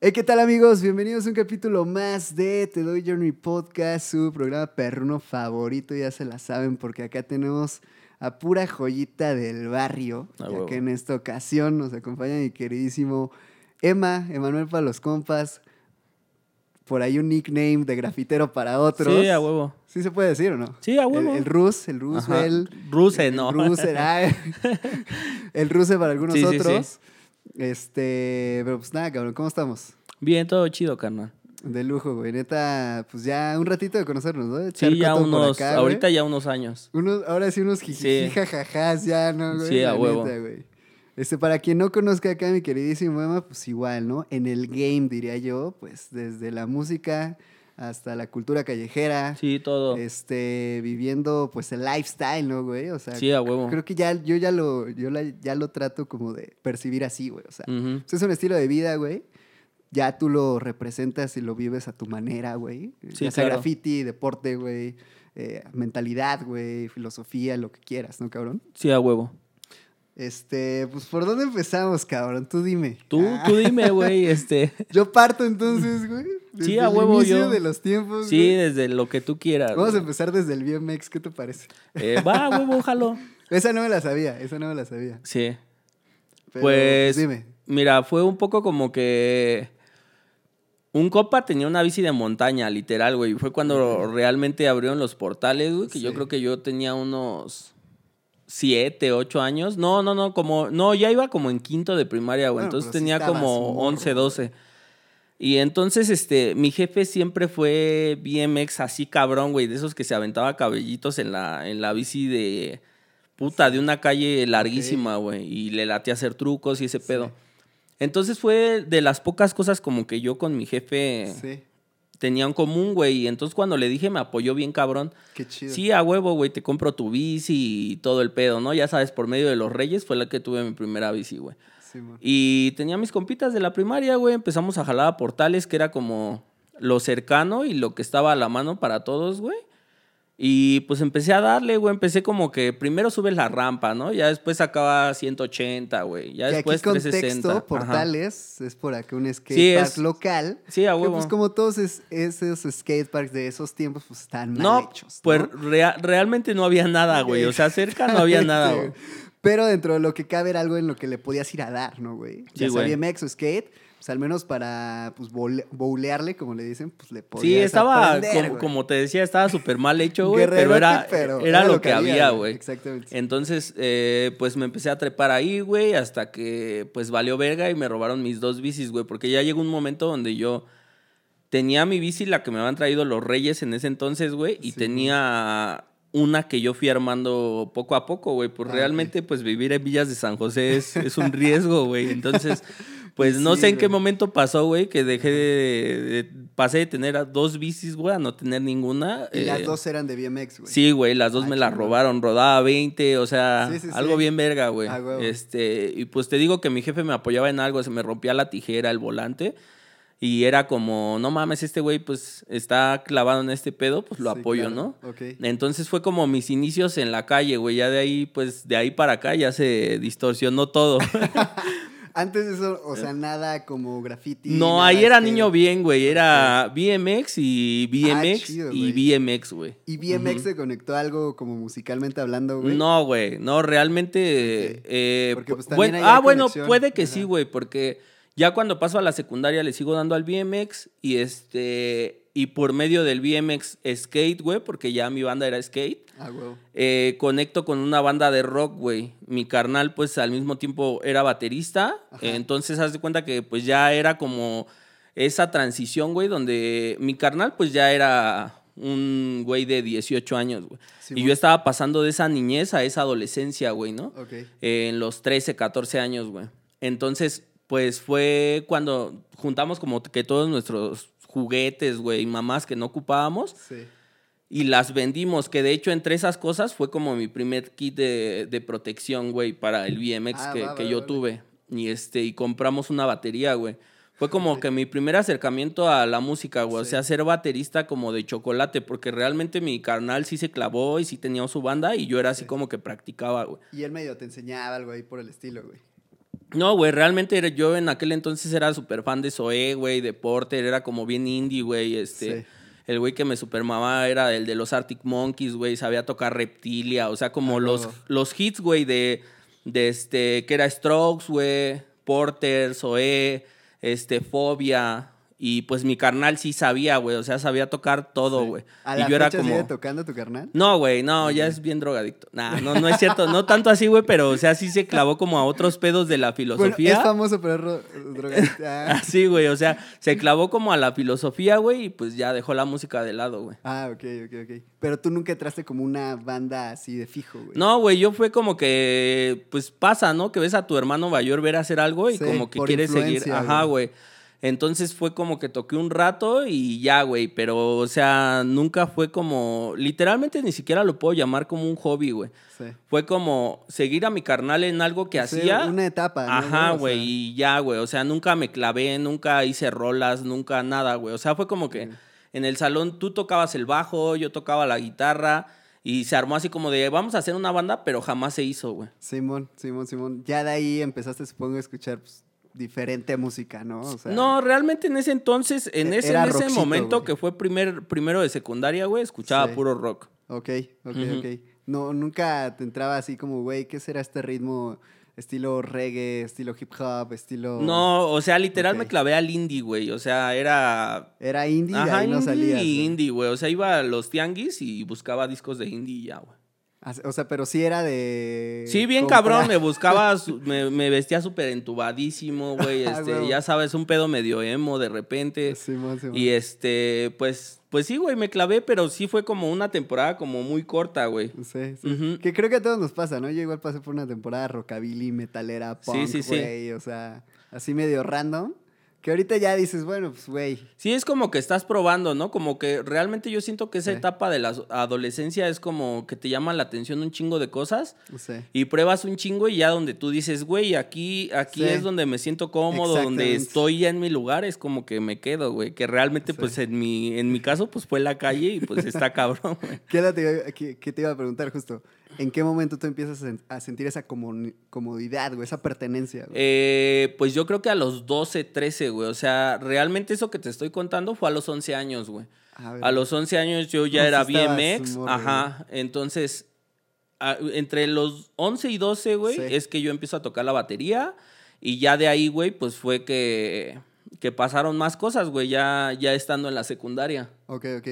Hey, ¿qué tal amigos? Bienvenidos a un capítulo más de Te Doy Journey Podcast, su programa perruno favorito, ya se la saben, porque acá tenemos a pura joyita del barrio. Ya que en esta ocasión nos acompaña mi queridísimo Emma, Emanuel para los compas. Por ahí un nickname de grafitero para otros. Sí, a huevo. ¿Sí se puede decir o no? Sí, a huevo. El, el Rus, el. Roosevelt. Ruse, el no. Ruse, ah, el Ruse para algunos Sí, sí, sí. Este, pero pues nada, cabrón, ¿cómo estamos? Bien, todo chido, carnal. De lujo, güey. Neta, pues ya un ratito de conocernos, ¿no? De Sí, ya unos, acá, güey. ahorita ya unos años. Unos, ahora sí unos jijiji, Sí. jajajás ya, ¿no, güey? Sí, a La huevo. neta, güey. Este, para quien no conozca acá a mi queridísimo Emma, pues igual, ¿no? En el game, diría yo, pues desde la música hasta la cultura callejera. Sí, todo. Este, viviendo pues el lifestyle, ¿no, güey? O sea, Sí, a huevo. creo que ya, yo ya lo, yo la- ya lo trato como de percibir así, güey. O sea, pues, es un estilo de vida, güey. Ya tú lo representas y lo vives a tu manera, güey. Sí, ya sea claro. graffiti, deporte, güey. eh, mentalidad, güey. Filosofía, lo que quieras, ¿no, cabrón? Sí, a huevo. Este, pues, ¿por dónde empezamos, cabrón? Tú dime. Tú, Ah, tú dime, güey, este. Yo parto entonces, güey. Sí, a el huevo, inicio yo- de los tiempos. Sí, güey. desde lo que tú quieras. Vamos a empezar desde el BMX, ¿qué te parece? Eh, va, huevo, jalo. Esa no me la sabía, esa no me la sabía. Sí. Pero, Pues, Dime. Mira, fue un poco como que. Un copa tenía una bici de montaña, literal, güey. Fue cuando realmente abrieron los portales, güey. Que yo creo que yo tenía unos siete, ocho años. No, no, no, como. No, ya iba como en quinto de primaria, güey. Bueno, entonces tenía como 11, 12. Y entonces, este, mi jefe siempre fue BMX así cabrón, güey, de esos que se aventaba cabellitos en la, en la bici de puta, de una calle larguísima, güey, y le latía hacer trucos y ese pedo. Entonces fue de las pocas cosas como que yo con mi jefe Sí, tenía en común, güey, y entonces cuando le dije me apoyó bien cabrón. qué chido. Sí, a huevo, güey, te compro tu bici y todo el pedo, ¿no? Ya sabes, por medio de los Reyes fue la que tuve mi primera bici, güey. Sí. Y tenía mis compitas de la primaria, güey. Empezamos a jalar a portales, que era como lo cercano y lo que estaba a la mano para todos, güey. Y pues empecé a darle, güey. Empecé como que primero subes la rampa, ¿no? Ya después acaba 180, güey. Ya y después aquí contexto, 360. Ajá. portales, es por acá un Sí, skatepark es- local. Sí, a que, huevo. pues como todos es- esos skateparks de esos tiempos, pues están mal no, hechos. pues ¿no? rea- realmente no había nada, güey. O sea, cerca no había nada, güey. Pero dentro de lo que cabe era algo en lo que le podías ir a dar, ¿no, güey? Sí, Ya sea. BMX o skate, pues al menos para pues bole- como le dicen, pues le podías Sí, estaba, aprender, como, te decía, estaba súper mal hecho, güey. Pero era, pero era, lo que había, güey. Exactamente. Entonces, eh, pues me empecé a trepar ahí, güey, hasta que pues valió verga y me robaron mis dos bicis, güey, porque ya llegó un momento donde yo tenía mi bici, la que me habían traído los reyes en ese entonces, güey, y Sí, tenía una que yo fui armando poco a poco, güey, pues Ah, realmente pues vivir en Villas de San José es, es un riesgo, güey, entonces... Pues no sé en qué güey. momento pasó, güey, que dejé de, de- Pasé de tener a dos bicis, güey, a no tener ninguna. Y las eh, dos eran de BMX, güey. Sí, güey, las dos Ah, me las robaron, rodaba 20, o sea, Sí, sí, sí. algo bien verga, güey. Ah, huevo. este, y pues te digo que mi jefe me apoyaba en algo, se me rompía la tijera, el volante, y era como, no mames, este güey pues está clavado en este pedo, pues lo Sí, apoyo, claro. ¿no? Ok. Entonces fue como mis inicios en la calle, güey, ya de ahí, pues de ahí para acá ya se distorsionó todo. Antes de eso, o sea, nada como graffiti. no, ahí era skate. niño bien, güey, era BMX y BMX Ah, chido, y. BMX, güey. ¿Y BMX se conectó a algo como musicalmente hablando, güey? No, güey, no, realmente... Eh, Porque, pues, pu- también bueno, ahí hay ah, bueno, puede que Ajá. sí, güey, porque ya cuando paso a la secundaria le sigo dando al BMX y este... Y por medio del BMX skate, güey, porque ya mi banda era skate, Ah, güey. eh, conecto con una banda de rock, güey. Mi carnal, pues, al mismo tiempo era baterista. Eh, entonces, haz de cuenta que, pues, ya era como esa transición, güey, donde mi carnal, pues, ya era un güey de 18 años, güey. Y yo estaba pasando de esa niñez a esa adolescencia, güey, ¿no? Ok. Eh, en los 13, 14 años, güey. Entonces, pues, fue cuando juntamos como que todos nuestros juguetes, güey, y mamás que no ocupábamos Sí. y las vendimos, que de hecho entre esas cosas fue como mi primer kit de, de protección, güey, para el BMX Ah, que, va, que va, yo tuve. Y este, y compramos una batería, güey. Fue como que mi primer acercamiento a la música, güey. O sea, ser baterista como de chocolate, porque realmente mi carnal sí se clavó y sí tenía su banda y yo era así Sí. como que practicaba, güey. Y él medio te enseñaba algo ahí por el estilo, güey. No, güey, realmente era- yo en aquel entonces era súper fan de Zoé, güey, de Porter, era como bien indie, güey, este... Sí. El güey que me supermamaba era el de los Arctic Monkeys, güey, sabía tocar Reptilia, o sea, como Ah, los, los hits, güey, de, de este, que era Strokes, güey, Porter, Zoé, este, Fobia, y pues mi carnal sí sabía, güey, o sea, sabía tocar todo, güey. ¿A Y la yo era fecha sigue como... tocando tu carnal? No, güey, no, ya es bien drogadicto. Nah, no, no es cierto, no tanto así, güey, pero o sea, sí se clavó como a otros pedos de la Bueno, filosofía. es famoso, pero es ro- drogadicto. Ah. Así, güey, o sea, se clavó como a la filosofía, güey, y pues ya dejó la música de lado, güey. Ah, ok, ok, ok. Pero tú nunca entraste como una banda así de fijo, güey. No, güey, yo fue como que, pues pasa, ¿no? Que ves a tu hermano mayor ver hacer algo y Sí, como que quieres seguir. Ajá, güey. Entonces fue como que toqué un rato y ya, güey. Pero, o sea, nunca fue como. Literalmente ni siquiera lo puedo llamar como un hobby, güey. Sí. Fue como seguir a mi carnal en algo que Sí, hacía. Una etapa. ¿no, Ajá, O sea, güey, y ya, güey. O sea, nunca me clavé, nunca hice rolas, nunca nada, güey. O sea, fue como que en el salón tú tocabas el bajo, yo tocaba la guitarra y se armó así como de vamos a hacer una banda, pero jamás se hizo, güey. Simón, Simón, Simón. Ya de ahí empezaste, supongo, a escuchar pues, diferente música, ¿no? O sea, no, realmente en ese entonces, en E- ese, en ese rockcito, momento güey. que fue primer, primero de secundaria, güey, escuchaba Sí. puro rock. Ok, ok, Ujú. ok. No, nunca te entraba así como, güey, ¿qué será este ritmo? Estilo reggae, estilo hip hop, estilo. No, o sea, literal me clavé al indie, güey. O sea, era Era indie y Ajá, no indie salías. y güey. indie, güey. O sea, iba a los tianguis y buscaba discos de indie y ya, güey. O sea, pero sí era de. Sí, bien comprar- cabrón, me buscaba, me, me vestía súper entubadísimo, güey. Ah, Este, ya sabes, un pedo medio emo de repente. Simón, Simón. Y este, pues, pues sí, güey, me clavé, pero sí fue como una temporada como muy corta, güey. Sí, sí. Que creo que a todos nos pasa, ¿no? Yo igual pasé por una temporada rockabilly, metalera, Sí, punk, sí, sí. güey, o sea, así medio random. Que ahorita ya dices, bueno, pues, güey, Sí, es como que estás probando, ¿no? Como que realmente yo siento que esa Sí. etapa de la adolescencia es como que te llama la atención un chingo de cosas. sé. Y pruebas un chingo y ya donde tú dices, güey, aquí, aquí Sí. es donde me siento cómodo, donde estoy ya en mi lugar, es como que me quedo, güey. Que realmente, Sí. pues en mi, en mi caso, pues fue la calle y pues está cabrón, güey. ¿Qué, qué te iba a preguntar justo? ¿En qué momento tú empiezas a, sen- a sentir esa comodidad, güey, esa pertenencia? güey? Eh, pues yo creo que a los 12, 13, güey. O sea, realmente eso que te estoy contando fue a los 11 años, güey. A los 11 años yo ya era BMX. Ajá. Entonces, a- entre los 11 y 12, güey, Sí. es que yo empiezo a tocar la batería. Y ya de ahí, güey, pues fue que, que pasaron más cosas, güey, ya, ya estando en la secundaria. Ok, ok.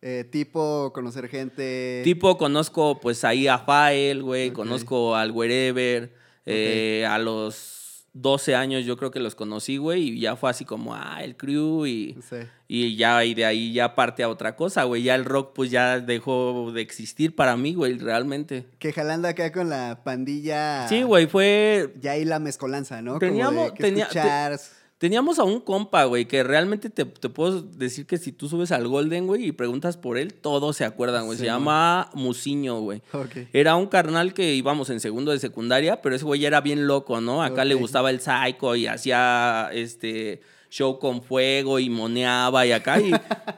Eh, tipo, conocer gente. Tipo, conozco pues ahí a Fael, güey, conozco al Wherever. eh, a los 12 años yo creo que los conocí, güey, y ya fue así como, ah, el crew y... Sí. Y ya, y de ahí ya parte a otra cosa, güey. Ya el rock, pues ya dejó de existir para mí, güey, realmente. Que jalando acá con la pandilla. Sí, güey, fue. Ya ahí la mezcolanza, ¿no? Teníamos- Como de que tenía- te- escuchar. Teníamos a un compa, güey, que realmente te, te puedo decir que si tú subes al Golden, güey, y preguntas por él, todos se acuerdan, güey. Sí, se llama Musiño, güey. Ok. Era un carnal que íbamos en segundo de secundaria, pero ese güey ya era bien loco, ¿no? Acá le gustaba el psycho y hacía este show con fuego y moneaba y acá. Y,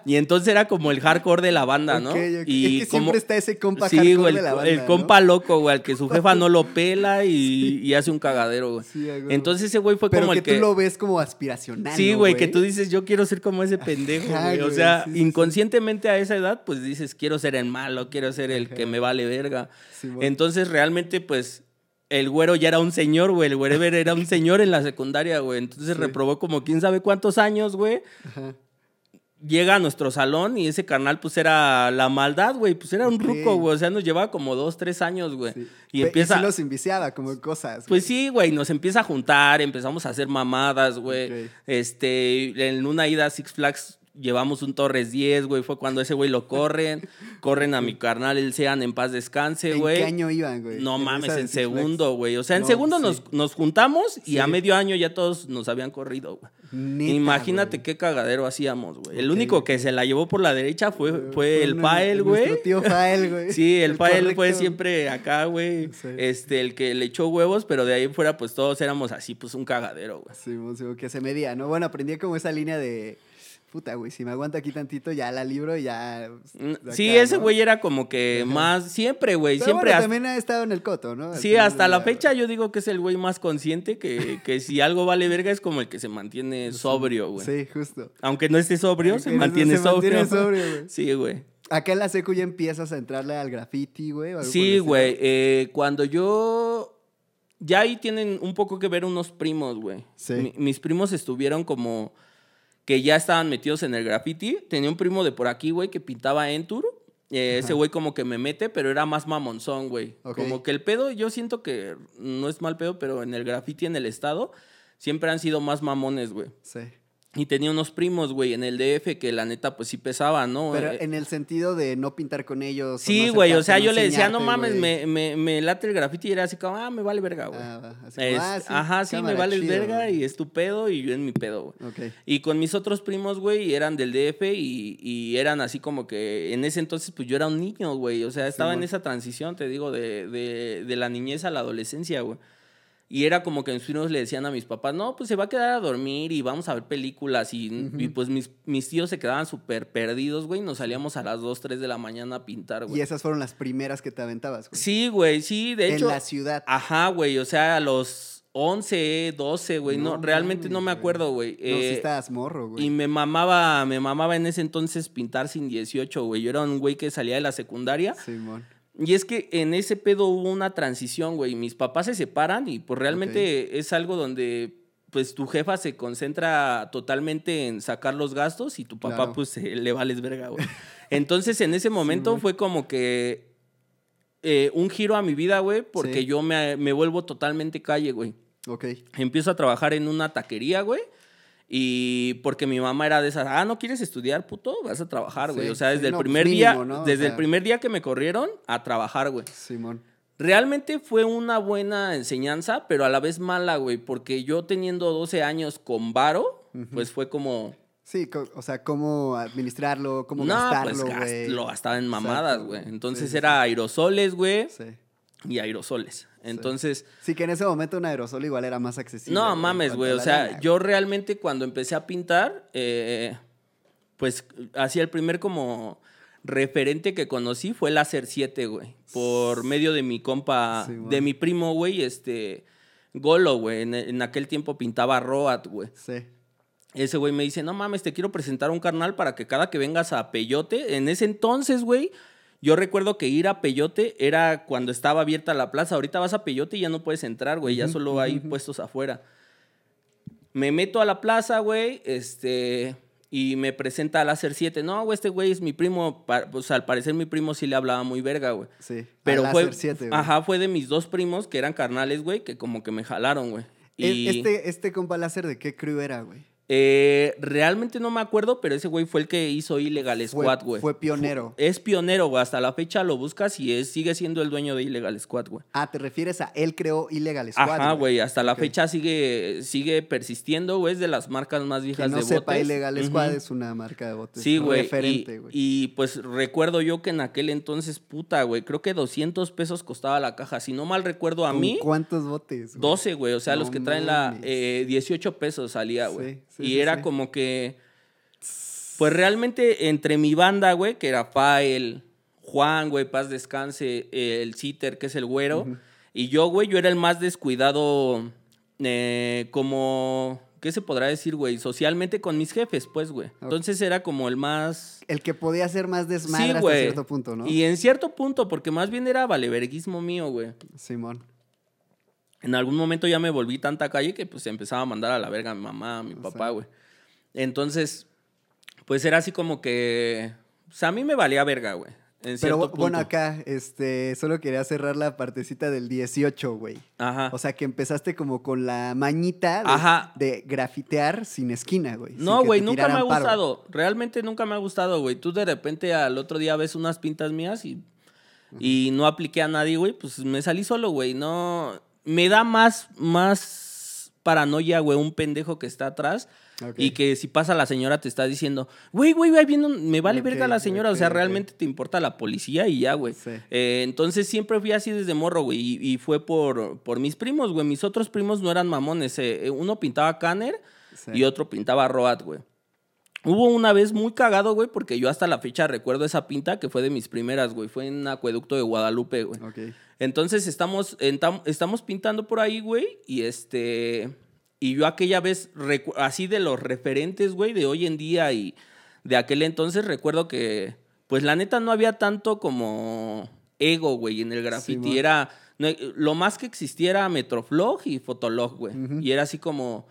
y entonces era como el hardcore de la banda, ¿no? Ok, ok. Y es que como, siempre está ese compa sí, hardcore güey, de la el, banda, el ¿no? compa loco, güey, al que su jefa no lo pela y, y hace un cagadero, güey. Sí, huevo. Entonces ese güey fue Pero como que el tú que... lo ves como aspiracional. Sí, ¿no, güey, que tú dices, yo quiero ser como ese pendejo, Ajá, güey. O güey, sea, inconscientemente a esa edad, pues dices, quiero ser el malo, quiero ser el que me vale verga. Entonces, realmente, pues, el güero ya era un señor, güey. El wherever era un señor en la secundaria, güey. Entonces Sí. reprobó como quién sabe cuántos años, güey. Ajá. Llega a nuestro salón y ese carnal, pues, era la maldad, güey. Pues era un ruco, güey. O sea, nos llevaba como dos, tres años, güey. Sí. Y empieza... sí los inviciaba como cosas. Pues sí, güey, nos empieza a juntar, empezamos a hacer mamadas, güey. Este, en una ida a Six Flags llevamos un Torres 10, güey, fue cuando ese güey lo corren, corren a mi carnal, el sean en paz descanse, ¿En güey. qué año iban, güey? No En mames, en segundo, güey. O sea, en No, segundo sí. nos, nos juntamos y Sí. a medio año ya todos nos habían corrido, güey. Neta, Imagínate güey. qué cagadero hacíamos, güey. El único que se la llevó por la derecha fue, fue, Fue el Fael, güey. Tío Fael, güey. Sí, el, Fael fue siempre acá, güey. Sí. Este, el que le echó huevos, pero de ahí en fuera, pues todos éramos así, pues un cagadero, güey. Sí, mo, que se medía, ¿no? Bueno, aprendí como esa línea de, puta, güey, si me aguanta aquí tantito, ya la libro y ya. Mm, acá, Sí, ese ¿no? güey era como que Ajá. más, siempre, güey, Pero siempre. bueno, hasta- también ha estado en el coto, ¿no? Al Sí, hasta la fecha yo digo que es el güey más consciente que, que si algo vale verga es como el que se mantiene sobrio, güey. Sí, justo. Aunque no esté sobrio, se Aunque mantiene se sobrio. mantiene sobrio, güey. Sí, güey. Acá en la secu ya empiezas a entrarle al graffiti, güey. Sí, güey. eh, cuando yo. Ya ahí tienen un poco que ver unos primos, güey. Sí. Mi- mis primos estuvieron como. Que ya estaban metidos en el graffiti. Tenía un primo de por aquí, güey, que pintaba Entur. Eh, ese güey como que me mete, pero era más mamonzón, güey. Como que el pedo, yo siento que no es mal pedo, pero en el graffiti en el estado siempre han sido más mamones, güey. Sí. Y tenía unos primos, güey, en el DF que la neta, pues sí pesaba, ¿no? Pero Eh, en el sentido de no pintar con ellos. Sí, güey, o sea, yo le decía, no mames, me, me, me late el graffiti y era así como, ah, me vale verga, güey. Ah, ah, sí, ajá, sí, me vale chido, verga y es tu pedo y yo en mi pedo, güey. Ok. Y con mis otros primos, güey, eran del DF y, y eran así como que en ese entonces, pues yo era un niño, güey. O sea, estaba en esa transición, te digo, de, de, de la niñez a la adolescencia, güey. Y era como que mis primos le decían a mis papás, no, pues se va a quedar a dormir y vamos a ver películas. Y, y, pues mis, mis tíos se quedaban súper perdidos, güey. y Nos salíamos a las 2, 3 de la mañana a pintar, Y güey. esas fueron las primeras que te aventabas, güey. Sí, güey, sí, de en hecho. la ciudad. Ajá, güey, o sea, a los 11, 12, güey. No, No realmente no me acuerdo, güey. no, sí Eh, estabas morro, güey. y me mamaba, me mamaba en ese entonces pintar sin 18, güey. Yo era un güey que salía de la secundaria. Simón. Y es que en ese pedo hubo una transición, güey. Mis papás se separan y pues realmente es algo donde pues tu jefa se concentra totalmente en sacar los gastos y tu papá Claro. pues le vales verga, güey. Entonces en ese momento fue como que eh, un giro a mi vida, güey, porque Sí. yo me, me vuelvo totalmente calle, güey. Ok. Empiezo a trabajar en una taquería, güey. Y porque mi mamá era de esas, ah, ¿no quieres estudiar, puto? Vas a trabajar, güey. Sí, o sea, sí, desde el no, pues primer mínimo, día, ¿no? O desde el primer día que me corrieron a trabajar, güey. Simón. Realmente fue una buena enseñanza, pero a la vez mala, güey, porque yo teniendo 12 años con varo, pues fue como, Sí, o sea, cómo administrarlo, cómo no, gastarlo, pues gas- güey. lo gastaba en mamadas, güey. Entonces sí, era aerosoles, güey, Sí. Y aerosoles. Entonces, Sí, que en ese momento un aerosol igual era más accesible. No mames, güey. O sea, lana, yo realmente cuando empecé a pintar, eh, pues hacía el primer como referente que conocí fue el Láser 7, güey. Por medio de mi compa, Sí, de mi primo, güey, este, Golo, güey. En, en aquel tiempo pintaba Roat, güey. Sí. Ese güey me dice, no mames, te quiero presentar un carnal para que cada que vengas a Peyote, en ese entonces, güey, yo recuerdo que ir a Peyote era cuando estaba abierta la plaza. Ahorita vas a Peyote y ya no puedes entrar, güey, ya solo hay puestos afuera. Me meto a la plaza, güey, este, y me presenta al Láser 7. No, güey, este güey es mi primo. pa- Pues al parecer mi primo sí le hablaba muy verga, güey. Sí. Pero Al fue, láser 7, güey. ajá, fue de mis dos primos que eran carnales, güey, que como que me jalaron, güey. E- Y... Este, este compa láser de qué crew era, güey. Eh, realmente no me acuerdo, pero ese güey fue el que hizo Illegal Squad, güey. fue pionero. Es pionero, güey. Hasta la fecha lo buscas y es, sigue siendo el dueño de Illegal Squad, güey. Ah, te refieres a él creó Illegal Squad. Ajá, güey. Hasta la fecha sigue, sigue persistiendo, güey. Es de las marcas más viejas Quien no de sepa, botes. Illegal Squad es una marca de botes. Sí, güey. Referente, y, güey. y, pues recuerdo yo que en aquel entonces, puta, güey. Creo que 200 pesos costaba la caja. Si no mal recuerdo a ¿Con mí, ¿Cuántos botes? güey? 12, güey. O sea, No los que traen la eh, 18 pesos salía, güey. Sí, sí, y sí, era sí. como que. Pues realmente entre mi banda, güey, que era Fael, Juan, güey, paz descanse, eh, el Citer, que es el güero, y yo, güey, yo era el más descuidado, eh, como. ¿Qué se podrá decir, güey? Socialmente con mis jefes, pues, güey. Entonces era como el más. El que podía hacer más desmadre hasta cierto punto, ¿no? Y en cierto punto, porque más bien era valeverguismo mío, güey. Simón. En algún momento ya me volví tanta calle que pues empezaba a mandar a la verga a mi mamá, a mi O papá, güey. Entonces, pues era así como que. O sea, a mí me valía verga, güey. En Pero bueno, acá, este, solo quería cerrar la partecita del 18, güey. Ajá. O sea, que empezaste como con la mañita de, Ajá. de grafitear sin esquina, güey. no, güey, nunca me ha paro. gustado. Realmente nunca me ha gustado, güey. Tú de repente al otro día ves unas pintas mías y, y no apliqué a nadie, güey. Pues me salí solo, güey. No. Me da más, más paranoia, güey, un pendejo que está atrás. Y que si pasa la señora te está diciendo, güey, güey, viene un- me vale verga la señora. o sea, realmente te importa la policía y ya, güey. Sí. Eh, entonces siempre fui así desde morro, güey. Y, y fue por, por mis primos, güey. Mis otros primos no eran mamones. eh, eh, uno pintaba Canner Sí. y otro pintaba Road, güey. Hubo una vez muy cagado, güey, porque yo hasta la fecha recuerdo esa pinta que fue de mis primeras, güey. Fue en un acueducto de Guadalupe, güey. Ok. Entonces estamos, entam- estamos pintando por ahí, güey, y este. Y yo aquella vez, así de los referentes, güey, de hoy en día y de aquel entonces, recuerdo que, pues la neta no había tanto como ego, güey, en el graffiti. Era. no- lo más que existiera Metroflog y Fotolog, güey. Y era así como.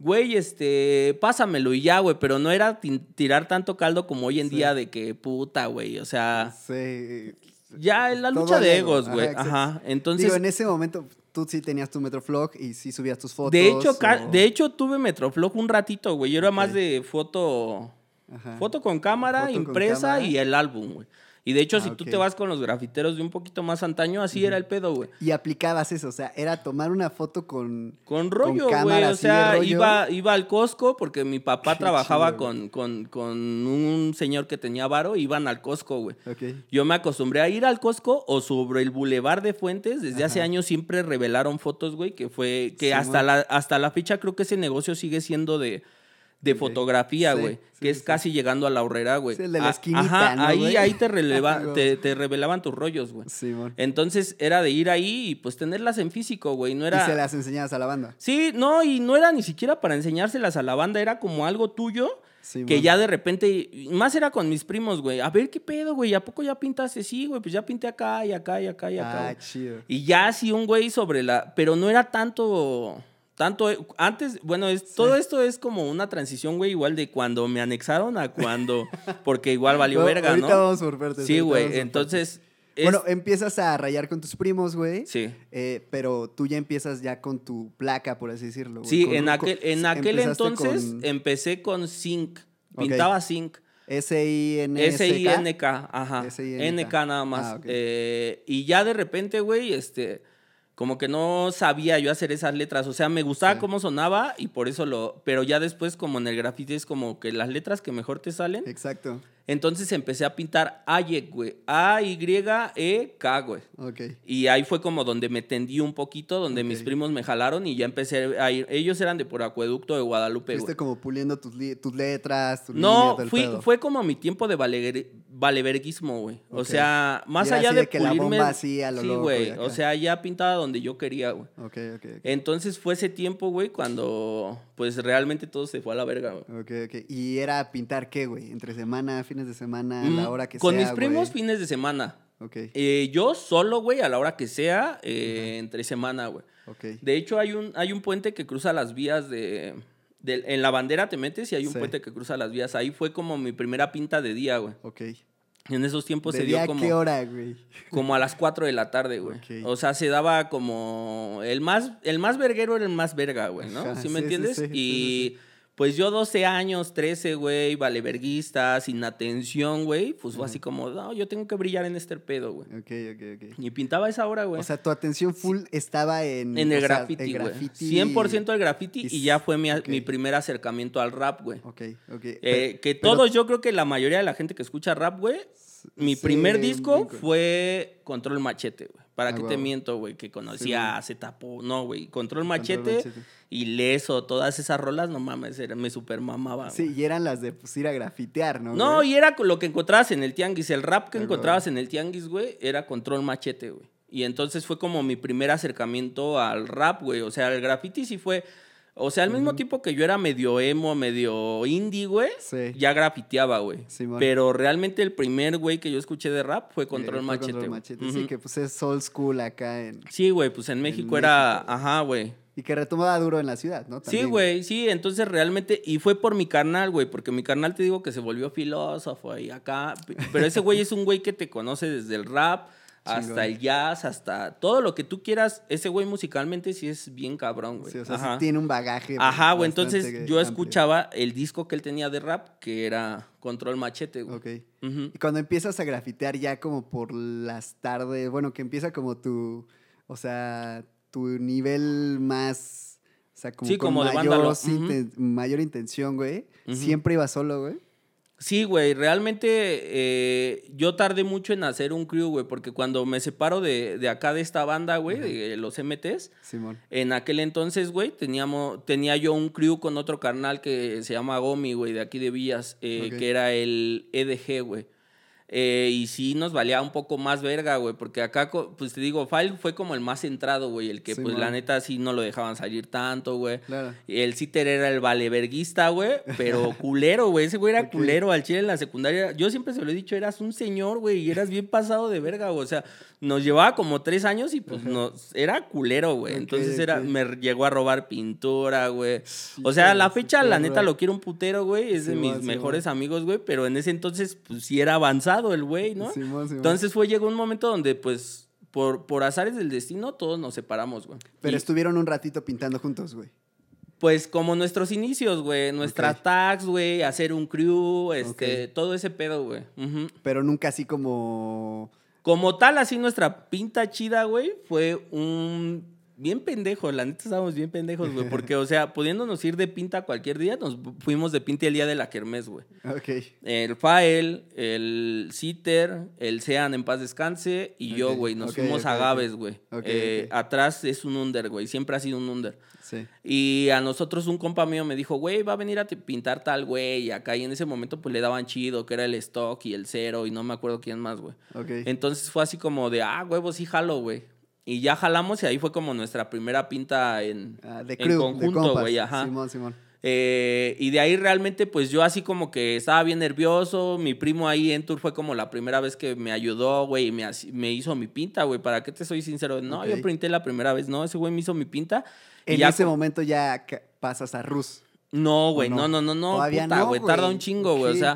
Güey, este, pásamelo y ya, güey, pero no era tirar tanto caldo como hoy en Sí. día de que puta, güey, o sea, Sí. ya es la lucha de ego. egos, güey, Ajá. Entonces, Digo, en ese momento tú sí tenías tu Metroflog y sí subías tus fotos. De hecho, o- de hecho tuve Metroflog un ratito, güey. Yo era más de foto, Ajá. foto con cámara, Foto con impresa cámara. y el álbum, güey. Y de hecho, Ah, si tú te vas con los grafiteros de un poquito más antaño, así era el pedo, güey. Y aplicabas eso, o sea, era tomar una foto con... Con rollo, güey. cámara O sea, iba, iba al Costco porque mi papá Qué trabajaba chido, con, con, con un señor que tenía varo. Iban al Costco, güey. Ok. Yo me acostumbré a ir al Costco o sobre el Boulevard de Fuentes. Desde hace años siempre revelaron fotos, güey, que fue que Sí, hasta la hasta la fecha creo que ese negocio sigue siendo de, de fotografía, Sí, güey, sí, que sí, es sí. casi llegando a la horrera, güey. Sí, el de la Ah, esquinita, Ajá, ¿no, ahí ahí te releva- te, te revelaban tus rollos, güey. Simón. Entonces era de ir ahí y pues tenerlas en físico, güey, no Y era se las enseñabas a la banda. Sí, no, y no era ni siquiera para enseñárselas a la banda, era como algo tuyo Simón. que ya de repente, más era con mis primos, güey. A ver qué pedo, güey. ¿A poco ya pintaste? Sí, güey, pues ya pinté acá y acá y acá y acá. Ah, chido. y ya así un güey sobre la. Pero no era tanto. Tanto. Antes, bueno, es, todo esto es como una transición, güey, igual de cuando me anexaron a cuando. Porque igual valió Bueno, verga, ahorita ¿no? vamos por partes. Sí, güey. Entonces. es- Bueno, empiezas a rayar con tus primos, güey. sí. eh, pero tú ya empiezas ya con tu placa, por así decirlo. güey. Sí, Con- en con- aquel, en aquel entonces con empecé con Zinc. Pintaba Zinc. S-I-N-S-K. S-I-N-K, ajá. S-I-N-K. N-K nada más. Ah. Eh, y ya de repente, güey, este, como que no sabía yo hacer esas letras. O sea, me gustaba Sí. cómo sonaba y por eso lo. Pero ya después, como en el grafiti, es como que las letras que mejor te salen. Exacto. Entonces empecé a pintar Ayek, güey. A-Y-E-K, güey. Ok. Y ahí fue como donde me tendí un poquito, donde mis primos me jalaron y ya empecé a ir. Ellos eran de por acueducto de Guadalupe, Fuiste güey. como puliendo tus, tus letras, tus No, líneas fui, pedo. fue como mi tiempo de valever- valeverguismo, güey. O sea, más allá de, de que la pulirme. bomba así a lo sí, loco güey. O sea, ya pintaba donde yo quería, güey. Ok, ok. Entonces fue ese tiempo, güey, cuando pues realmente todo se fue a la verga, güey. Ok, ok. ¿Y era pintar qué, güey? ¿Entre semana, fines de semana, a Mm, la hora que Con sea, mis primos güey? fines de semana. Ok, Eh, yo solo, güey, a la hora que sea, eh, entre semana, güey. ok. De hecho, hay un, hay un puente que cruza las vías de, de- En la bandera te metes y hay un Sí. puente que cruza las vías. Ahí fue como mi primera pinta de día, güey. Ok. En esos tiempos ¿De se dio día a como... qué hora, güey? Como a las 4 de la tarde, güey. Ok. O sea, se daba como. El más, el más verguero era el más verga, güey, ¿no? Ajá, ¿Sí sí, me sí, entiendes? sí, sí, y pues yo 12 años, 13, güey, vale verguista, sin atención, güey. Pues fue así como, no, yo tengo que brillar en este pedo, güey. Ok, ok, ok. Y pintaba esa hora, güey. O sea, tu atención full estaba en... en el graffiti, güey. graffiti. 100% el graffiti y y ya fue mi, ok. mi primer acercamiento al rap, güey. Ok, ok. Eh, que pero- todos, yo creo que la mayoría de la gente que escucha rap, güey, mi sí, primer disco fue Control Machete, güey. ¿Para Ah, qué te miento, güey? Que conocía a Zetapo. No, güey. Control Machete, Machete. y Leso, todas esas rolas, no mames, era- me super mamaba. Sí, y eran las de pues, ir a grafitear, ¿no? No, y era lo que encontrabas en el tianguis. El rap que Ah, encontrabas en el tianguis, güey, era Control Machete, güey. Y entonces fue como mi primer acercamiento al rap, güey. O sea, el graffiti sí fue. O sea, al mismo tiempo que yo era medio emo, medio indie, güey, Sí. ya grafiteaba, güey. Simón. Pero realmente el primer güey que yo escuché de rap fue Eh, Control fue Machete. Control. Machete. Sí, que pues es old school acá en... Sí, güey, pues en México era. México. Ajá, güey. Y que retomaba duro en la ciudad, ¿no? Sí, güey, sí, entonces realmente, y fue por mi carnal, güey, porque mi carnal te digo que se volvió filósofo y acá, pero ese güey es un güey que te conoce desde el rap hasta el jazz, hasta todo lo que tú quieras, ese güey musicalmente sí es bien cabrón, güey. Sí, o sea, sí tiene un bagaje. Ajá, güey, entonces yo amplio. escuchaba el disco que él tenía de rap, que era Control Machete, güey. Ok. Y cuando empiezas a grafitear ya como por las tardes, bueno, que empieza como tu, o sea, tu nivel más, o sea, como Sí, con como de mayor, vándalo. inten- mayor intención, güey. Siempre iba solo, güey. Sí, güey, realmente eh, yo tardé mucho en hacer un crew, güey, porque cuando me separo de, de acá de esta banda, güey, de los MTs, Simón. en aquel entonces, güey, teníamos, tenía yo un crew con otro carnal que se llama Gomi, güey, de aquí de Villas, eh, que era el EDG, güey. Eh, y sí nos valía un poco más verga, güey, porque acá, pues te digo, File fue como el más centrado, güey, el que, pues la neta sí no lo dejaban salir tanto, güey. Claro. El citer era el valeverguista, güey, pero culero, güey. Ese güey era culero al chile en la secundaria. Yo siempre se lo he dicho, eras un señor, güey, y eras bien pasado de verga, güey. O sea, nos llevaba como tres años y pues nos, era culero, güey. Entonces era, me llegó a robar pintura, güey. O sea, la fecha, la neta, lo quiero un putero, güey. Es de mis mejores amigos, güey. Pero en ese entonces, pues sí era avanzado el güey, ¿no? Simón, Simón. Entonces fue, llegó un momento donde, pues, por, por azares del destino, todos nos separamos, güey. Pero Y- estuvieron un ratito pintando juntos, güey. pues como nuestros inicios, güey. Nuestras Ok. tags, güey. Hacer un crew, este, todo ese pedo, güey. Pero nunca así como. Como tal, así nuestra pinta chida, güey, fue un... Bien pendejo, la neta estábamos bien pendejos, güey. Porque, o sea, pudiéndonos ir de pinta cualquier día, nos fuimos de pinta el día de la kermés, güey. Ok. El Fael, el Citer, el Sean en paz descanse y yo, güey. Nos fuimos ok, a. Gaves, güey. Ok, Eh. Atrás es un under, güey. Siempre ha sido un under. Sí. Y a nosotros un compa mío me dijo, güey, va a venir a pintar tal güey. Y acá y en ese momento pues le daban chido, que era el stock y el cero y no me acuerdo quién más, güey. Ok. Entonces fue así como de, ah, huevo, sí jalo, güey. Y ya jalamos y ahí fue como nuestra primera pinta en, Ah, de en crew, de conjunto, güey, ajá. Simón, Simón. Eh, y de ahí realmente, pues yo así como que estaba bien nervioso. Mi primo ahí en tour fue como la primera vez que me ayudó, güey, y me, me hizo mi pinta, güey. ¿Para qué te soy sincero? No, yo pinté la primera vez, no, ese güey me hizo mi pinta. y En ya ese momento ya pasas a Rus. No, güey, ¿O no, no? no, no, no, Todavía puta, no, güey, güey. tarda un chingo, güey, o sea,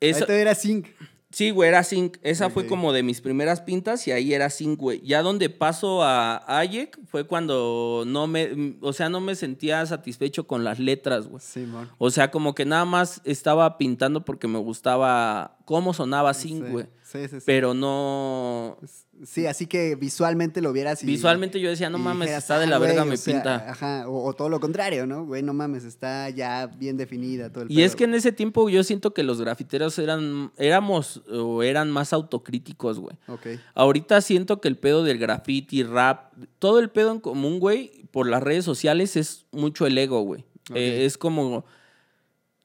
Ahí eso, era Zinc. Sí, güey, era Zinc, esa fue como de mis primeras pintas y ahí era Zinc, güey. Ya donde paso a Ayek fue cuando no me, o sea, no me sentía satisfecho con las letras, güey. Simón. O sea, como que nada más estaba pintando porque me gustaba cómo sonaba Zinc, Sí, güey. Sí, sí, sí. Pero no, Sí, así que visualmente lo vieras y... visualmente yo decía, no mames, dijeras, está de "Ah, la verga güey", mi o sea, pinta. Ajá, o, o todo lo contrario, ¿no? Güey, no mames, está ya bien definida todo el Y es que en ese tiempo yo siento que los grafiteros eran, éramos o eran más autocríticos, güey. Ok, Ahorita siento que el pedo del graffiti, rap, todo el pedo en común, güey, por las redes sociales es mucho el ego, güey. Eh, es como.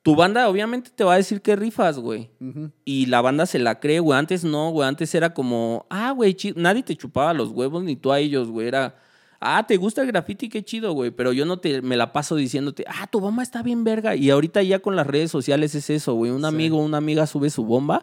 Tu banda obviamente te va a decir que rifas, güey. Y la banda se la cree, güey. Antes no, güey. Antes era como, ah, güey, nadie te chupaba los huevos ni tú a ellos, güey. Era, ah, te gusta el graffiti, qué chido, güey. Pero yo no te me la paso diciéndote, ah, tu bomba está bien verga. Y ahorita ya con las redes sociales es eso, güey. Un Sí. amigo o una amiga sube su bomba.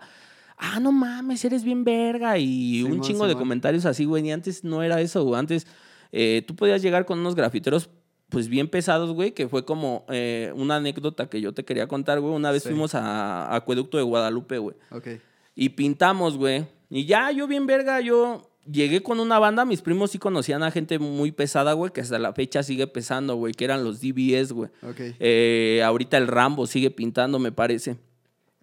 Ah, no mames, eres bien verga. Y un chingo de comentarios así, güey. Y antes no era eso, güey. Antes eh, tú podías llegar con unos grafiteros, pues bien pesados, güey, que fue como eh, una anécdota que yo te quería contar, güey. Una vez Sí. fuimos a, a Acueducto de Guadalupe, güey. ok. Y pintamos, güey. Y ya, yo bien verga, yo llegué con una banda. Mis primos sí conocían a gente muy pesada, güey, que hasta la fecha sigue pesando, güey, que eran los DBS, güey. Ok. Eh, ahorita el Rambo sigue pintando, me parece.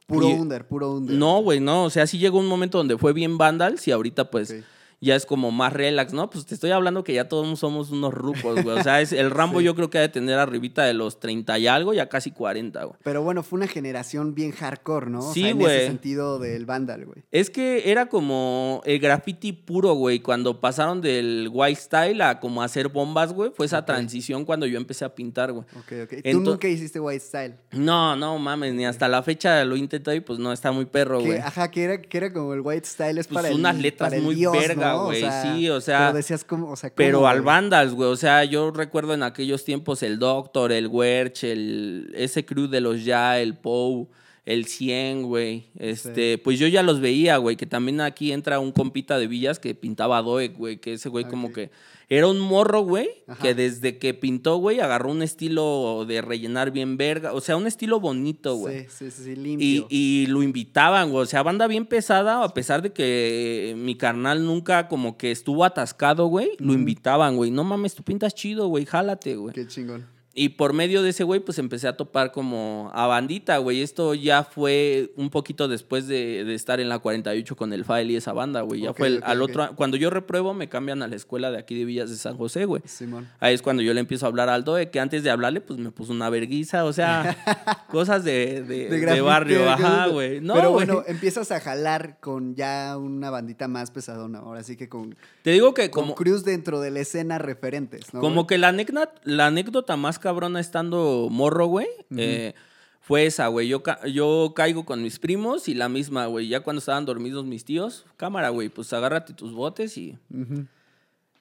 Puro y- under, puro under. No, güey, no. O sea, sí llegó un momento donde fue bien Vandals y ahorita, pues, Ok. Ya es como más relax, ¿no? Pues te estoy hablando que ya todos somos unos rucos, güey. O sea, es, el Rambo Sí. yo creo que ha de tener arribita de los 30 y algo, ya casi 40, güey. Pero bueno, fue una generación bien hardcore, ¿no? O Sí, sea, en güey. ese sentido del Vandal, güey. Es que era como el graffiti puro, güey. Cuando pasaron del white style a como hacer bombas, güey. Fue esa transición cuando yo empecé a pintar, güey. Ok, ok. Tú nunca hiciste white style. No, no mames, ni hasta la fecha lo he intentado y pues no, está muy perro, Que- güey. ajá, que era, que era como el white style es Pues para el unas letras para el muy dios, verga, ¿no? Güey, sí, o sea, Pero decías como, o sea, ¿cómo, Pero al? Vandals, güey. O sea, yo recuerdo en aquellos tiempos el Doctor, el Werch, el, ese crew de los Ya, el Pou, el 100, güey. Este, pues yo ya los veía, güey. Que también aquí entra un compita de Villas que pintaba Doek, güey. Que ese güey como Ok. que era un morro, güey. Que desde que pintó, güey, agarró un estilo de rellenar bien verga. O sea, un estilo bonito, güey. Sí, sí, sí, sí, Y, limpio. y lo invitaban, güey. O sea, banda bien pesada, a pesar de que mi carnal nunca como que estuvo atascado, güey. Lo invitaban, güey. No mames, tú pintas chido, güey. Jálate, güey. Qué chingón. Y por medio de ese güey, pues empecé a topar como a bandita, güey. Esto ya fue un poquito después de, de estar en la 48 con el File y esa banda, güey. Ya fue el- al otro. Cuando yo repruebo, me cambian a la escuela de aquí de Villas de San José, güey. Simón. Ahí es cuando yo le empiezo a hablar al Doe, que antes de hablarle, pues me puso una verguiza, o sea, cosas de, de, barrio, ajá, güey. No, Pero bueno, empiezas a jalar con ya una bandita más pesadona. Ahora sí que con, te digo que con como, Cruz dentro de la escena referentes, ¿no? como que la anécdota, la anécdota más cabrona estando morro, güey, eh, fue esa, güey. Yo, ca- yo caigo con mis primos y la misma, güey. Ya cuando estaban dormidos mis tíos, cámara, güey, pues agárrate tus botes y...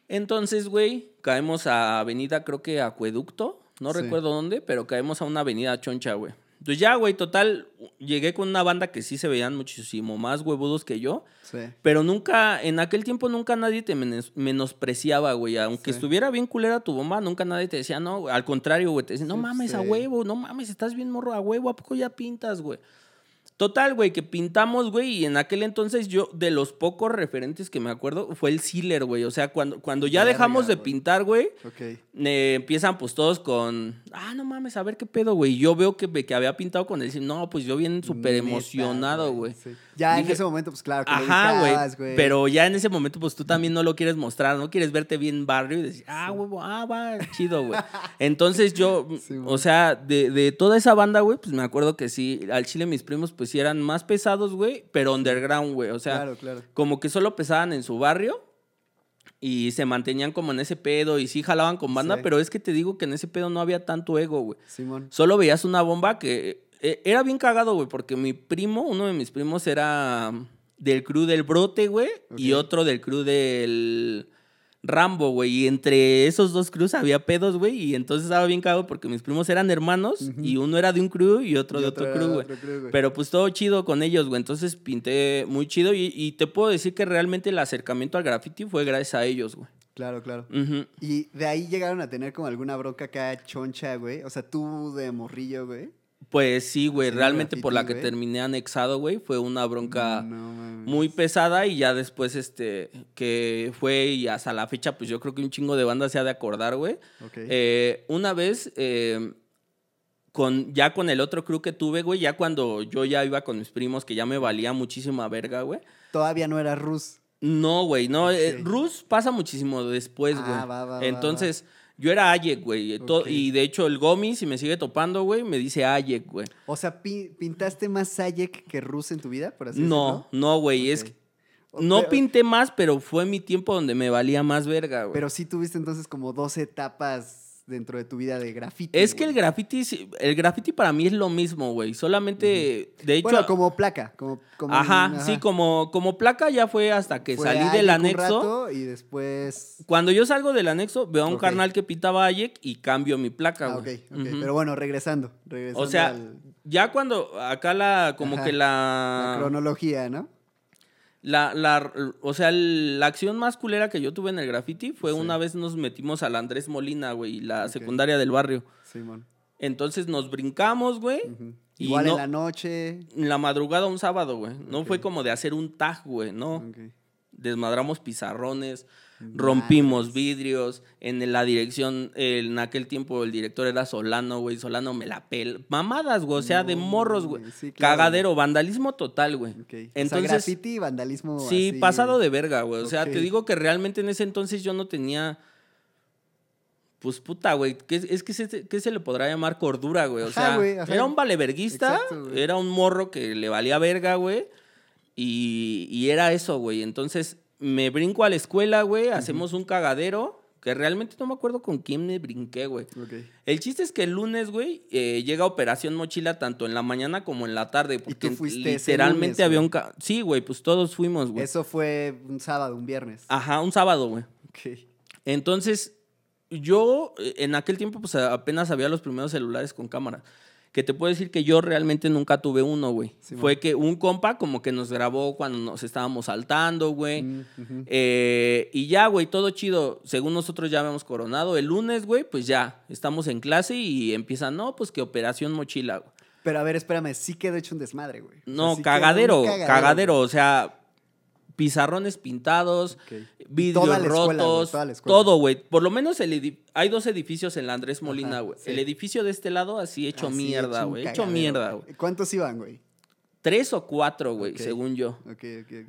Entonces, güey, caemos a avenida, creo que Acueducto, no Sí. recuerdo dónde, pero caemos a una avenida choncha, güey. Entonces ya, güey, total, llegué con una banda que sí se veían muchísimo más huevudos que yo, Sí. pero nunca, en aquel tiempo nunca nadie te menos- menospreciaba, güey. Aunque Sí. estuviera bien culera tu bomba, nunca nadie te decía, no, al contrario, güey, te decían, no Sí, mames, a huevo, no mames, estás bien morro a huevo, ¿a poco ya pintas, güey? Total, güey, que pintamos, güey, y en aquel entonces yo, de los pocos referentes que me acuerdo, fue el Sealer, güey. O sea, cuando, cuando ya Verga, dejamos de güey. pintar, güey, Ok. eh, empiezan pues todos con, ah, no mames, a ver qué pedo, güey. Yo veo que, que había pintado con él, no, pues yo bien súper emocionado, güey. sí. Ya en ese momento, pues claro, que lo Ajá, güey. Pero ya en ese momento, pues tú también no lo quieres mostrar, no quieres verte bien barrio y decir, ah, huevo, ah, va, chido, güey. Entonces yo, Sí, o sea, de, de toda esa banda, güey, pues me acuerdo que sí, al chile mis primos, pues sí eran más pesados, güey, pero underground, güey. O sea, claro, claro. como que solo pesaban en su barrio y se mantenían como en ese pedo y sí jalaban con banda, Sí. pero es que te digo que en ese pedo no había tanto ego, güey. Simón. Solo veías una bomba que eh, era bien cagado, güey, porque mi primo, uno de mis primos era del crew del brote, güey, y otro del crew del Rambo, güey. Y entre esos dos crews había pedos, güey, y entonces estaba bien cagado porque mis primos eran hermanos y uno era de un crew y otro Y de otro crew, güey. Pero pues todo chido con ellos, güey. Entonces pinté muy chido y, y te puedo decir que realmente el acercamiento al graffiti fue gracias a ellos, güey. Claro, claro. Ujú. Y de ahí llegaron a tener como alguna bronca acá choncha, güey. O sea, tú de morrillo, güey. Pues sí, güey. Realmente por la que güey. terminé anexado, güey, fue una bronca No muy pesada y ya después, este, que fue y hasta la fecha, pues yo creo que un chingo de bandas se ha de acordar, güey. Ok. Eh, una vez, eh, con, ya con el otro crew que tuve, güey, ya cuando yo ya iba con mis primos, que ya me valía muchísima verga, güey. Todavía no era Rus. No, güey, no. eh. Rus pasa muchísimo después, güey. Ah, va, va, va, Entonces, yo era Ayek, güey. to- Ok. Y de hecho, el Gomi, si me sigue topando, güey, me dice Ayek, güey. O sea, pi- ¿pintaste más Sayek que Rus en tu vida? Por así No, no, güey. Es que no pero- pinté más, pero fue mi tiempo donde me valía más verga, güey. Pero sí tuviste entonces como dos etapas dentro de tu vida de graffiti. Es que el graffiti, el graffiti para mí es lo mismo, güey. Solamente, de hecho, Bueno, como placa. Como, como- ajá, sí, como, como placa ya fue hasta que Fue salí del un anexo. rato y después... Cuando yo salgo del anexo, veo a un Ok. carnal que pitaba Ayek y cambio mi placa, Ah, ok, güey. ok. Ujú. Pero bueno, regresando. regresando O sea, al- ya cuando acá la, como Ajá, que la la, cronología, ¿no? La, la, o sea, la acción más culera que yo tuve en el graffiti fue Sí. una vez nos metimos al Andrés Molina, güey, la secundaria del barrio. Simón. Entonces nos brincamos, güey. Igual no- en la noche. En la madrugada un sábado, güey. No fue como de hacer un tag, güey, no. Desmadramos pizarrones, rompimos vidrios. En la dirección, en aquel tiempo el director era Solano, güey. Solano me la pel. Mamadas, güey. O sea, de morros, güey. güey, sí, claro, Cagadero, vandalismo total, güey. Ok. o sea, Entonces, graffiti vandalismo. sí, así. pasado de verga, güey. O sea, te digo que realmente en ese entonces yo no tenía. Pues puta, güey. ¿qué es, que se, ¿qué se le podrá llamar cordura, güey? O Ajá, sea, era un valeverguista, Exacto, era un morro que le valía verga, güey. Y, y era eso, güey. Entonces me brinco a la escuela, güey. Hacemos un cagadero. Que realmente no me acuerdo con quién me brinqué, güey. El chiste es que el lunes, güey, eh, llega Operación Mochila tanto en la mañana como en la tarde. Porque tú fuiste ese literalmente lunes, había un... ca- Sí, güey, pues todos fuimos, güey. Eso fue un sábado, un viernes. Ajá, un sábado, güey. Ok. Entonces, yo eh, en aquel tiempo, pues apenas había los primeros celulares con cámara. Que te puedo decir que yo realmente nunca tuve uno, güey. Sí, Fue man. que un compa como que nos grabó cuando nos estábamos saltando, güey. Mm. Eh, y ya, güey, todo chido. Según nosotros ya habíamos coronado. El lunes, güey, pues ya, estamos en clase y empiezan, no, pues que operación mochila, güey. Pero a ver, espérame, sí quedó hecho un desmadre, güey. O sea, No, sí cagadero, cagadero, O sea, pizarrones pintados, Ok. vidrios Toda escuela, rotos, todo, güey. Por lo menos el hay dos edificios en la Andrés Molina, güey. sí. El edificio de este lado así hecho Así, mierda, güey. Hecho mierda, güey. ¿Cuántos iban, güey? Tres o cuatro, güey, según yo.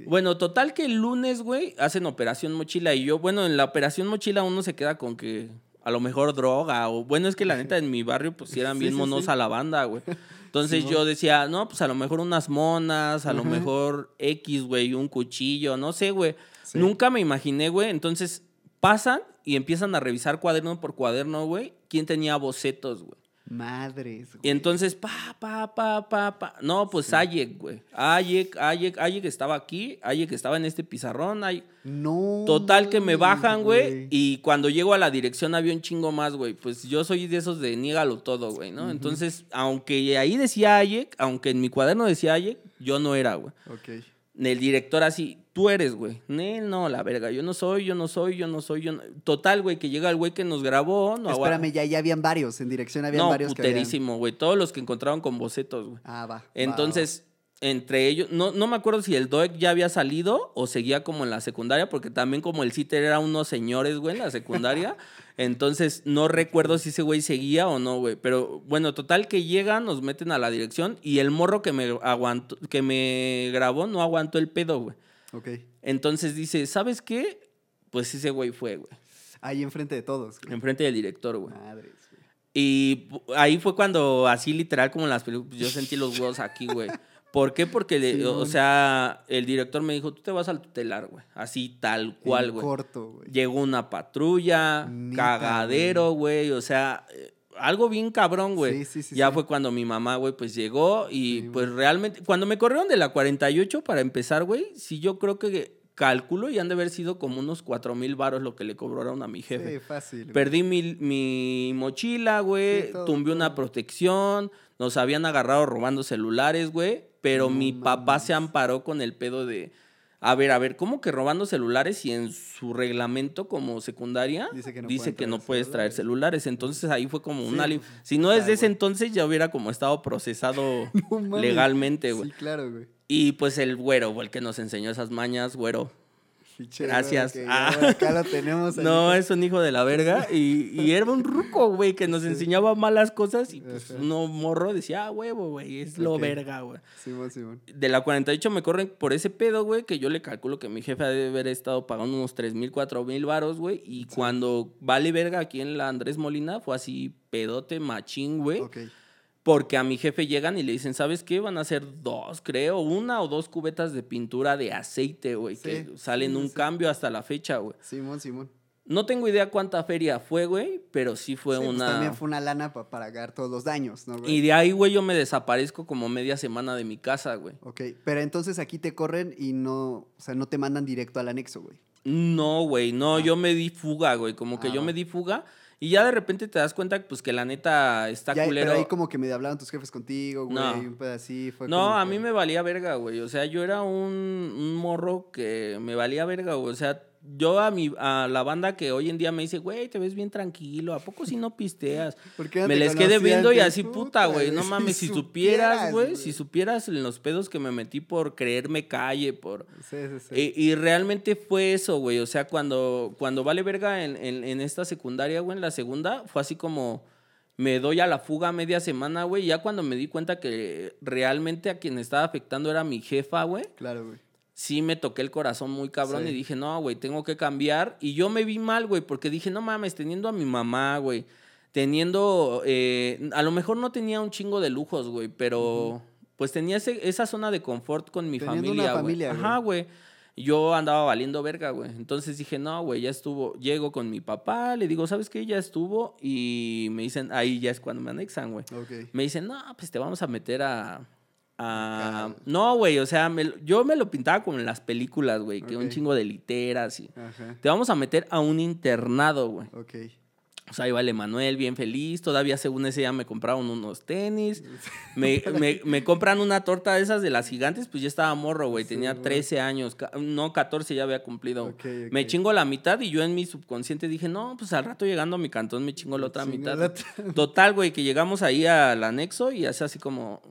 Bueno, total que el lunes, güey, hacen operación mochila y yo, bueno, en la operación mochila uno se queda con que a lo mejor droga o bueno, es que la neta en mi barrio pues sí eran Sí, bien sí, monos a la banda, güey. Entonces yo decía, no, pues a lo mejor unas monas, a lo mejor X, güey, un cuchillo, no sé, güey. Sí. Nunca me imaginé, güey. Entonces pasan y empiezan a revisar cuaderno por cuaderno, güey, quién tenía bocetos, güey. Madres, güey. Y entonces, pa, pa, pa, pa, pa. No, pues Ayek, güey. Ayek, Ayek, Ayek estaba aquí, Ayek estaba en este pizarrón. Ay- No. Total que me bajan, güey. Y cuando llego a la dirección había un chingo más, güey. Pues yo soy de esos de niégalo todo, güey, ¿no? Entonces, aunque ahí decía Ayek, aunque en mi cuaderno decía Ayek, yo no era, güey. Ok. El director así, tú eres, güey. Nel, no, la verga, yo no soy, yo no soy, yo no soy, yo no... Total, güey, que llega el güey que nos grabó, no Espérame, ya, ya habían varios. En dirección habían No, varios habían- puterísimo, güey. Todos los que encontraron con bocetos, güey. Ah, va. va, Entonces, entre ellos, no, no me acuerdo si el DOEC ya había salido o seguía como en la secundaria, porque también como el CITER era unos señores, güey, en la secundaria. entonces, no recuerdo si ese güey seguía o no, güey. Pero bueno, total que llegan, nos meten a la dirección y el morro que me aguantó, que me grabó no aguantó el pedo, güey. Ok. Entonces dice, ¿sabes qué? Pues ese güey fue, güey. Ahí enfrente de todos. güey. Enfrente del director, güey. Madres, güey. Y ahí fue cuando, así literal como en las películas, yo sentí los huevos aquí, güey. ¿Por qué? Porque, le- o sea, el director me dijo, tú te vas al tutelar, güey. Así, tal cual, güey. corto, güey. Llegó una patrulla, cagadero, güey. O sea, eh, algo bien cabrón, güey. Sí, sí, sí, ya fue cuando mi mamá, güey, pues llegó y pues realmente, cuando me corrieron de la 48 para empezar, güey, sí yo creo que calculo y han de haber sido como unos 4 mil varos lo que le cobraron a mi jefe. Sí, fácil. güey. Perdí mi, mi mochila, güey. Sí, tumbé una protección. Nos habían agarrado robando celulares, güey. Pero No mi papá se amparó con el pedo de. A ver, a ver, ¿cómo que robando celulares y en su reglamento como secundaria Dice que no dice pueden que no traer puedes traer celulares? Entonces ahí fue como Sí, una... li- pues, Si no ah, desde ese entonces ya hubiera como estado procesado No legalmente, güey. Sí, claro, güey. Y pues el güero, güey, el que nos enseñó esas mañas, güero. Gracias. güey, Ah. Acá lo tenemos. ahí. No, es un hijo de la verga. Y, y era un ruco, güey, que nos enseñaba malas cosas. Y pues Ajá. uno morro decía, ah, huevo, güey, es lo verga, güey. Simón, Simón. De la 48 me corren por ese pedo, güey, que yo le calculo que mi jefe debe haber estado pagando unos 3 mil, 4 mil varos, güey. Y cuando vale verga aquí en la Andrés Molina, fue así pedote machín, güey. Ok. Porque a mi jefe llegan y le dicen, ¿sabes qué? Van a ser dos, creo, una o dos cubetas de pintura de aceite, güey, Sí, que salen sí, un sí. cambio hasta la fecha, güey. Simón, Simón. No tengo idea cuánta feria fue, güey, pero sí fue pues, una... también fue una lana para pagar todos los daños, ¿no, güey? Y de ahí, güey, yo me desaparezco como media semana de mi casa, güey. Ok, pero entonces aquí te corren y no, o sea, no te mandan directo al anexo, güey. No, güey, no, yo me di fuga, güey, como que Ah, yo me di fuga y ya de repente te das cuenta, pues, que la neta está Ya, culero. pero ahí como que me hablaban tus jefes contigo, güey, No. un pedacito. Fue No, a que- mí me valía verga, güey. O sea, yo era un, un morro que me valía verga, güey. O sea, yo a mi a la banda que hoy en día me dice, güey, te ves bien tranquilo, ¿a poco si no pisteas? ¿Por qué no me les quedé viendo y así, puta, güey, no mames, si supieras, güey, si supieras los pedos que me metí por creerme calle, por... Sí, sí, sí. Y, y realmente fue eso, güey. O sea, cuando, cuando vale verga en, en, en esta secundaria, güey, en la segunda, fue así como me doy a la fuga media semana, güey. Ya cuando me di cuenta que realmente a quien estaba afectando era mi jefa, güey. Claro, güey. Sí me toqué el corazón muy cabrón Sí. y dije, no, güey, tengo que cambiar. Y yo me vi mal, güey, porque dije, no mames, teniendo a mi mamá, güey, teniendo, eh, a lo mejor no tenía un chingo de lujos, güey, pero pues tenía ese- esa zona de confort con mi Teniendo una familia, güey. familia, güey. Ajá, güey. Yo andaba valiendo verga, güey. Entonces dije, no, güey, ya estuvo. Llego con mi papá, le digo, ¿sabes qué? Ya estuvo. Y me dicen, ahí ya es cuando me anexan, güey. Me dicen, no, pues te vamos a meter a. a... Acá. No, güey, o sea, me yo me lo pintaba como en las películas, güey, que un chingo de literas y. Ajá. Te vamos a meter a un internado, güey. Ok. O sea, iba el Emanuel bien feliz. Todavía, según ese, ya me compraron unos tenis. Me, me, me compran una torta de esas de las gigantes, pues ya estaba morro, güey. Tenía güey. 13 años. No, 14 ya había cumplido. Me chingo la mitad y yo en mi subconsciente dije, no, pues al rato llegando a mi cantón me chingo la otra mitad. Total, güey, que llegamos ahí al anexo y hace así como,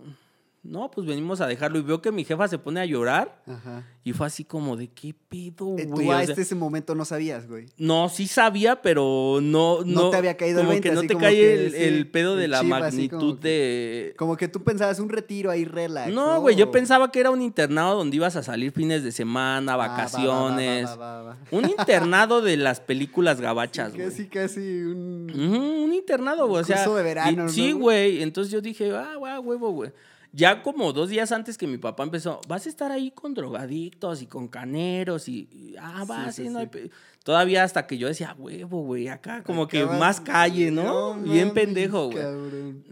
no, pues venimos a dejarlo. Y veo que mi jefa se pone a llorar. Ajá. Y fue así como de, ¿qué pedo, Eh, güey? Tú O a sea, este ese momento no sabías, güey. No, sí sabía, pero no... No No, te había caído el Como 20, que no te como cae el, sí, el pedo de el la chip, magnitud como que- de... Como que tú pensabas un retiro ahí relax. No, güey, yo pensaba que era un internado donde ibas a salir fines de semana, Ah, va, va, va, va, vacaciones. va, va, va. Un internado de las películas gabachas, güey. Casi, casi un... Internado, güey. O sea, curso de verano, y- Sí, ¿no? güey. Entonces yo dije, ah, güey, huevo, güey. Ya como dos días antes que mi papá empezó, vas a estar ahí con drogadictos y con caneros y, y, ah, va, Sí, sí, sí, no hay sí. pe-". Todavía hasta que yo decía, huevo, güey, acá como que más calle, ¿no? Bien pendejo, güey.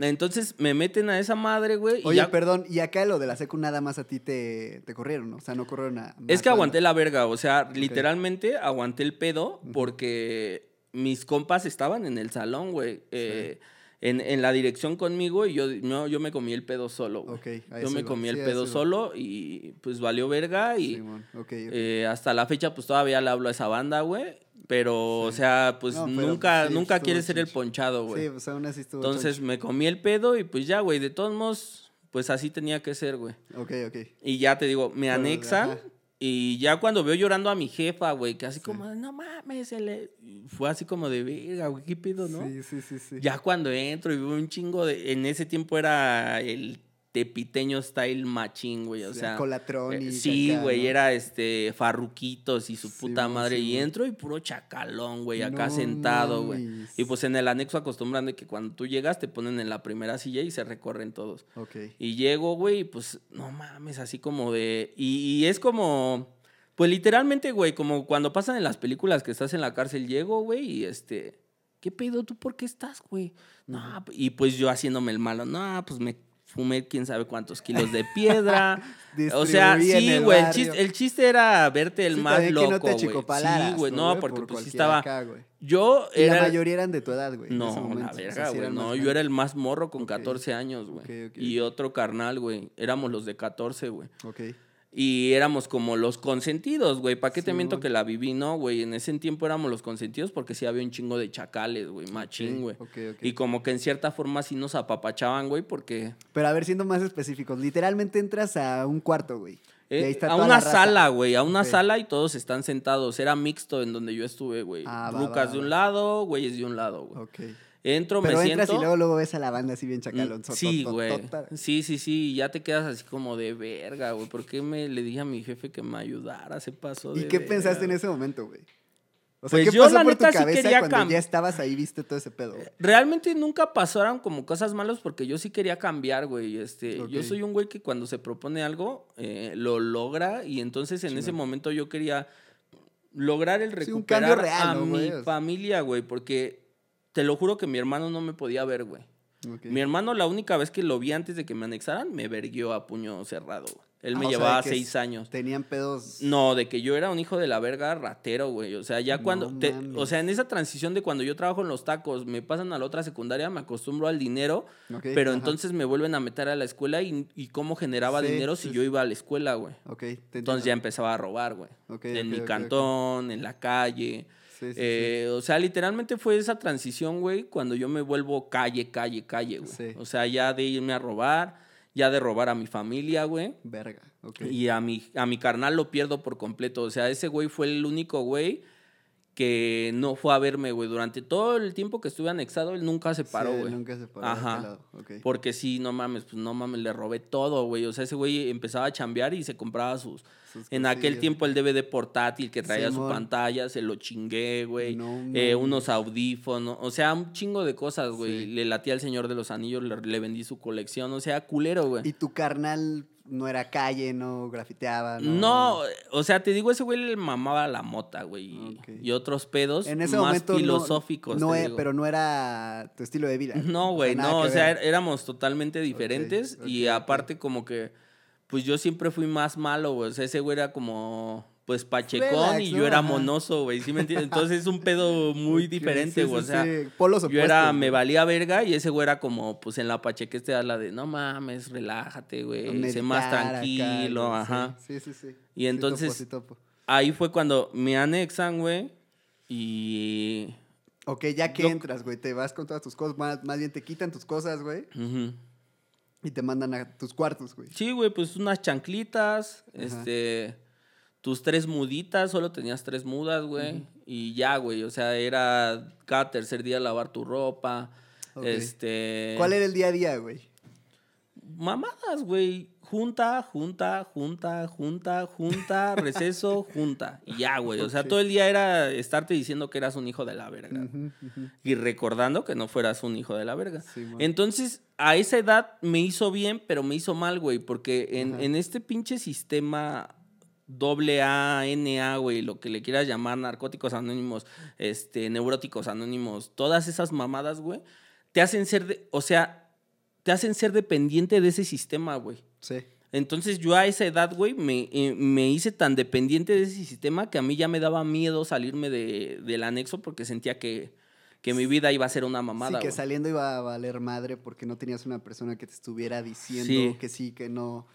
Entonces me meten a esa madre, güey. y Oye, ya- perdón, y acá lo de la secu nada más a ti te, te corrieron, ¿no? O sea, no corrieron a... Es que aguanté banda. la verga, o sea, literalmente aguanté el pedo porque mis compas estaban en el salón, güey. eh, en, en la dirección conmigo y yo, no, yo me comí el pedo solo, güey. Yo me comí el sí, pedo solo y pues valió verga y eh, hasta la fecha pues todavía le hablo a esa banda, güey. Pero, o sea, pues No, pero, nunca, sí, nunca quieres ser el ponchado, güey. Sí, pues aún así estuvo Entonces me comí el pedo y pues ya, güey, de todos modos, pues así tenía que ser, güey. Ok, ok. Y ya te digo, me Pero, anexan. ajá. Y ya cuando veo llorando a mi jefa, güey, que así como, de, no mames, se le... fue así como de verga, güey, qué pedo, ¿no? Sí, sí, sí, sí. Ya cuando entro y veo un chingo de. En ese tiempo era el tepiteño style machín, güey. O sea. Colatrón eh, y sí, güey, ¿no? era este farruquitos y su Sí, puta madre. sí, y entro y puro chacalón, güey, acá No sentado, güey. Y pues en el anexo acostumbran de que cuando tú llegas te ponen en la primera silla y se recorren todos. Ok. Y llego, güey, y pues, no mames, así como de. Y, y es como. Pues literalmente, güey, como cuando pasan en las películas que estás en la cárcel, llego, güey, y este. ¿Qué pedo? ¿Tú por qué estás, güey? No, y pues yo haciéndome el malo, no, pues me fumé quién sabe cuántos kilos de piedra. o sea, sí, güey, el chiste, el chiste era verte el Sí, más loco, no güey. achicopalaras, Sí, güey, no, porque Por pues sí estaba. acá. Yo Y era. la mayoría eran de tu edad, güey. No, la verga, güey. no, yo era el más morro con Ok. 14 años, güey. Y otro carnal, güey. Éramos los de 14, güey. Ok. Y éramos como los consentidos, güey. ¿Para qué te miento que la viví, no, güey? En ese tiempo éramos los consentidos porque sí había un chingo de chacales, güey. Machín, güey. ok, ok. Y como que en cierta forma sí nos apapachaban, güey, porque... Pero a ver, siendo más específicos, literalmente entras a un cuarto, güey. eh, ahí está a una sala, güey, a una sala y todos están sentados. Era mixto en donde yo estuve, güey. Ah, va, va, de un lado, güeyes de un lado, güey. Ok. Entro, Pero me entras siento... y luego, luego ves a la banda así bien Mm, chacalón. Sí, güey. Sí, sí, sí. y Ya te quedas así como de verga, güey. ¿Por qué me le dije a mi jefe que me ayudara? Se pasó de ¿Y qué verga, pensaste en ese momento, güey? O sea, Pues ¿qué yo, pasó la por tu neta, sí quería cuando cam- ya estabas ahí, viste todo ese pedo? güey? Realmente nunca pasaron como cosas malas porque yo sí quería cambiar, güey. Este, Yo soy un güey que cuando se propone algo, eh, lo logra. Y entonces en ese momento yo quería lograr el Sí, un recuperar real, a ¿no, mi güey? Familia, güey. Porque te lo juro que mi hermano no me podía ver, güey. Mi hermano, la única vez que lo vi antes de que me anexaran, me verguió a puño cerrado. güey. Él Ah, me sea, llevaba seis años. Tenían pedos. No, de que yo era un hijo de la verga ratero, güey. O sea, ya No cuando. te- o sea, en esa transición de cuando yo trabajo en los tacos, me pasan a la otra secundaria, me acostumbro al dinero, Ok, pero ajá. entonces me vuelven a meter a la escuela y, y cómo generaba Sí, dinero sí, si yo iba a la escuela, güey. Ok, te Entonces ya empezaba a robar, güey. Ok, en mi cantón, en la calle. Sí, sí, sí. Eh, O sea, literalmente fue esa transición, güey, cuando yo me vuelvo calle, calle, calle, güey. O sea, ya de irme a robar, ya de robar a mi familia, güey. Verga, ok. Y a mi, a mi carnal lo pierdo por completo. O sea, ese güey fue el único güey que no fue a verme, güey. Durante todo el tiempo que estuve anexado, él nunca se paró, Sí, güey. nunca se paró Ajá. ok. Porque sí, no mames, pues no mames, le robé todo, güey. O sea, ese güey empezaba a chambear y se compraba sus... Sus En aquel tiempo el DVD portátil que traía su pantalla, se lo chingué, güey. No Eh, unos audífonos, o sea, un chingo de cosas, güey. Sí. Le latí al Señor de los Anillos, le, le vendí su colección, o sea, culero, güey. Y tu carnal no era calle, no grafiteaba, no. No, o sea, te digo, ese güey le mamaba la mota, güey. y- otros pedos En ese más no- filosóficos. No, te e- digo. pero no era tu estilo de vida. No, O güey, sea, no, o sea, éramos totalmente diferentes y aparte como que, pues yo siempre fui más malo, güey. O sea, ese güey era como, pues pachecón Relax, y ¿no? yo era Ajá. monoso, güey, ¿sí me entiendes? Entonces es un pedo muy diferente, sí, güey. sí, o sea, sí, polos yo era, me valía verga y ese güey era como, pues en la pacheque te da la de, no mames, relájate, güey, sé más acá, tranquilo, ajá. Sí, sí, sí. Y Sí entonces- topo, sí topo. Ahí fue cuando me anexan, güey, y... Ok, ya que entras, güey, te vas con todas tus cosas, más, más bien te quitan tus cosas, güey. ujú. Y te mandan a tus cuartos, güey. Sí, güey, pues unas chanclitas, este, tus tres muditas, solo tenías tres mudas, güey. Y ya, güey, o sea, era cada tercer día lavar tu ropa, este... ¿Cuál era el día a día, güey? Mamadas, güey. Junta, junta, junta, junta, junta, receso, junta. Y ya, güey. O sea, todo el día era estarte diciendo que eras un hijo de la verga. Y recordando que no fueras un hijo de la verga. Sí. Entonces, a esa edad me hizo bien, pero me hizo mal, güey. Porque en, en este pinche sistema doble A, NA, güey, lo que le quieras llamar, narcóticos anónimos, este, neuróticos anónimos, todas esas mamadas, güey, te hacen ser, de- o sea, te hacen ser dependiente de ese sistema, güey. Sí. Entonces yo a esa edad, güey, me, eh, me hice tan dependiente de ese sistema que a mí ya me daba miedo salirme de, del anexo porque sentía que, que mi vida iba a ser una mamada. sí, que saliendo iba a valer madre porque no tenías una persona que te estuviera diciendo Sí. que sí, que no.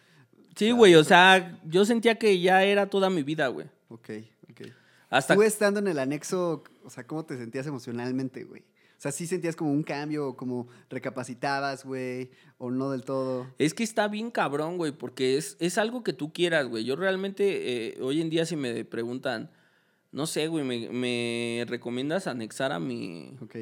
Sí, güey, o sea, yo sentía que ya era toda mi vida, güey. Ok, ok. Hasta Tú estando en el anexo, o sea, ¿cómo te sentías emocionalmente, güey? O sea, ¿sí sentías como un cambio, o como recapacitabas, güey? ¿O no del todo? Es que está bien cabrón, güey, porque es, es algo que tú quieras, güey. Yo realmente, eh, hoy en día, si me preguntan, no sé, güey, me, me recomiendas anexar a mi. Ok.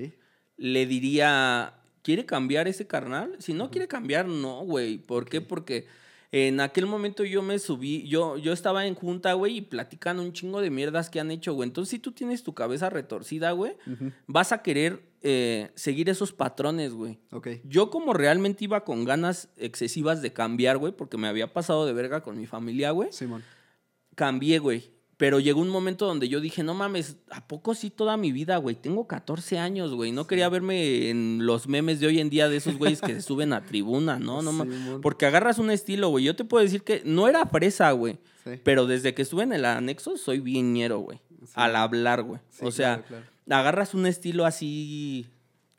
Le diría, ¿quiere cambiar ese carnal? Si no quiere cambiar, no, güey. ¿Por qué? Porque en aquel momento yo me subí, yo, yo estaba en junta, güey, y platican un chingo de mierdas que han hecho, güey. Entonces, si tú tienes tu cabeza retorcida, güey, vas a querer eh, seguir esos patrones, güey. Ok. Yo como realmente iba con ganas excesivas de cambiar, güey, porque me había pasado de verga con mi familia, güey, Simón. cambié, güey. Pero llegó un momento donde yo dije, no mames, ¿a poco sí toda mi vida, güey? Tengo 14 años, güey. No quería verme en los memes de hoy en día de esos güeyes que se suben a tribuna, ¿no? no porque agarras un estilo, güey. Yo te puedo decir que no era fresa, güey. Sí. Pero desde que estuve en el anexo soy bien ñero, güey. Al hablar, güey. Sí, o sea, claro, agarras un estilo así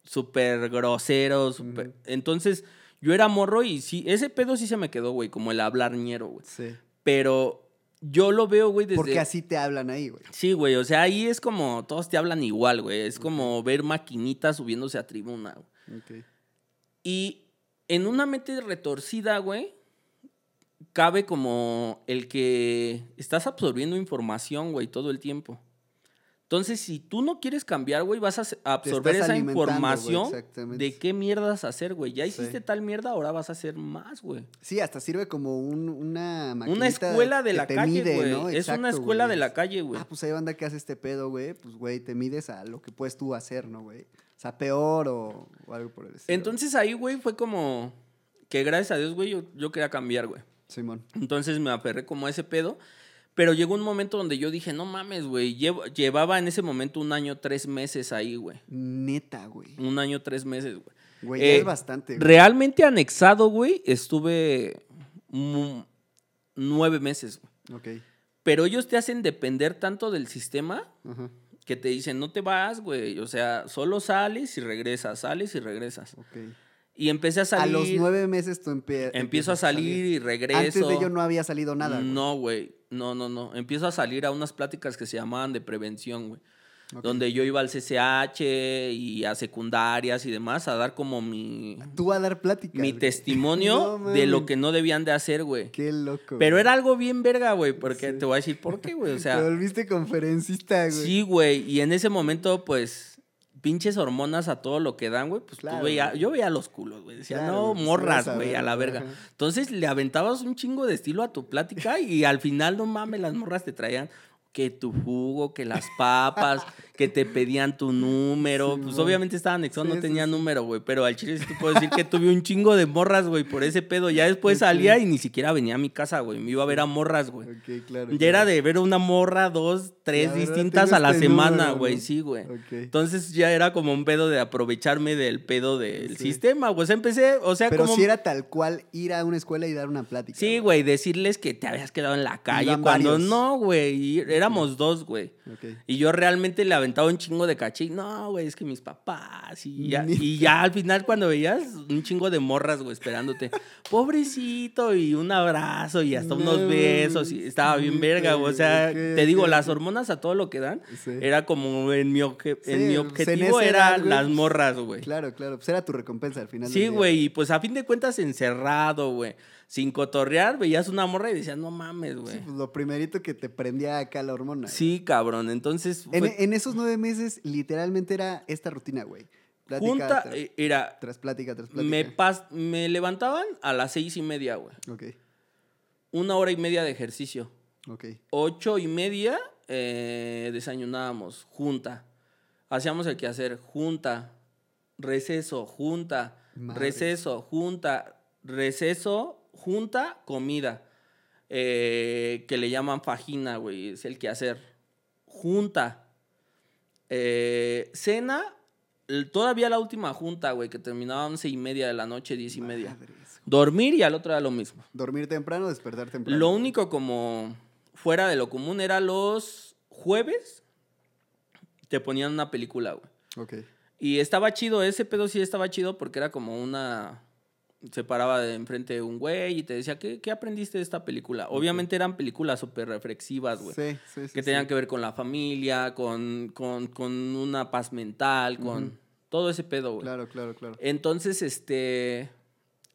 súper grosero. Entonces, yo era morro y sí, ese pedo sí se me quedó, güey, como el hablar ñero, güey. Sí. Pero yo lo veo, güey, desde... Porque así te hablan ahí, güey. Sí, güey, o sea, ahí es como, todos te hablan igual, güey. Es como ver maquinitas subiéndose a tribuna, güey. Y en una mente retorcida, güey, cabe como el que estás absorbiendo información, güey, todo el tiempo. Entonces, si tú no quieres cambiar, güey, vas a absorber esa información de qué mierdas hacer, güey. Ya Sí. hiciste tal mierda, ahora vas a hacer más, güey. Sí, hasta sirve como un- una Una escuela de que la te calle, güey. ¿no? Es una escuela de la calle, güey. Ah, pues hay banda que hace este pedo, güey. Pues, güey, te mides a lo que puedes tú hacer, ¿no, güey? O sea, peor o, o algo por el estilo. Entonces ahí, güey, fue como que gracias a Dios, güey, yo, yo quería cambiar, güey. Simón. Entonces me aferré como a ese pedo. Pero llegó un momento donde yo dije, no mames, güey. Llevaba en ese momento un año, tres meses ahí, güey. Neta, güey. Un año, tres meses, güey. Güey, Eh, es bastante. güey. Realmente anexado, güey, estuve nueve meses, güey. Ok. Pero ellos te hacen depender tanto del sistema que te dicen, no te vas, güey. O sea, solo sales y regresas, sales y regresas. Ok. Y empecé a A salir. los nueve meses tú empie- Empiezo a empiezas salir y regreso. Antes de ello no había salido nada. güey. No, güey. No, no, no. Empiezo a salir a unas pláticas que se llamaban de prevención, güey. Donde yo iba al CCH y a secundarias y demás a dar como mi, Tú a dar pláticas. mi güey. testimonio No de lo que no debían de hacer, güey. Qué loco. Pero güey. era algo bien verga, güey, porque Sí. te voy a decir por qué, güey. O Te sea, volviste conferencista, güey. sí, güey. Y en ese momento, pues, pinches hormonas a todo lo que dan, güey. Pues Claro, tú veía, güey. yo veía los culos, güey. Decía, Claro, no, morras, güey, ver, a la verga. ajá. Entonces le aventabas un chingo de estilo a tu plática y al final, no mames, las morras te traían que tu jugo, que las papas, que te pedían tu número. Sí, pues obviamente estaba anexado, Sí, no tenía sí. número, güey. Pero al chile sí te puedo decir que tuve un chingo de morras, güey, por ese pedo. Ya después salía y ni siquiera venía a mi casa, güey. Me iba a ver a morras, güey. Ok, claro. Ya era de ver una morra, dos, tres La distintas a la este semana, número, güey. ¿no? Sí, güey. Ok. Entonces ya era como un pedo de aprovecharme del pedo del sistema, güey. O sea, empecé, o sea, Pero como... si era tal cual ir a una escuela y dar una plática. Sí, güey, decirles que te habías quedado en la calle cuando varios. no, güey. Era éramos dos, güey. Y yo realmente le aventaba un chingo de caché. No, güey, es que mis papás. Y ya, y ya al final, cuando veías un chingo de morras, güey, esperándote. Pobrecito, y un abrazo, y hasta unos No, besos. Y estaba bien verga, güey. O sea, te digo, las hormonas a todo lo que dan. Sí. Era como en mi, obje- Sí, en mi objetivo era las pues, morras, güey. Claro, claro. Pues era tu recompensa al final. Sí, güey, y pues a fin de cuentas encerrado, güey. Sin cotorrear, veías una morra y decías, no mames, güey. Sí, pues lo primerito que te prendía acá la hormona. Sí, cabrón. Entonces, En, fue en esos nueve meses, literalmente era esta rutina, güey. Plática junta, eh, era, tras plática, tras plática. me, pas- me levantaban a las seis y media, güey. Ok, Una hora y media de ejercicio. ok. Ocho y media eh, desayunábamos, junta. Hacíamos el quehacer, junta. Receso, junta. Receso, junta. Receso, junta, comida. Eh, que le llaman fajina, güey. Es el quehacer. Junta. Eh, cena. Todavía la última junta, güey, que terminaba a once y media de la noche, diez y media. Dormir y al otro era lo mismo. Dormir temprano, despertar temprano. Lo único como fuera de lo común era los jueves te ponían una película, güey. Ok. Y estaba chido, ese pedo sí estaba chido porque era como una... Se paraba de enfrente de un güey y te decía, ¿qué, qué aprendiste de esta película? Obviamente eran películas súper reflexivas, güey. Sí, sí, sí. que tenían que ver con la familia, con, con, con una paz mental, con todo ese pedo, güey. Claro, claro, claro. Entonces, este,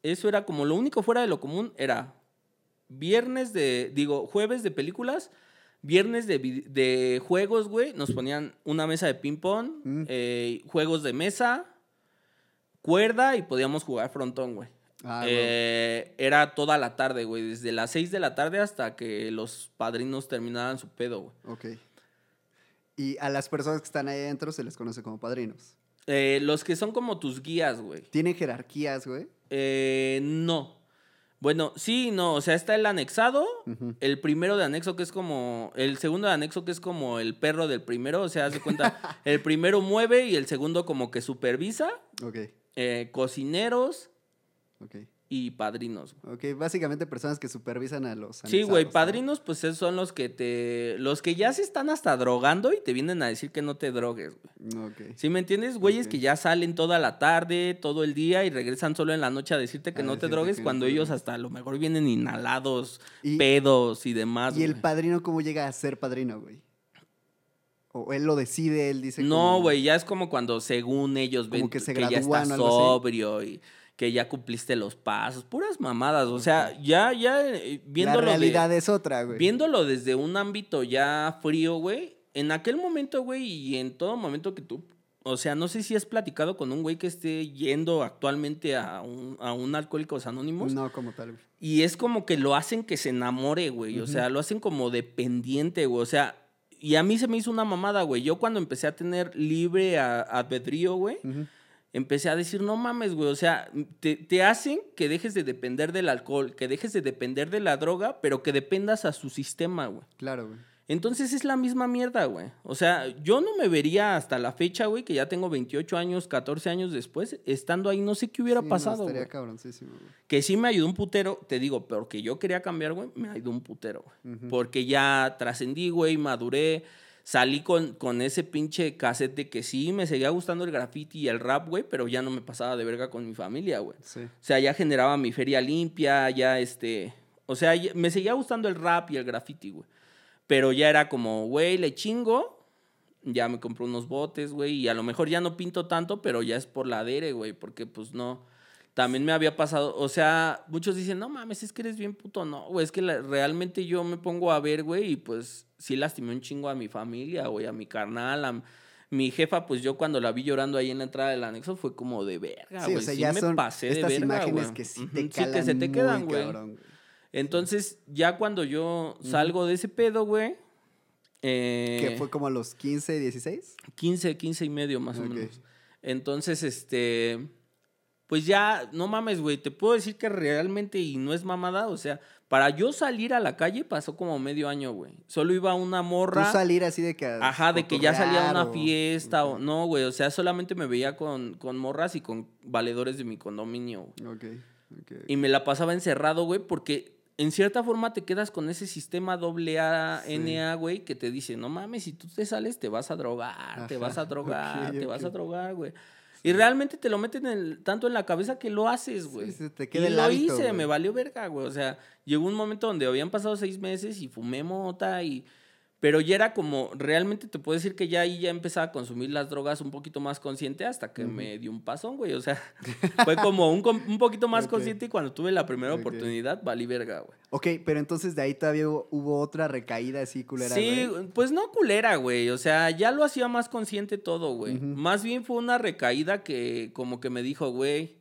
eso era como lo único fuera de lo común era viernes de, digo, jueves de películas, viernes de, de juegos, güey, nos ponían una mesa de ping pong, Mm. eh, juegos de mesa, cuerda y podíamos jugar frontón, güey. Ah, Eh, Era toda la tarde, güey, desde las 6 de la tarde hasta que los padrinos terminaran su pedo, güey. Ok. Y a las personas que están ahí adentro se les conoce como padrinos. Eh, los que son como tus guías, güey. ¿Tienen jerarquías, güey? Eh, no. Bueno, sí, no, o sea, está el anexado, el primero de anexo que es como, el segundo de anexo que es como el perro del primero, o sea, haz de cuenta, el primero mueve y el segundo como que supervisa, Ok, eh, cocineros y padrinos. Ok, básicamente personas que supervisan a los Sí, güey, anexados, ¿no? padrinos pues esos son los que te, los que ya se están hasta drogando y te vienen a decir que no te drogues, güey. Ok. ¿Sí me entiendes? Güeyes Ok. que ya salen toda la tarde, todo el día y regresan solo en la noche a decirte que A no te drogues que cuando ellos hasta a lo mejor vienen inhalados, Y- pedos y demás. ¿Y el padrino cómo llega a ser padrino, güey? O él lo decide, él dice No, güey, ya es como cuando según ellos ven Como que se ya gradúan o algo así. sobrio y que ya cumpliste los pasos, puras mamadas, o sea, ya ya eh, La viéndolo de- realidad es otra, güey. Viéndolo desde un ámbito ya frío, güey, en aquel momento, güey, y en todo momento que tú, o sea, no sé si has platicado con un güey que esté yendo actualmente a un, a un Alcohólicos Anónimos. No, como tal, güey. Y es como que lo hacen que se enamore, güey. O sea, lo hacen como dependiente, güey. O sea, y a mí se me hizo una mamada, güey. Yo cuando empecé a tener libre a- albedrío, güey. Empecé a decir, no mames, güey. O sea, te, te hacen que dejes de depender del alcohol, que dejes de depender de la droga, pero que dependas a su sistema, güey. Claro, güey. Entonces es la misma mierda, güey. O sea, yo no me vería hasta la fecha, güey, que ya tengo 28 años, 14 años después, estando ahí, no sé qué hubiera Sí, no, pasado, estaría güey. cabroncísimo, güey. Que sí me ayudó un putero, te digo, pero que yo quería cambiar, güey, me ayudó un putero, güey. Porque ya trascendí, güey, maduré, salí con, con ese pinche cassette de que sí, me seguía gustando el graffiti y el rap, güey, pero ya no me pasaba de verga con mi familia, güey. Sí. O sea, ya generaba mi feria limpia, ya este... O sea, ya- me seguía gustando el rap y el graffiti, güey. Pero ya era como, güey, le chingo. Ya me compré unos botes, güey. Y a lo mejor ya no pinto tanto, pero ya es por la dere, güey. Porque pues no. También me había pasado, o sea, muchos dicen, no mames, es que eres bien puto. No, güey, es que la- realmente yo me pongo a ver, güey, y pues sí lastimé un chingo a mi familia, güey, a mi carnal, a mi jefa, pues yo cuando la vi llorando ahí en la entrada del anexo fue como de verga, Sí, güey. o sea, sí ya me son pasé de estas verga, imágenes que sí te sí, calan que se te quedan, güey. Entonces, ya cuando yo salgo de ese pedo, güey, eh, Que fue como a los 15, 16. 15, 15 y medio más o menos. Entonces, este, pues ya, no mames, güey, te puedo decir que realmente, y no es mamada, o sea, para yo salir a la calle pasó como medio año, güey. Solo iba una Tú morra. salir así de que. Ajá, de que ya salía a una o- fiesta o no, güey. O sea, solamente me veía con, con morras y con valedores de mi condominio. güey. Ok, ok. Y me la pasaba encerrado, güey, porque en cierta forma te quedas con ese sistema doble A, NA, güey, que te dice, no mames, si tú te sales te vas a drogar, te vas a drogar, te vas a drogar, güey. Y realmente te lo meten tanto en la cabeza que lo haces, güey. Sí, te y queda el lo hábito, hice, me valió verga, güey. O sea, llegó un momento donde habían pasado seis meses y fumé mota y... Pero ya era como, realmente te puedo decir que ya ahí ya empezaba a consumir las drogas un poquito más consciente hasta que me dio un pasón, güey. O sea, fue como un, un poquito más consciente y cuando tuve la primera oportunidad, valí verga, güey. Ok, pero entonces de ahí todavía hubo, hubo otra recaída así culera, Sí, güey. pues no culera, güey. O sea, ya lo hacía más consciente todo, güey. Más bien fue una recaída que como que me dijo, güey,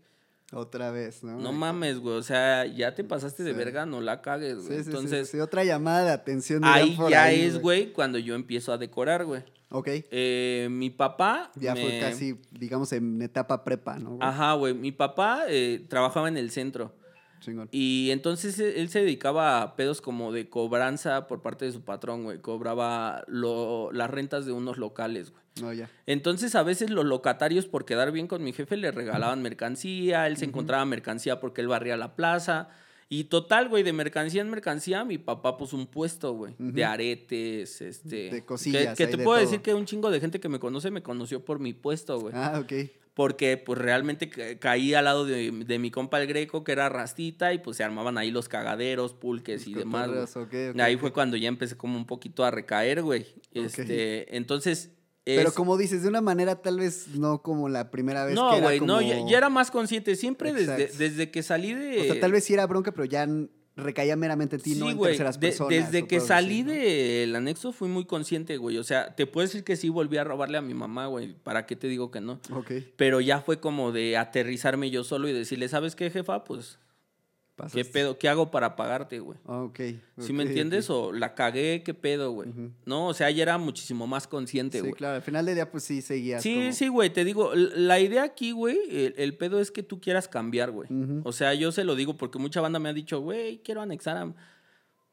Otra vez, ¿no? no mames, güey. O sea, ya te pasaste de Sí. verga, no la cagues, güey. sí, sí, Entonces, otra llamada de atención. ahí por ya ahí, es, güey, cuando yo empiezo a decorar, güey. Ok, Eh, mi papá. ya fue casi, digamos, en etapa prepa, ¿no? güey? Ajá, güey. Mi papá eh, trabajaba en el centro. Chingón. Y entonces eh, él se dedicaba a pedos como de cobranza por parte de su patrón, güey. Cobraba lo- las rentas de unos locales, güey. Ya. Entonces a veces los locatarios por quedar bien con mi jefe le regalaban mercancía, él se encontraba mercancía porque él barría la plaza. Y total, güey, de mercancía en mercancía, mi papá puso un puesto, güey, de aretes, este... De cosillas, Que, te puedo todo. decir que un chingo de gente que me conoce me conoció por mi puesto, güey. Ah, ok. Porque pues realmente ca- caí al lado de, de mi compa el greco, que era rastita, y pues se armaban ahí los cagaderos, pulques y demás. güey. cotorreos, ok, ok, ahí fue cuando ya empecé como un poquito a recaer, güey. Este, entonces... Pero como dices, de una manera tal vez no como la primera vez no, güey, no, ya, ya era más consciente. Siempre desde, Exacto. desde que salí de. O sea, tal vez sí era bronca, pero ya recaía meramente en ti, no Sí, en güey. terceras de- personas. desde que salí ¿no? del anexo fui muy consciente, güey. O sea, te puedo decir que sí volví a robarle a mi mamá, güey. ¿Para qué te digo que no? Ok. Pero ya fue como de aterrizarme yo solo y decirle, ¿sabes qué, jefa? Pues, ¿qué pedo? ¿Qué hago para pagarte, güey? Ah, ok. ¿Sí me entiendes? O la cagué, ¿qué pedo, güey? No, o sea, ya era muchísimo más consciente, Sí, güey. claro. Al final del día, pues sí seguías. Sí, como- sí, güey, te digo, la idea aquí, güey, el, el pedo es que tú quieras cambiar, güey. O sea, yo se lo digo porque mucha banda me ha dicho, güey, quiero anexar a...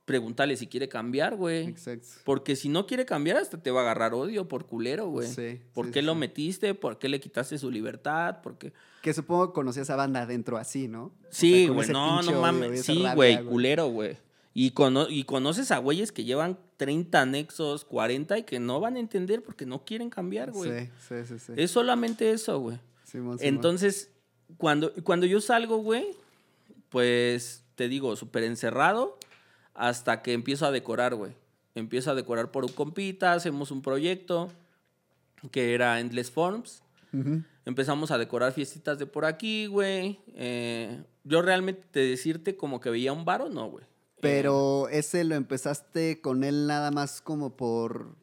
Pregúntale si quiere cambiar, güey. Exacto. Porque si no quiere cambiar, hasta te va a agarrar odio por culero, güey. Sí, ¿Por sí, qué lo sí. metiste? ¿Por qué le quitaste su libertad? Porque... Que supongo que conocías a banda adentro así, ¿no? Sí, güey, no, no mames. Sí, güey, culero, güey. Y, cono- y conoces a güeyes que llevan 30 anexos, 40 y que no van a entender porque no quieren cambiar, güey. Sí, sí, sí. sí. Es solamente eso, güey. Simón, Simón. Entonces, cuando, cuando yo salgo, güey, pues te digo, súper encerrado hasta que empiezo a decorar, güey. Empiezo a decorar por un compita, hacemos un proyecto que era Endless Forms. Empezamos a decorar fiestitas de por aquí, güey. Eh, yo realmente te decirte como que veía un varo, no, güey. Pero ese lo empezaste con él nada más como por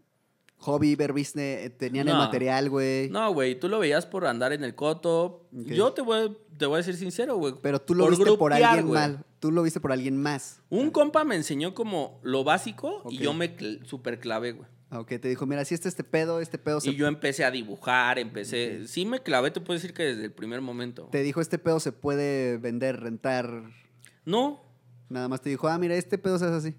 hobby, ver business, tenían el material, güey. No, güey, tú lo veías por andar en el coto. Yo te voy, te voy a decir sincero, güey. Pero tú lo Por viste por alguien mal. Tú lo viste por alguien más. Un compa me enseñó como lo básico y yo me cl- super clavé, güey. Aunque te dijo, mira, si este este pedo, este pedo se Y yo empecé a dibujar, empecé... Sí me clavé, te puedo decir que desde el primer momento. te dijo este pedo se puede vender, rentar. No, Nada más te dijo, ah, mira, este pedo se hace así.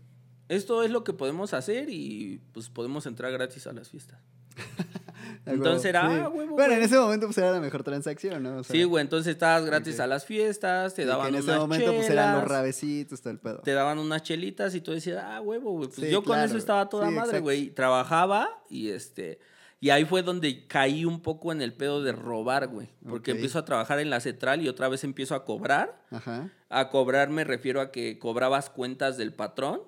esto es lo que podemos hacer y pues podemos entrar gratis a las fiestas. Entonces era, sí. ah, huevo, Bueno, en ese momento pues era la mejor transacción, ¿no? O sea, Sí, güey, entonces estabas gratis a las fiestas, te y que daban en ese momento pues eran los rabecitos, todo el pedo. te daban unas chelitas y tú decías, ah, huevo, güey. Pues Sí, yo con eso estaba toda Sí, madre, exacto. güey. Trabajaba y este. Y ahí fue donde caí un poco en el pedo de robar, güey. Porque empiezo a trabajar en la central y otra vez empiezo a cobrar. Ajá. A cobrar me refiero a que cobrabas cuentas del patrón.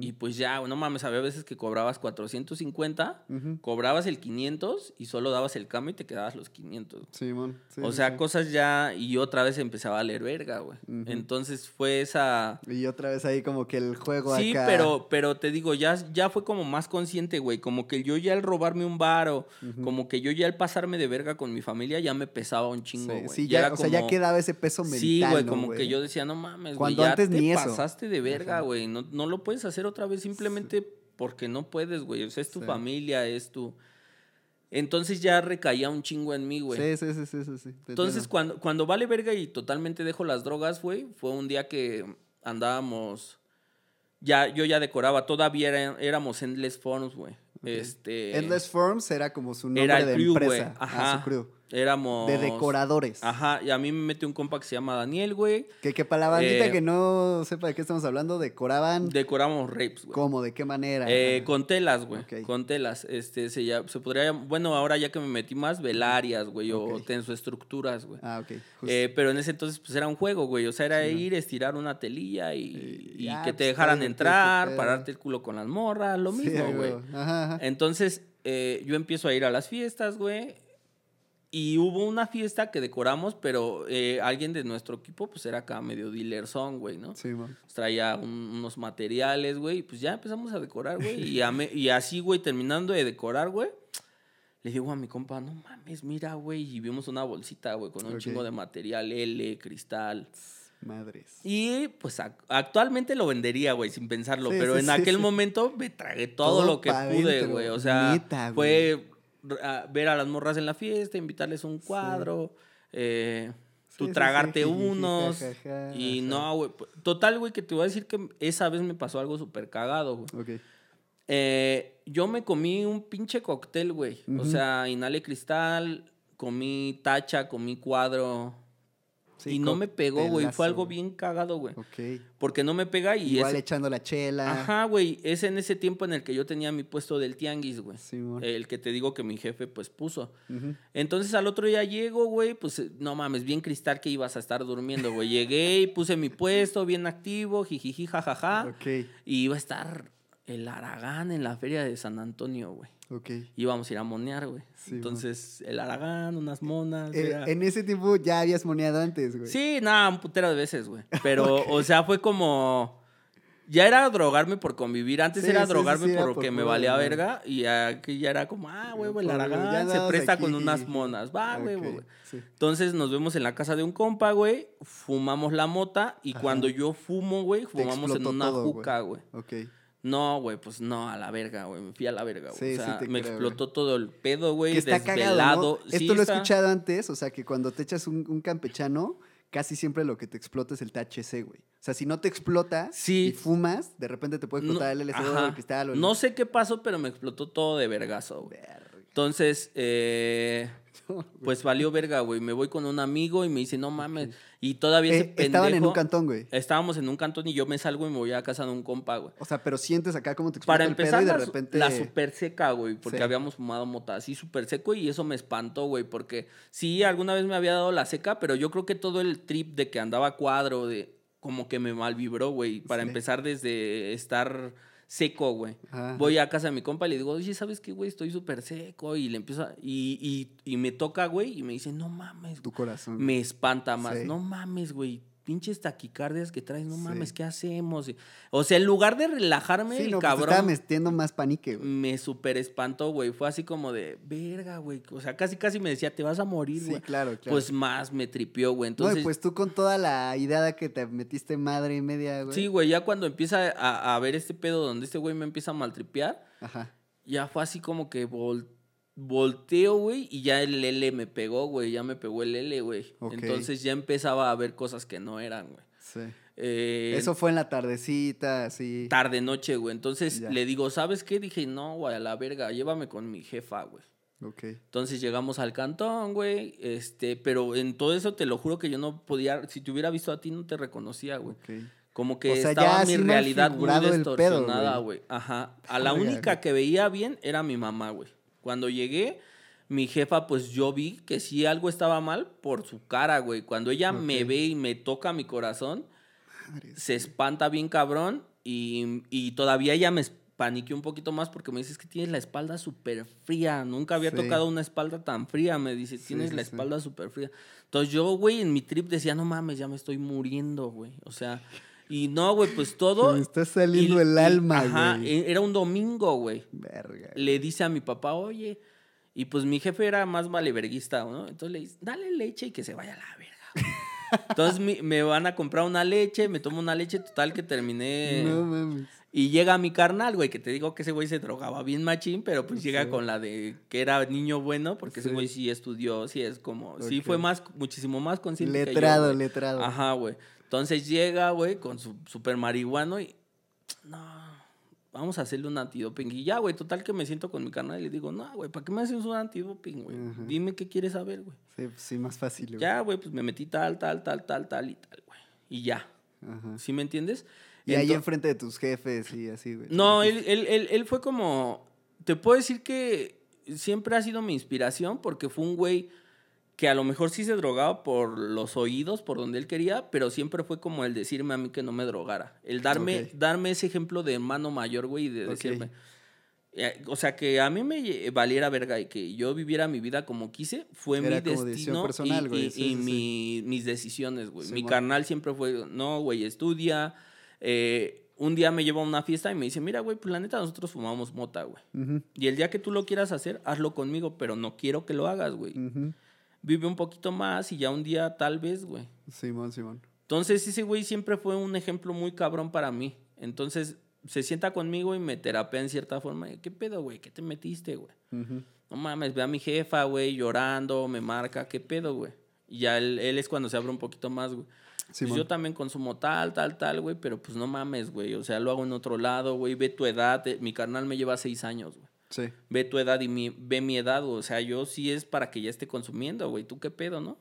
Y pues ya, no mames, había veces que cobrabas 450, Ujú. cobrabas el 500 y solo dabas el cambio y te quedabas los 500. Simón. sí, o sí, sea, sí. cosas ya. Y otra vez empezaba a leer verga, güey. Entonces fue esa. Y otra vez ahí como que el juego Sí, acá. pero, pero te digo, ya, ya fue como más consciente, güey. Como que yo ya al robarme un varo, como que yo ya al pasarme de verga con mi familia ya me pesaba un chingo, Sí, güey. sí, Ya o sea, ya quedaba ese peso mental. Sí, güey, ¿no, como que yo decía, no mames, güey, Cuando ya antes te ni eso. pasaste de verga, Ajá. güey. No, no lo puedes hacer otra vez simplemente porque no puedes, güey. O sea, es tu Sí. familia, es tu... Entonces ya recaía un chingo en mí, güey. Sí, sí, sí, sí, sí, te Entonces, cuando, cuando vale verga y totalmente dejo las drogas, güey, fue un día que andábamos. Ya, yo ya decoraba, todavía era- éramos Endless Forms, güey. Este. Endless Forms era como su nombre Era el de crew, empresa. Ajá. Ah, su crew. Éramos. De decoradores. Ajá, y a mí me metió un compa que se llama Daniel, güey. Que, que para la bandita Eh, que no sepa de qué estamos hablando, decoraban. Decoramos rapes, güey. ¿Cómo? ¿De qué manera? Eh, con telas, güey. Con telas. Este, se, ya- se podría Bueno, ahora ya que me metí más, velarias, güey, o Ok. tensoestructuras, güey. Ah, ok. Eh, pero en ese entonces, pues era un juego, güey. O sea, era Sí, ¿no? ir, estirar una telilla y, Y que pues, te dejaran entrar, pararte el culo con las morras, lo Sí, mismo, a güey. Ajá, ajá. Entonces, eh, yo empiezo a ir a las fiestas, güey. Y hubo una fiesta que decoramos, pero eh, alguien de nuestro equipo, pues era acá medio dealer son, güey, ¿no? Sí, mo. Traía un- unos materiales, güey. Y pues ya empezamos a decorar, güey. Y, a me- y así, güey, terminando de decorar, güey. Le digo a mi compa, no mames, mira, güey. Y vimos una bolsita, güey, con un chingo de material, L, cristal. Madres. Y pues ac- actualmente lo vendería, güey, sin pensarlo. Sí, pero sí, en sí, aquel momento me tragué todo, Todo lo que pude, güey. O sea, neta, fue a- ver a las morras en la fiesta, invitarles un cuadro, eh, tú Sí, tragarte sí, unos. jajaja, y ajá. no, güey. p- Total, güey, que te voy a decir que esa vez me pasó algo súper cagado, güey. Eh, yo me comí un pinche cóctel, güey. O sea, inhalé cristal, comí tacha, comí cuadro. Sí, y no me pegó, güey. Fue algo bien cagado, güey. Ok. Porque no me pega y Igual echando la chela. Ajá, güey. Es en ese tiempo en el que yo tenía mi puesto del tianguis, güey. Simón. El que te digo que mi jefe, pues, puso. Entonces, al otro día llego, güey, pues, no mames, bien cristal que ibas a estar durmiendo, güey. Llegué y puse mi puesto bien activo, jijiji, jajaja. Ok. Y iba a estar el Aragán en la feria de San Antonio, güey. Ok. Íbamos a ir a monear, güey. Sí, Entonces, el Aragán, unas monas. Era- en ese tiempo ya habías moneado antes, güey. Sí, nada, un putero de veces, güey. Pero, o sea, fue como. Ya era drogarme por convivir. Antes Sí, era sí, drogarme sí, me valía verga. Y aquí ya era como, ah, güey, güey, el Aragán se presta aquí, con unas monas. Va, güey, Ok, güey. Entonces nos vemos en la casa de un compa, güey. Fumamos la mota. Y Ajá. cuando yo fumo, güey, fumamos en una todo, güey. juca, güey. Ok. No, güey, pues no, a la verga, güey. Me fui a la verga, güey. Sí, o sea, sí me creo, explotó todo el pedo, güey. Está cagado, desvelado. Sí, Esto lo he escuchado antes, o sea, que cuando te echas un, un campechano, casi siempre lo que te explota es el THC, güey. O sea, si no te explota Sí. y fumas, de repente te puede explotar No, el LSD o el cristal. O el- No sé qué pasó, pero me explotó todo de vergazo, güey. Entonces, eh, pues valió verga, güey. Me voy con un amigo y me dice, no mames. Y todavía ese Eh, pendejo... estaban en un cantón, güey. Estábamos en un cantón y yo me salgo y me voy a casa de un compa, güey. O sea, pero sientes acá cómo te Para el empezar, pedo y de repente... la super seca, güey, porque Sí. habíamos fumado mota así súper seco y eso me espantó, güey, porque sí, alguna vez me había dado la seca, pero yo creo que todo el trip de que andaba cuadro, de como que me malvibró, güey, para Sí. empezar desde estar seco, güey. Ajá. Voy a casa de mi compa y le digo, oye, ¿sabes qué, güey? Estoy súper seco y le empiezo a- y, y, y me toca, güey, y me dice, no mames, Tu corazón. me espanta más. Sí. No mames, güey. Pinches taquicardias que traes, no Sí. mames, ¿qué hacemos? O sea, en lugar de relajarme, Sí, el no, pues cabrón estaba metiendo más panique, güey. me super espantó, güey. Fue así como de, verga, güey. O sea, casi, casi me decía, te vas a morir, Sí, güey. claro, claro. Pues más me tripió, güey. No, Entonces, y pues tú con toda la idea de que te metiste madre y media, güey. sí, güey, ya cuando empieza a, a ver este pedo donde este güey me empieza a maltripear, Ajá. ya fue así como que vol- volteo, güey, y ya el L me pegó, güey. Ya me pegó el L, güey. Entonces ya empezaba a ver cosas que no eran, güey. Sí. Eh, Eso fue en la tardecita, así. tarde noche, güey. Entonces Ya. le digo, ¿sabes qué? Dije, no, güey, a la verga, llévame con mi jefa, güey. Ok. Entonces llegamos al cantón, güey. Este, pero en todo eso te lo juro que yo no podía, si te hubiera visto a ti, no te reconocía, güey. Ok. Como que O sea, estaba mi realidad muy distorsionada, güey. Ajá. A la única güey. que veía bien era mi mamá, güey. Cuando llegué, mi jefa, pues yo vi que sí algo estaba mal por su cara, güey. Cuando ella me ve y me toca mi corazón, se espanta bien cabrón y, y todavía ella me paniqueó un poquito más porque me dice es que tienes la espalda súper fría. Nunca había Sí. tocado una espalda tan fría. Me dice, tienes sí, la sí. espalda súper fría. Entonces yo, güey, en mi trip decía, no mames, ya me estoy muriendo, güey. O sea, y no, güey, pues todo... Se me está saliendo y- el alma, Ajá, güey. e- era un domingo, güey. Verga. Le dice a mi papá, oye... Y pues mi jefe era más valeverguista, ¿no? Entonces le dice, dale leche y que se vaya a la verga. güey". Entonces mi- me van a comprar una leche, me tomo una leche total que terminé... No mames. Y llega mi carnal, güey, que te digo que ese güey se drogaba bien machín, pero pues llega con la de que era niño bueno, porque ese güey sí estudió, sí es como, sí fue más, muchísimo más consciente que yo, Letrado, letrado. Ajá, güey. Entonces llega, güey, con su super marihuano y, no, vamos a hacerle un antidoping. Y ya, güey, total que me siento con mi carnal y le digo, no, güey, ¿para qué me haces un antidoping, güey? Dime qué quieres saber, güey. Sí, pues sí, más fácil, güey. Ya, güey, pues me metí tal, tal, tal, tal, tal y tal, güey. Y ya. Ajá. ¿Sí me entiendes? Y ahí Ento- enfrente de tus jefes y así, güey. No, él, él, él, él fue como. Te puedo decir que siempre ha sido mi inspiración porque fue un güey que a lo mejor sí se drogaba por los oídos, por donde él quería, pero siempre fue como el decirme a mí que no me drogara. El darme, darme ese ejemplo de hermano mayor, güey, y de decirme. eh, O sea, que a mí me lle- valiera verga y que yo viviera mi vida como quise, fue Era mi destino personal, y, güey, y- sí, y sí, sí. mi- mis decisiones, güey. mi carnal siempre fue, no, güey, estudia. Eh, un día me lleva a una fiesta y me dice, mira, güey, pues la neta nosotros fumamos mota, güey. Y el día que tú lo quieras hacer, hazlo conmigo, pero no quiero que lo hagas, güey. Vive un poquito más y ya un día tal vez, güey. Simón, Simón. Entonces ese güey siempre fue un ejemplo muy cabrón para mí. Entonces se sienta conmigo y me terapea en cierta forma. ¿Qué pedo, güey? ¿Qué te metiste, güey? No mames, ve a mi jefa, güey, llorando, me marca. ¿Qué pedo, güey? Y ya él, él es cuando se abre un poquito más, güey. Pues yo también consumo tal, tal, tal, güey, pero pues no mames, güey. O sea, lo hago en otro lado, güey. Ve tu edad. eh, Mi carnal me lleva seis años, güey. Sí. Ve tu edad y mi, ve mi edad, o sea, yo sí es para que ya esté consumiendo, güey. ¿Tú qué pedo, no?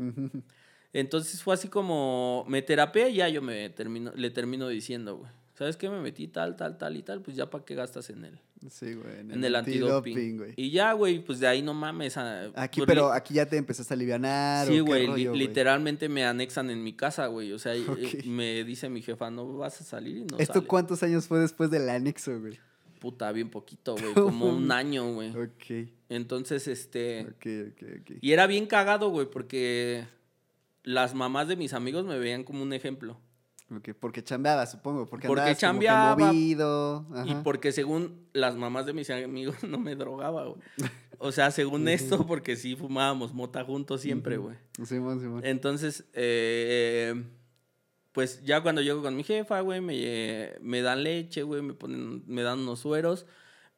Entonces fue así como me terapia y ya yo me termino, le termino diciendo, güey. ¿Sabes qué? Me metí tal, tal, tal y tal, pues ya para qué gastas en él. Sí, güey. En, el antidoping. güey. Y ya, güey, pues de ahí no mames. ah, Aquí, pues, pero aquí ya te empezaste a alivianar. Sí, ¿o qué güey, li- literalmente me anexan en mi casa, güey. O sea, Ok. me dice mi jefa, no vas a salir y no ¿Esto sale. cuántos años fue después del anexo, güey? Puta, bien poquito, güey. Como un año, güey. Ok, Entonces, este... ok, ok, ok. Y era bien cagado, güey, porque las mamás de mis amigos me veían como un ejemplo. Ok, porque chambeaba, supongo. Porque, Porque andabas como que chambeaba. Y porque según las mamás de mis amigos no me drogaba, güey. O sea, según esto, porque sí fumábamos mota juntos siempre, güey. Simón, Simón. Entonces, eh, pues ya cuando llego con mi jefa, güey, me, me dan leche, güey, me ponen, me dan unos sueros.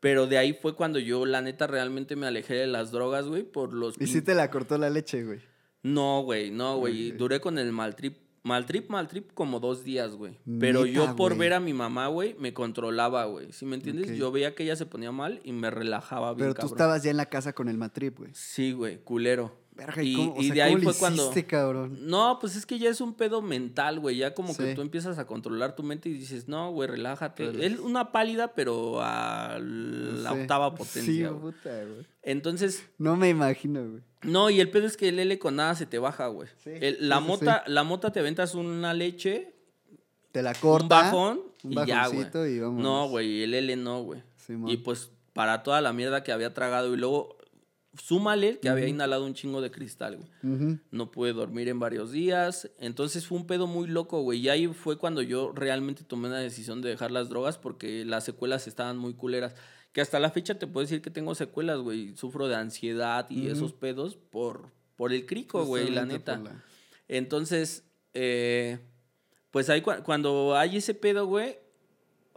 Pero de ahí fue cuando yo, la neta, realmente me alejé de las drogas, güey, por los... Y sí te la cortó la leche, güey. No, güey, no, güey. Duré con el mal trip. Mal trip, mal trip como dos días, güey. Pero yo por ver a mi mamá, güey, me controlaba, güey. ¿Sí me entiendes? Yo veía que ella se ponía mal y me relajaba bien, Pero tú cabrón. estabas ya en la casa con el matrip, güey. Sí, güey, culero. Verga, y, ¿y, cómo, o y sea, de ahí ¿cómo le fue cuando... cabrón? No, pues es que ya es un pedo mental, güey. Ya como que Sí. tú empiezas a controlar tu mente y dices, no, güey, relájate. Es una pálida, pero a la Sí. octava Sí, potencia. güey. puta, güey. Entonces, No me imagino, güey. no, y el pedo es que el L con nada se te baja, güey. Sí, El- la sí, sí, mota, la mota te ventas una leche, Te la corta. un bajón un y ya, güey. y. No, güey, el L no, güey. Y pues para toda la mierda que había tragado y luego súmale que había inhalado un chingo de cristal, güey. No pude dormir en varios días. Entonces fue un pedo muy loco, güey. Y ahí fue cuando yo realmente tomé la decisión de dejar las drogas porque las secuelas estaban muy culeras. Que hasta la fecha te puedo decir que tengo secuelas, güey. Sufro de ansiedad y esos pedos por, por el crico, güey, la neta. la- Entonces, eh, pues ahí cua- cuando hay ese pedo, güey,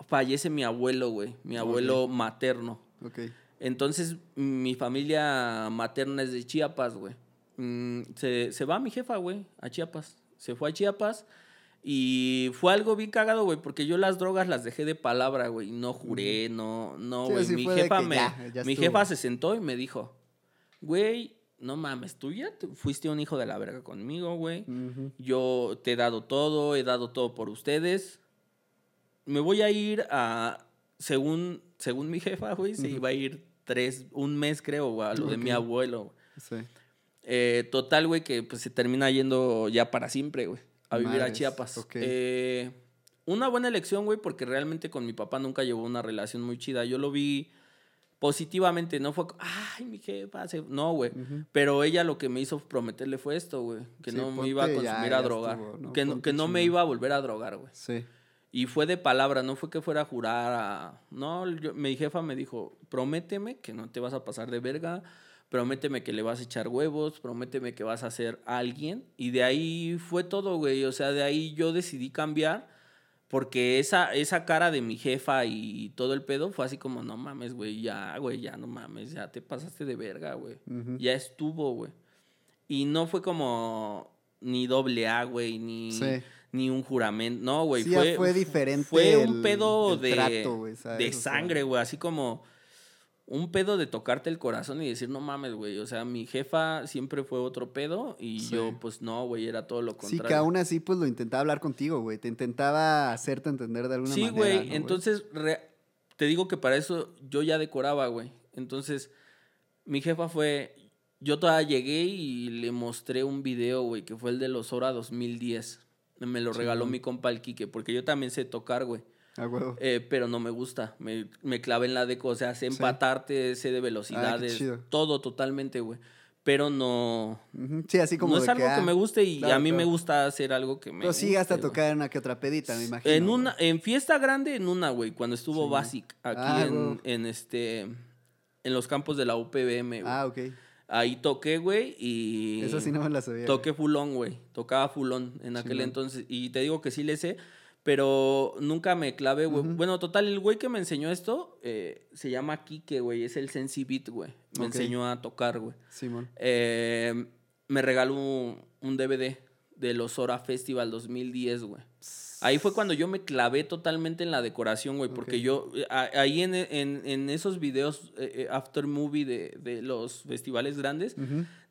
fallece mi abuelo, güey. Mi abuelo materno. Ok. Entonces, mi familia materna es de Chiapas, güey. Mm, se, se va mi jefa, güey, a Chiapas. Se fue a Chiapas y fue algo bien cagado, güey, porque yo las drogas las dejé de palabra, güey. No juré, no, no, Sí, güey. mi jefa me, ya, ya mi jefa se sentó y me dijo, güey, no mames, tú ya te- fuiste un hijo de la verga conmigo, güey. Yo te he dado todo, he dado todo por ustedes. Me voy a ir a, según, según mi jefa, güey, se iba a ir tres, un mes creo, güey, a lo de mi abuelo. Sí. Eh, total, güey, que pues se termina yendo ya para siempre, güey, a vivir a Chiapas. ok. Eh, una buena elección, güey, porque realmente con mi papá nunca llevó una relación muy chida. Yo lo vi positivamente, no fue, ay, mi jefa, se-". no, güey. Pero ella lo que me hizo prometerle fue esto, güey. Que Sí, no me iba a consumir ya a drogar. estuvo, ¿no? Que, no, que no me iba a volver a drogar, güey. Sí. Y fue de palabra, no fue que fuera a jurar a... No, yo- mi jefa me dijo, prométeme que no te vas a pasar de verga, prométeme que le vas a echar huevos, prométeme que vas a ser alguien. Y de ahí fue todo, güey. O sea, de ahí yo decidí cambiar porque esa, esa cara de mi jefa y todo el pedo fue así como, no mames, güey, ya, güey, ya no mames, ya te pasaste de verga, güey. Ya estuvo, güey. Y no fue como ni doble A, güey, ni, Sí. Ni un juramento. No, güey. Sí, fue, fue diferente Fue el- un pedo de, trato, güey, de O sea. sangre, güey. Así como un pedo de tocarte el corazón y decir, no mames, güey. O sea, mi jefa siempre fue otro pedo y Sí. yo, pues no, güey, era todo lo Sí, contrario. que aún así, pues lo intentaba hablar contigo, güey. Te intentaba hacerte entender de alguna Sí, manera. güey. ¿no, Entonces, re- te digo que para eso yo ya decoraba, güey. Entonces, mi jefa fue. Yo todavía llegué y le mostré un video, güey, que fue el de los Hora 2010. Me lo regaló mi compa el Quique, porque yo también sé tocar, güey. A huevo. Eh, pero no me gusta. Me, me clavé en la deco. O sea, sé empatarte, sé de velocidades. Ah, chido. todo totalmente, güey. Pero no. Sí, así como no de es algo que, ah, me guste y claro, a mí me gusta hacer algo que me. Pero sí, hasta güey. tocar en una que otra pedita, me imagino. En güey. una, en fiesta grande, en una, güey, cuando estuvo Sí. Basic, aquí Ah, en, en este, en los campos de la UPBM, güey. Ah, ok. Ahí toqué, güey, y Esa sí no me la sabía. toqué fulón, güey. Tocaba fulón en aquel entonces. Y te digo que sí le sé, pero nunca me clavé, güey. Bueno, total, el güey que me enseñó esto eh, se llama Kike, güey. Es el Sensi Beat, güey. Me enseñó a tocar, güey. Simón. Eh, me regaló un, un DVD de los Hora Festival 2010, güey. Ahí fue cuando yo me clavé totalmente en la decoración, güey, porque yo, eh, a- ahí en, en- en esos videos eh, eh, after movie de, de los festivales grandes,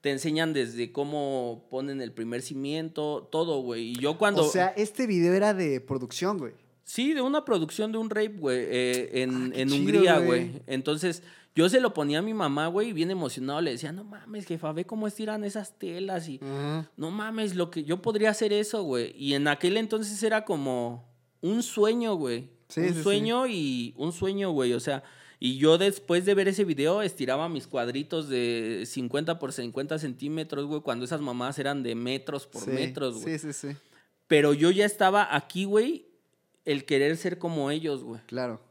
te enseñan desde cómo ponen el primer cimiento, todo, güey. Y yo cuando... O sea, este video era de producción, güey. Sí, de una producción de un rape, güey, eh, en, Ah, en chido, Hungría, güey. Entonces, yo se lo ponía a mi mamá, güey, bien emocionado le decía, no mames, jefa, ve cómo estiran esas telas y... No mames, lo que yo podría hacer eso, güey. Y en aquel entonces era como un sueño, güey. Sí, un sí, sí. sueño y un sueño, güey. O sea, y yo después de ver ese video estiraba mis cuadritos de 50 por 50 centímetros, güey, cuando esas mamás eran de metros por Sí, metros, güey. Sí, sí, sí. Pero yo ya estaba aquí, güey, el querer ser como ellos, güey. Claro.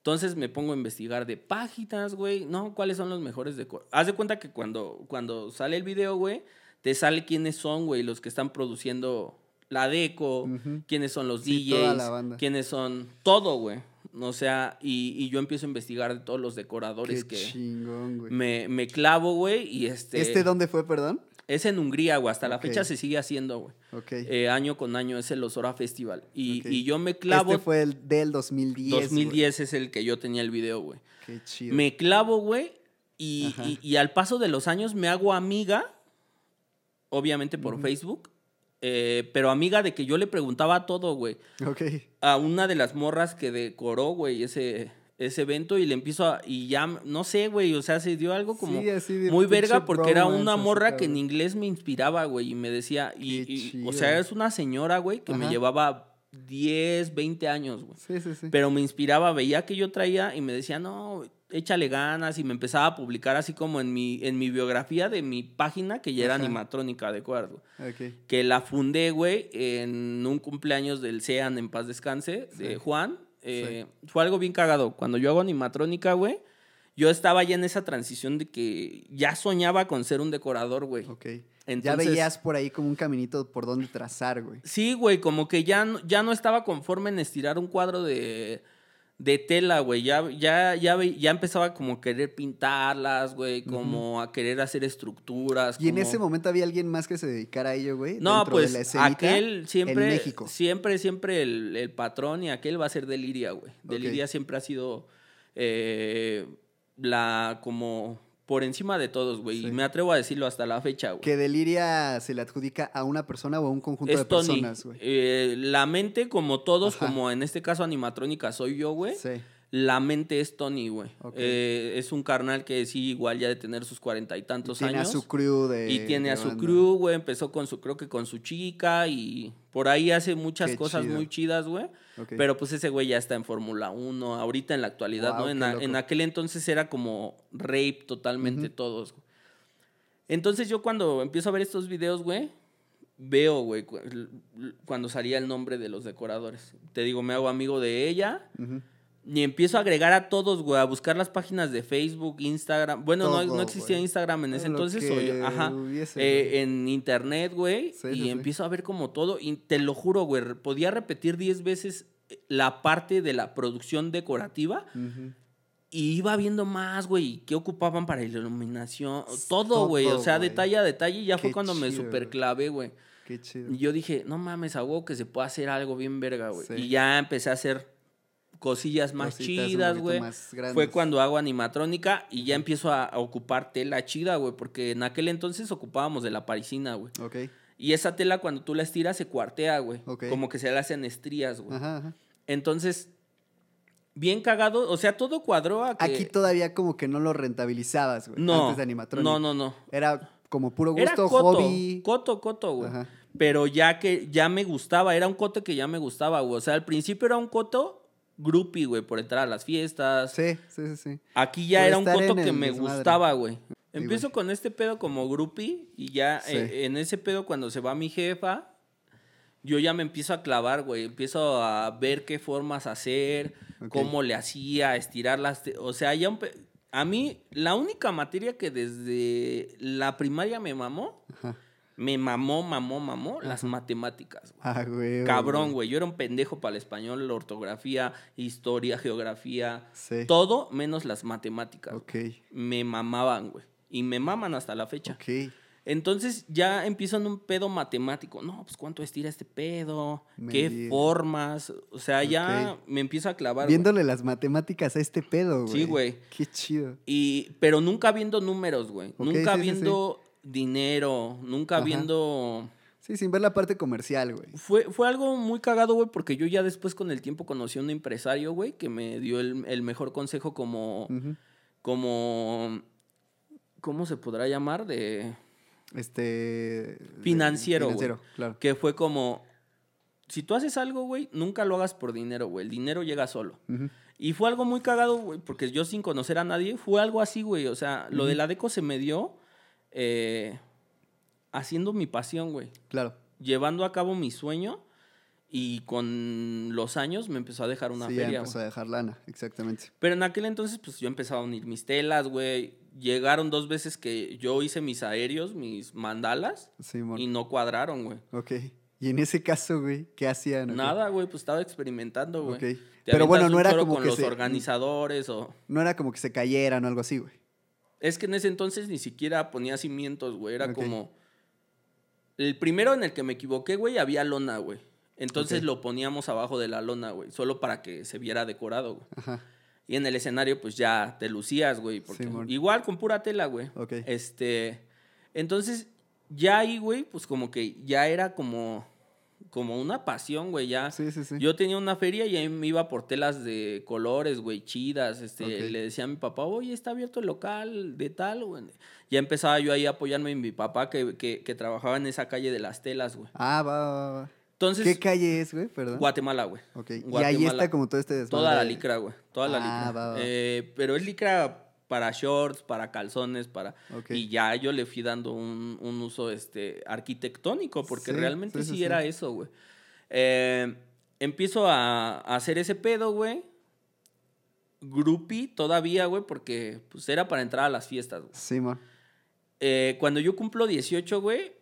Entonces me pongo a investigar de páginas, güey. No, cuáles son los mejores de... Haz de cuenta que cuando, cuando sale el video, güey, te sale quiénes son, güey, los que están produciendo la deco, quiénes son los Sí, DJs, quiénes son... Todo, güey. O sea, y, y yo empiezo a investigar de todos los decoradores Qué que... chingón, güey. Me, me clavo, güey, y este... ¿Este dónde fue, perdón? Es en Hungría, güey. Hasta la fecha se sigue haciendo, güey. Ok. Eh, año con año es el Osora Festival. Y, Ok. y yo me clavo... este fue el del 2010. güey. 2010 es el que yo tenía el video, güey. Qué chido. Me clavo, güey, y- y al paso de los años me hago amiga, obviamente por Facebook, eh, pero amiga de que yo le preguntaba todo, güey. Ok. A una de las morras que decoró, güey, ese, ese evento y le empiezo a... Y ya, no sé, güey, o sea, se dio algo como... Sí, así de muy verga porque era una morra que en inglés me inspiraba, güey, y me decía... Y, o sea, es una señora, güey, que me llevaba 10, 20 años, güey. Sí, sí, sí. Pero me inspiraba, veía que yo traía y me decía, no, échale ganas. Y me empezaba a publicar así como en mi, en mi biografía de mi página, que ya era Ajá. animatrónica, de acuerdo. Ok. Que la fundé, güey, en un cumpleaños del SEAN en paz descanse, de. Juan. Eh, Fue algo bien cagado. Cuando yo hago animatrónica, güey, yo estaba ya en esa transición de que ya soñaba con ser un decorador, güey. Ok. ya veías por ahí como un caminito por donde trazar, güey. Sí, güey, como que ya, ya no estaba conforme en estirar un cuadro de, de tela, güey. Ya, ya, ya, ya empezaba como a querer pintarlas, güey, como a querer hacer estructuras. Y en ese momento había alguien más que se dedicara a ello, güey. No, de pues la aquel siempre, En México. siempre, siempre el, el patrón y aquel va a ser Deliria, güey. Deliria siempre ha sido eh, la como por encima de todos, güey. Sí. Y me atrevo a decirlo hasta la fecha, güey. Que Deliria se le adjudica a una persona o a un conjunto de Tony. personas, güey. Eh, la mente, como todos, Ajá. como en este caso animatrónica soy yo, güey. Sí. La mente es Tony, güey. Ok. Eh, es un carnal que sí, igual ya de tener sus cuarenta y tantos Tiene años. a su crew de. y tiene de a su banda. crew, güey. Empezó con su, creo que con su chica y por ahí hace muchas Qué cosas chido. muy chidas, güey. Pero pues ese güey ya está en Fórmula 1, ahorita en la actualidad, ¿no? En, a- aquel entonces era como rape totalmente todos. Entonces yo cuando empiezo a ver estos videos, güey, veo, güey, cu- cuando salía el nombre de los decoradores. Te digo, me hago amigo de ella. Y empiezo a agregar a todos, güey, a buscar las páginas de Facebook, Instagram. Bueno, no, Todo, no existía. Instagram en ese entonces. yo- ajá. hubiese, Eh, en internet, güey. Sí, y sí, sí. empiezo a ver como todo. Y te lo juro, güey, podía repetir 10 veces la parte de la producción decorativa. Y iba viendo más, güey, qué ocupaban para la iluminación. Todo, güey. O sea, detalle a detalle. Y ya fue cuando me chido, super güey. Qué chido. Y yo dije, no mames, a huevo que se puede hacer algo bien verga, güey. Y ya empecé a hacer cosillas más Cositas chidas, güey. Fue cuando hago animatrónica y ya empiezo a, a ocupar tela chida, güey. Porque en aquel entonces ocupábamos de la parisina, güey. Ok. Y esa tela cuando tú la estiras se cuartea, güey. Ok. Como que se le hacen estrías, güey. Ajá, ajá. Entonces, bien cagado. O sea, todo cuadró a que... Aquí todavía como que no lo rentabilizabas, güey. no, Antes de animatrónica. no, no, no. Era como puro Era gusto, coto, hobby. coto, coto, güey. Ajá. Pero ya que ya me gustaba, era un coto que ya me gustaba, güey. O sea, al principio era un coto groupie, güey, por entrar a las fiestas. Sí, sí, sí, sí. Aquí ya Por era un coto que me desmadre. gustaba, güey. Empiezo con este pedo como groupie y ya Sí. eh, en ese pedo cuando se va mi jefa, yo ya me empiezo a clavar, güey. Empiezo a ver qué formas hacer, cómo le hacía, estirar las... te- O sea, ya... empe- A mí, la única materia que desde la primaria me mamó, Ajá. Me mamó, mamó, mamó, las matemáticas, güey. Ah, güey. Cabrón, güey. Yo era un pendejo para el español, la ortografía, historia, geografía. Sí. Todo menos las matemáticas. Ok, Me mamaban, güey. Y me maman hasta la fecha. ok. Entonces ya empiezo en un pedo matemático. No, pues cuánto estira este pedo, qué Medir. formas. O sea, ya me empiezo a clavar. Viéndole las matemáticas a este pedo, güey. Sí, güey. Qué chido. Y, pero nunca viendo números, güey. Nunca sí, sí, viendo dinero, nunca Ajá. viendo... Sí, sin ver la parte comercial, güey. Fue, fue algo muy cagado, güey, porque yo ya después con el tiempo conocí a un empresario, güey, que me dio el, el mejor consejo como, como, ¿cómo se podrá llamar? De, Este. Financiero, claro. que fue como, si tú haces algo, güey, nunca lo hagas por dinero, güey, el dinero llega solo. Y fue algo muy cagado, güey, porque yo sin conocer a nadie, fue algo así, güey, o sea, lo de la deco se me dio eh, haciendo mi pasión, güey. Claro. llevando a cabo mi sueño y con los años me empezó a dejar una sí, ya feria. empezó a dejar lana, exactamente. Pero en aquel entonces, pues yo empezaba a unir mis telas, güey. Llegaron dos veces que yo hice mis aéreos, mis mandalas, Simón. y no cuadraron, güey. Ok. Y en ese caso, güey, ¿qué hacían? Nada, güey, pues estaba experimentando, güey. Ok. Te Pero bueno, no era como con que los se- organizadores o... No era como que se cayeran o algo así, güey. Es que en ese entonces ni siquiera ponía cimientos, güey. Era como... El primero en el que me equivoqué, güey, había lona, güey. Entonces lo poníamos abajo de la lona, güey. Solo para que se viera decorado, güey. Ajá. Y en el escenario, pues ya te lucías, güey. porque. Igual con pura tela, güey. Ok. Este. Entonces, ya ahí, güey, pues como que ya era como. Como una pasión, güey. Ya. Sí, sí, sí. Yo tenía una feria y ahí me iba por telas de colores, güey, chidas. Este, le decía a mi papá, oye, está abierto el local de tal, güey. Ya empezaba yo ahí a apoyarme en mi papá que, que, que trabajaba en esa calle de las telas, güey. Ah, va, va, va. Entonces, ¿Qué calle es, güey? Perdón. Guatemala, güey. Ok. Y ahí Guatemala. está como todo este desmadre. Toda la licra, güey. Toda la Ah, licra. va, va. Eh, pero es licra para shorts, para calzones, para... Y ya yo le fui dando un, un uso este, arquitectónico, porque Sí, realmente sí, sí, sí, sí. era eso, güey. Eh, empiezo a, a hacer ese pedo, güey. Groupie todavía, güey, porque pues era para entrar a las fiestas, güey. Simón. Eh, cuando yo cumplo 18, güey,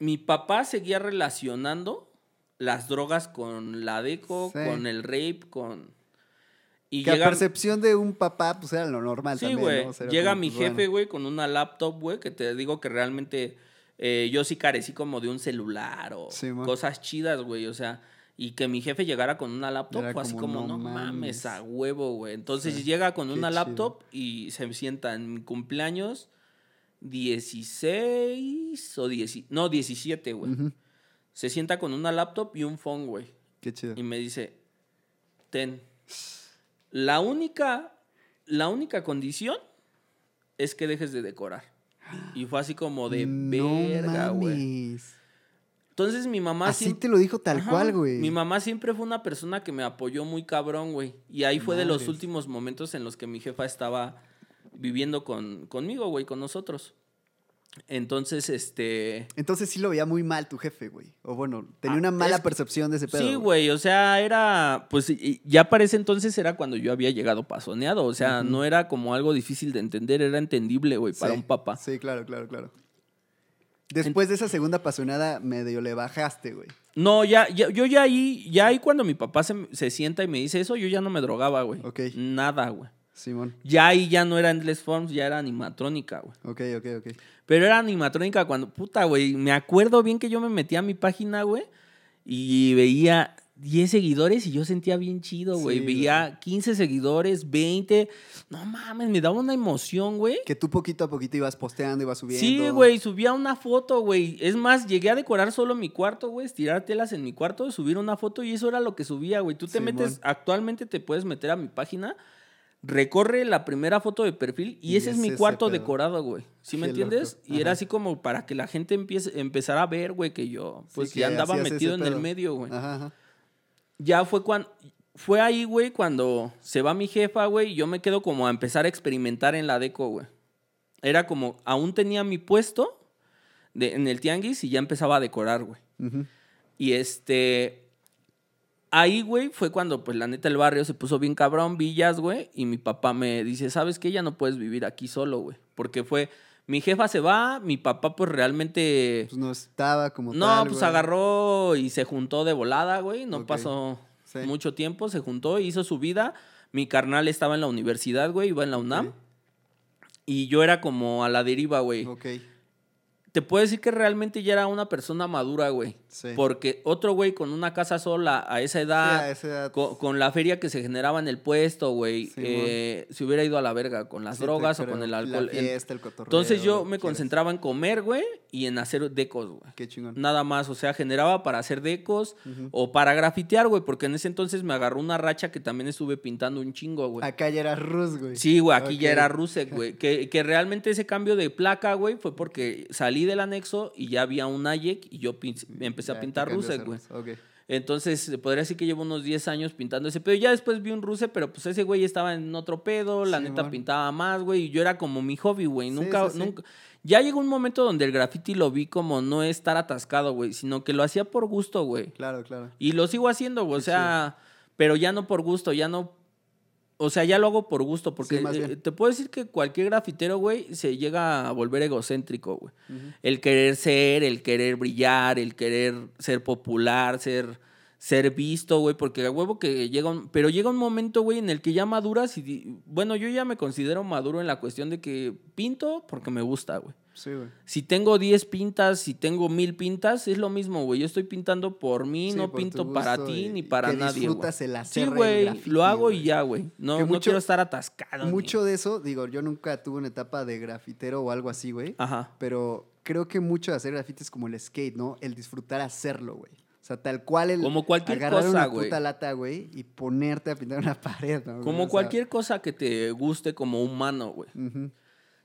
mi papá seguía relacionando las drogas con la deco, Sí. con el rape, con... Y Que a llega, percepción de un papá, pues era lo normal sí, también, güey, ¿no? O sea, era llega como, mi pues, jefe, güey, con una laptop, güey, que te digo que realmente eh, yo sí carecí como de un celular o Sí, cosas chidas, güey, o sea... Y que mi jefe llegara con una laptop Era fue así como, no mames, mames". a huevo, güey. Entonces Sí, llega con una chido. laptop y se sienta en mi cumpleaños 16 o 10, no, 17, güey. Se sienta con una laptop y un phone, güey. Qué chido. Y me dice, ten. La única, la única condición es que dejes de decorar. Y fue así como de no verga, güey. Entonces mi mamá Así siempre- te lo dijo tal Ajá. cual, güey. Mi mamá siempre fue una persona que me apoyó muy cabrón, güey. Y ahí fue de los últimos momentos en los que mi jefa estaba viviendo con, conmigo, güey, con nosotros. Entonces, este... Entonces sí lo veía muy mal tu jefe, güey. O bueno, tenía una mala es- percepción de ese pedo. Sí, güey, o sea, era, pues ya para ese entonces era cuando yo había llegado pasoneado, o sea, no era como algo difícil de entender, era entendible, güey, para Sí, un papá. Sí, claro, claro, claro. Después de esa segunda apasionada, medio le bajaste, güey. No, ya, ya- yo ya ahí, ya ahí cuando mi papá se, se sienta y me dice eso, yo ya no me drogaba, güey. Ok. Nada, güey. Simón. Ya ahí ya no era Endless Forms, ya era animatrónica, güey. Ok, ok, ok. Pero era animatrónica cuando, puta, güey. Me acuerdo bien que yo me metía a mi página, güey, y veía 10 seguidores y yo sentía bien chido, güey. Sí, veía 15 seguidores, 20. No mames, me daba una emoción, güey. Que tú poquito a poquito ibas posteando, ibas subiendo. Sí, güey, subía una foto, güey. Es más, llegué a decorar solo mi cuarto, güey, estirar telas en mi cuarto, subir una foto y eso era lo que subía, güey. Tú te Simón. metes, actualmente te puedes meter a mi página, recorre la primera foto de perfil y, Y ese es mi ese cuarto pedo. decorado, güey. ¿Sí me Qué entiendes? Y era así como para que la gente empiece, empezara a ver, güey, que yo, pues ya andaba metido en el medio, güey. Ajá, ajá. Ya fue cuando... Fue ahí, güey, cuando se va mi jefa, güey, y yo me quedo como a empezar a experimentar en la deco, güey. Era como, aún tenía mi puesto de, en el tianguis y ya empezaba a decorar, güey. Y este. Ahí, güey, fue cuando, pues, la neta, el barrio se puso bien cabrón, villas, güey. Y mi papá me dice, ¿sabes qué? Ya no puedes vivir aquí solo, güey. Porque fue. Mi jefa se va, mi papá, pues, realmente. Pues no estaba como no, tal, pues güey. agarró y se juntó de volada, güey. No pasó Sí. mucho tiempo, se juntó, hizo su vida. Mi carnal estaba en la universidad, güey, iba en la UNAM. Y yo era como a la deriva, güey. Ok, Te puedo decir que realmente ya era una persona madura, güey. sí. Porque otro güey con una casa sola a esa Sí, edad, a esa edad, co- con, la feria que se generaba en el puesto, güey, Sí, eh, se hubiera ido a la verga con las drogas o con el La alcohol. En- fiesta, el cotorreo, Entonces yo me concentraba en comer, güey, y en hacer decos, güey. Qué chingón. Nada más, o sea, generaba para hacer decos o para grafitear, güey, porque en ese entonces me agarró una racha que también estuve pintando un chingo, güey. Acá ya era Rus, güey. Sí, güey, aquí ya era Rusek, güey. Que, que realmente ese cambio de placa, güey, fue porque salí del anexo y ya había un Ayek y yo empecé a pintar Rusek, güey. Entonces, podría decir que llevo unos 10 años pintando ese pedo. Ya después vi un Ruse, pero pues ese güey estaba en otro pedo, la Sí, neta pintaba más, güey, y yo era como mi hobby, güey. Nunca, sí, nunca. Ya llegó un momento donde el graffiti lo vi como no estar atascado, güey, sino que lo hacía por gusto, güey. Claro, claro. Y lo sigo haciendo, güey, o sea, pero ya no por gusto, ya no. O sea, ya lo hago por gusto, porque Sí, eh, te puedo decir que cualquier grafitero, güey, se llega a volver egocéntrico, güey. El querer ser, el querer brillar, el querer ser popular, ser, ser visto, güey, porque a huevo que llega un... Pero llega un momento, güey, en el que ya maduras y... Bueno, yo ya me considero maduro en la cuestión de que pinto porque me gusta, güey. Sí, güey. Si tengo 10 pintas, si tengo mil pintas, es lo mismo, güey. Yo estoy pintando por mí, Sí, no por pinto para ti ni para que nadie, güey. disfrutas el Sí, hacer el güey, graffiti, lo hago y ya, güey. No, no quiero estar atascado. Mucho de eso, digo, yo nunca tuve una etapa de grafitero o algo así, güey. Ajá. Pero creo que mucho de hacer grafiti es como el skate, ¿no? El disfrutar hacerlo, güey. O sea, tal cual el Como cualquier agarrar cosa, una güey. puta lata, güey, y ponerte a pintar una pared, ¿no? O Como sea, cualquier cosa que te guste como humano, güey. ujú.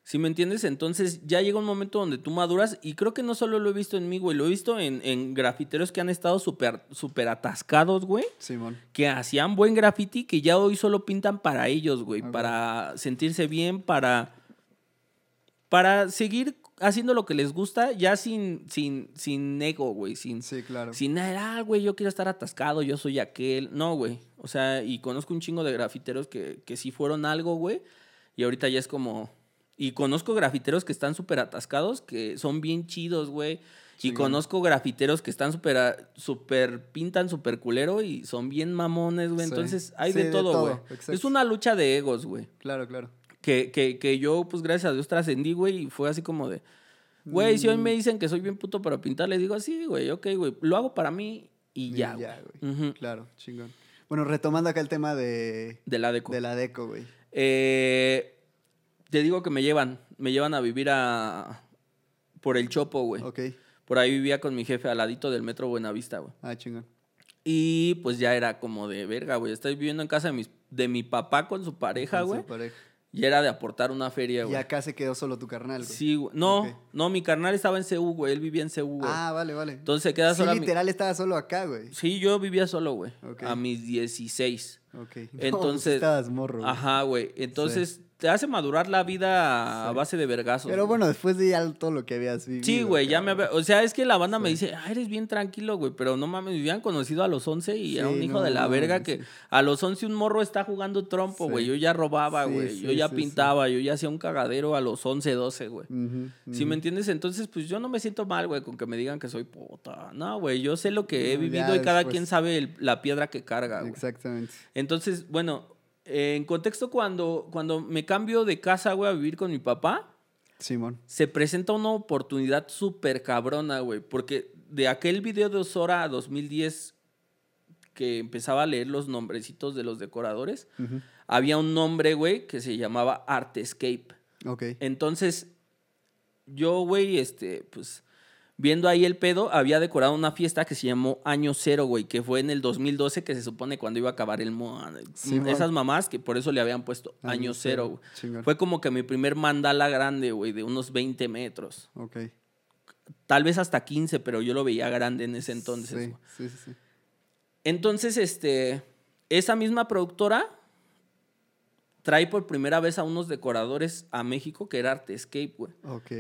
¿Sí me entiendes? Entonces ya llega un momento donde tú maduras y creo que no solo lo he visto en mí, güey, lo he visto en, en grafiteros que han estado súper súper atascados, güey, Simón. que hacían buen graffiti que ya hoy solo pintan para ellos, güey, para sentirse bien, para, para seguir haciendo lo que les gusta ya sin, sin, sin ego, güey, sin, Sí, claro. sin nada, ah, güey, yo quiero estar atascado, yo soy aquel. No, güey. O sea, y conozco un chingo de grafiteros que, que sí fueron algo, güey. Y ahorita ya es como. Y conozco grafiteros que están súper atascados, que son bien chidos, güey. Y conozco grafiteros que están súper, súper, pintan súper culero y son bien mamones, güey. Sí. Entonces hay Sí, de todo, güey. Es una lucha de egos, güey. Claro, claro. Que, que, que yo, pues gracias a Dios, trascendí, güey, y fue así como de, güey, si hoy Mm. me dicen que soy bien puto para pintar, les digo, sí, güey, ok, güey, lo hago para mí y Y ya, ya, güey. Claro, chingón. Bueno, retomando acá el tema de, De la deco. de la deco, güey. Eh, te digo que me llevan, me llevan a vivir a... por el Chopo, güey. Ok. Por ahí vivía con mi jefe al ladito del metro Buenavista, güey. Ah, chingón. Y pues ya era como de verga, güey. Estoy viviendo en casa de, mis, de mi papá con su pareja, Con su güey. pareja. Y era de aportar una feria, Y güey. acá se quedó solo tu carnal, güey. Sí, güey. No, no, mi carnal estaba en CU, güey. Él vivía en CU, güey. Ah, vale, vale. Entonces se queda sí, sola. mi- literal estaba solo acá, güey. Sí, yo vivía solo, güey. Ok. A mis 16. Ok. No, Entonces- pues estabas morro. Ajá, güey. Entonces te hace madurar la vida a base de vergazos. Pero bueno, después de ya todo lo que habías vivido. Sí, güey, ya me había... O sea, es que la banda me dice, ah, eres bien tranquilo, güey, pero no mames, me habían conocido a los 11 y era un hijo no de la verga que a los 11 un morro está jugando trompo, güey. Yo ya robaba, güey. yo ya pintaba, yo ya hacía un cagadero a los 11, 12, güey. ¿Sí ujú. me entiendes? Entonces, pues yo no me siento mal, güey, con que me digan que soy puta. No, güey, yo sé lo que he No, vivido ya y cada después. quien sabe el- la piedra que carga, güey. Exactamente. Entonces, bueno, eh, en contexto, cuando, cuando me cambio de casa, güey, a vivir con mi papá, Simón. se presenta una oportunidad súper cabrona, güey. Porque de aquel video de Osora a 2010 que empezaba a leer los nombrecitos de los decoradores, había un nombre, güey, que se llamaba Artescape. Ok. Entonces, yo, güey, este, pues, viendo ahí el pedo, había decorado una fiesta que se llamó Año Cero, güey, que fue en el 2012, que se supone cuando iba a acabar el mo Simón. Esas mamás que por eso le habían puesto Año, Cero, güey. Fue como que mi primer mandala grande, güey, de unos 20 metros. Ok. Tal vez hasta 15, pero yo lo veía grande en ese entonces. Sí, sí, sí, sí. Entonces, este, esa misma productora trae por primera vez a unos decoradores a México que era Artescape, güey. Ok.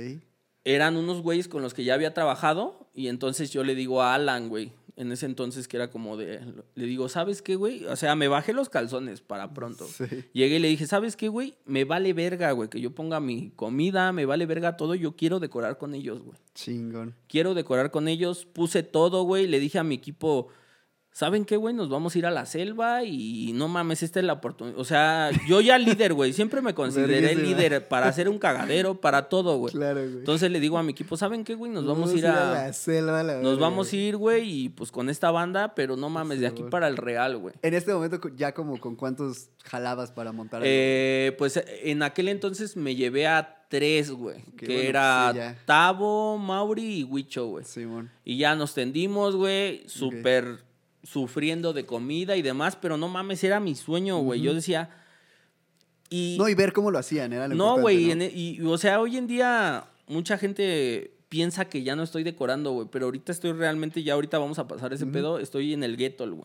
Eran unos güeyes con los que ya había trabajado y entonces yo le digo a Alan, güey, en ese entonces que era como de, le digo, ¿sabes qué, güey? O sea, me bajé los calzones para pronto. Sí. Llegué y le dije, ¿sabes qué, güey? Me vale verga, güey, que yo ponga mi comida, me vale verga todo, yo quiero decorar con ellos, güey. Chingón. Quiero decorar con ellos, puse todo, güey, le dije a mi equipo, ¿saben qué, güey? Nos vamos a ir a la selva y no mames, esta es la oportunidad. O sea, yo ya líder, güey, siempre me consideré líder para hacer un cagadero, para todo, güey. Claro, güey. Entonces le digo a mi equipo, ¿saben qué, güey? Nos vamos a ir a... la selva, la Nos vamos a ir, güey, y pues con esta banda, pero no mames, de aquí para el Real, güey. En este momento, ya como con cuántos jalabas para montar? Eh, pues en aquel entonces me llevé a tres, güey. Que bueno, era sí. Tavo, Mauri y Huicho, güey. Simón. Y ya nos tendimos, güey, súper sufriendo de comida y demás, pero no mames, era mi sueño, güey. Yo decía... Y, No, y ver cómo lo hacían, era lo no, güey, e, y, o sea, hoy en día mucha gente piensa que ya no estoy decorando, güey, pero ahorita estoy realmente, ya ahorita vamos a pasar ese pedo, estoy en el Ghetto, güey.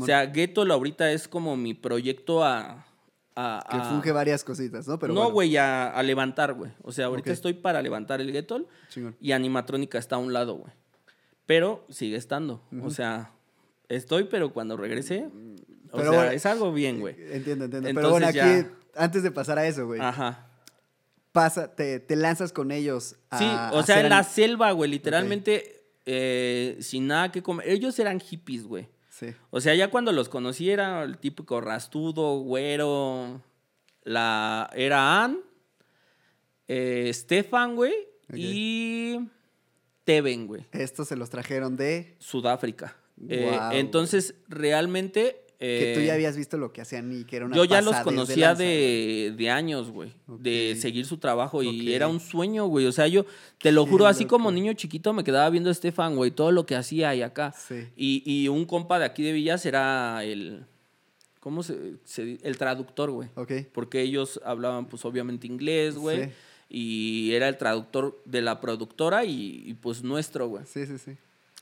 O sea, Ghetto ahorita es como mi proyecto a... a- que a- funge varias cositas, ¿no? Pero no, bueno, güey, a, a levantar, güey. O sea, ahorita estoy para levantar el Ghetto Chingón. y Animatrónica está a un lado, güey. Pero sigue estando. O sea, estoy, pero cuando regrese, o Pero sea, bueno, es algo bien, güey. Entiendo, entiendo. Pero Entonces bueno, aquí, ya- antes de pasar a eso, güey, Ajá. pasa, te, te lanzas con ellos a Sí, o sea, en la an- selva, güey, literalmente, eh, sin nada que comer. Ellos eran hippies, güey. Sí. O sea, ya cuando los conocí era el típico rastudo, güero. La, era Ann, eh, Stefan, güey, y Teven, güey. Estos se los trajeron de Sudáfrica. Eh, entonces, realmente. que tú eh, ya habías visto lo que hacían y que era una yo ya los conocía de, de años, güey. De seguir su trabajo. Y era un sueño, güey. O sea, yo te lo Qué juro, así loco. como niño chiquito me quedaba viendo a Estefan, güey, todo lo que hacía y acá. Sí. Y, y un compa de aquí de Villas era el. ¿Cómo se, se El traductor, güey. Ok. Porque ellos hablaban, pues, obviamente inglés, güey. Sí. Y era el traductor de la productora y, y, pues nuestro, güey. Sí, sí, sí.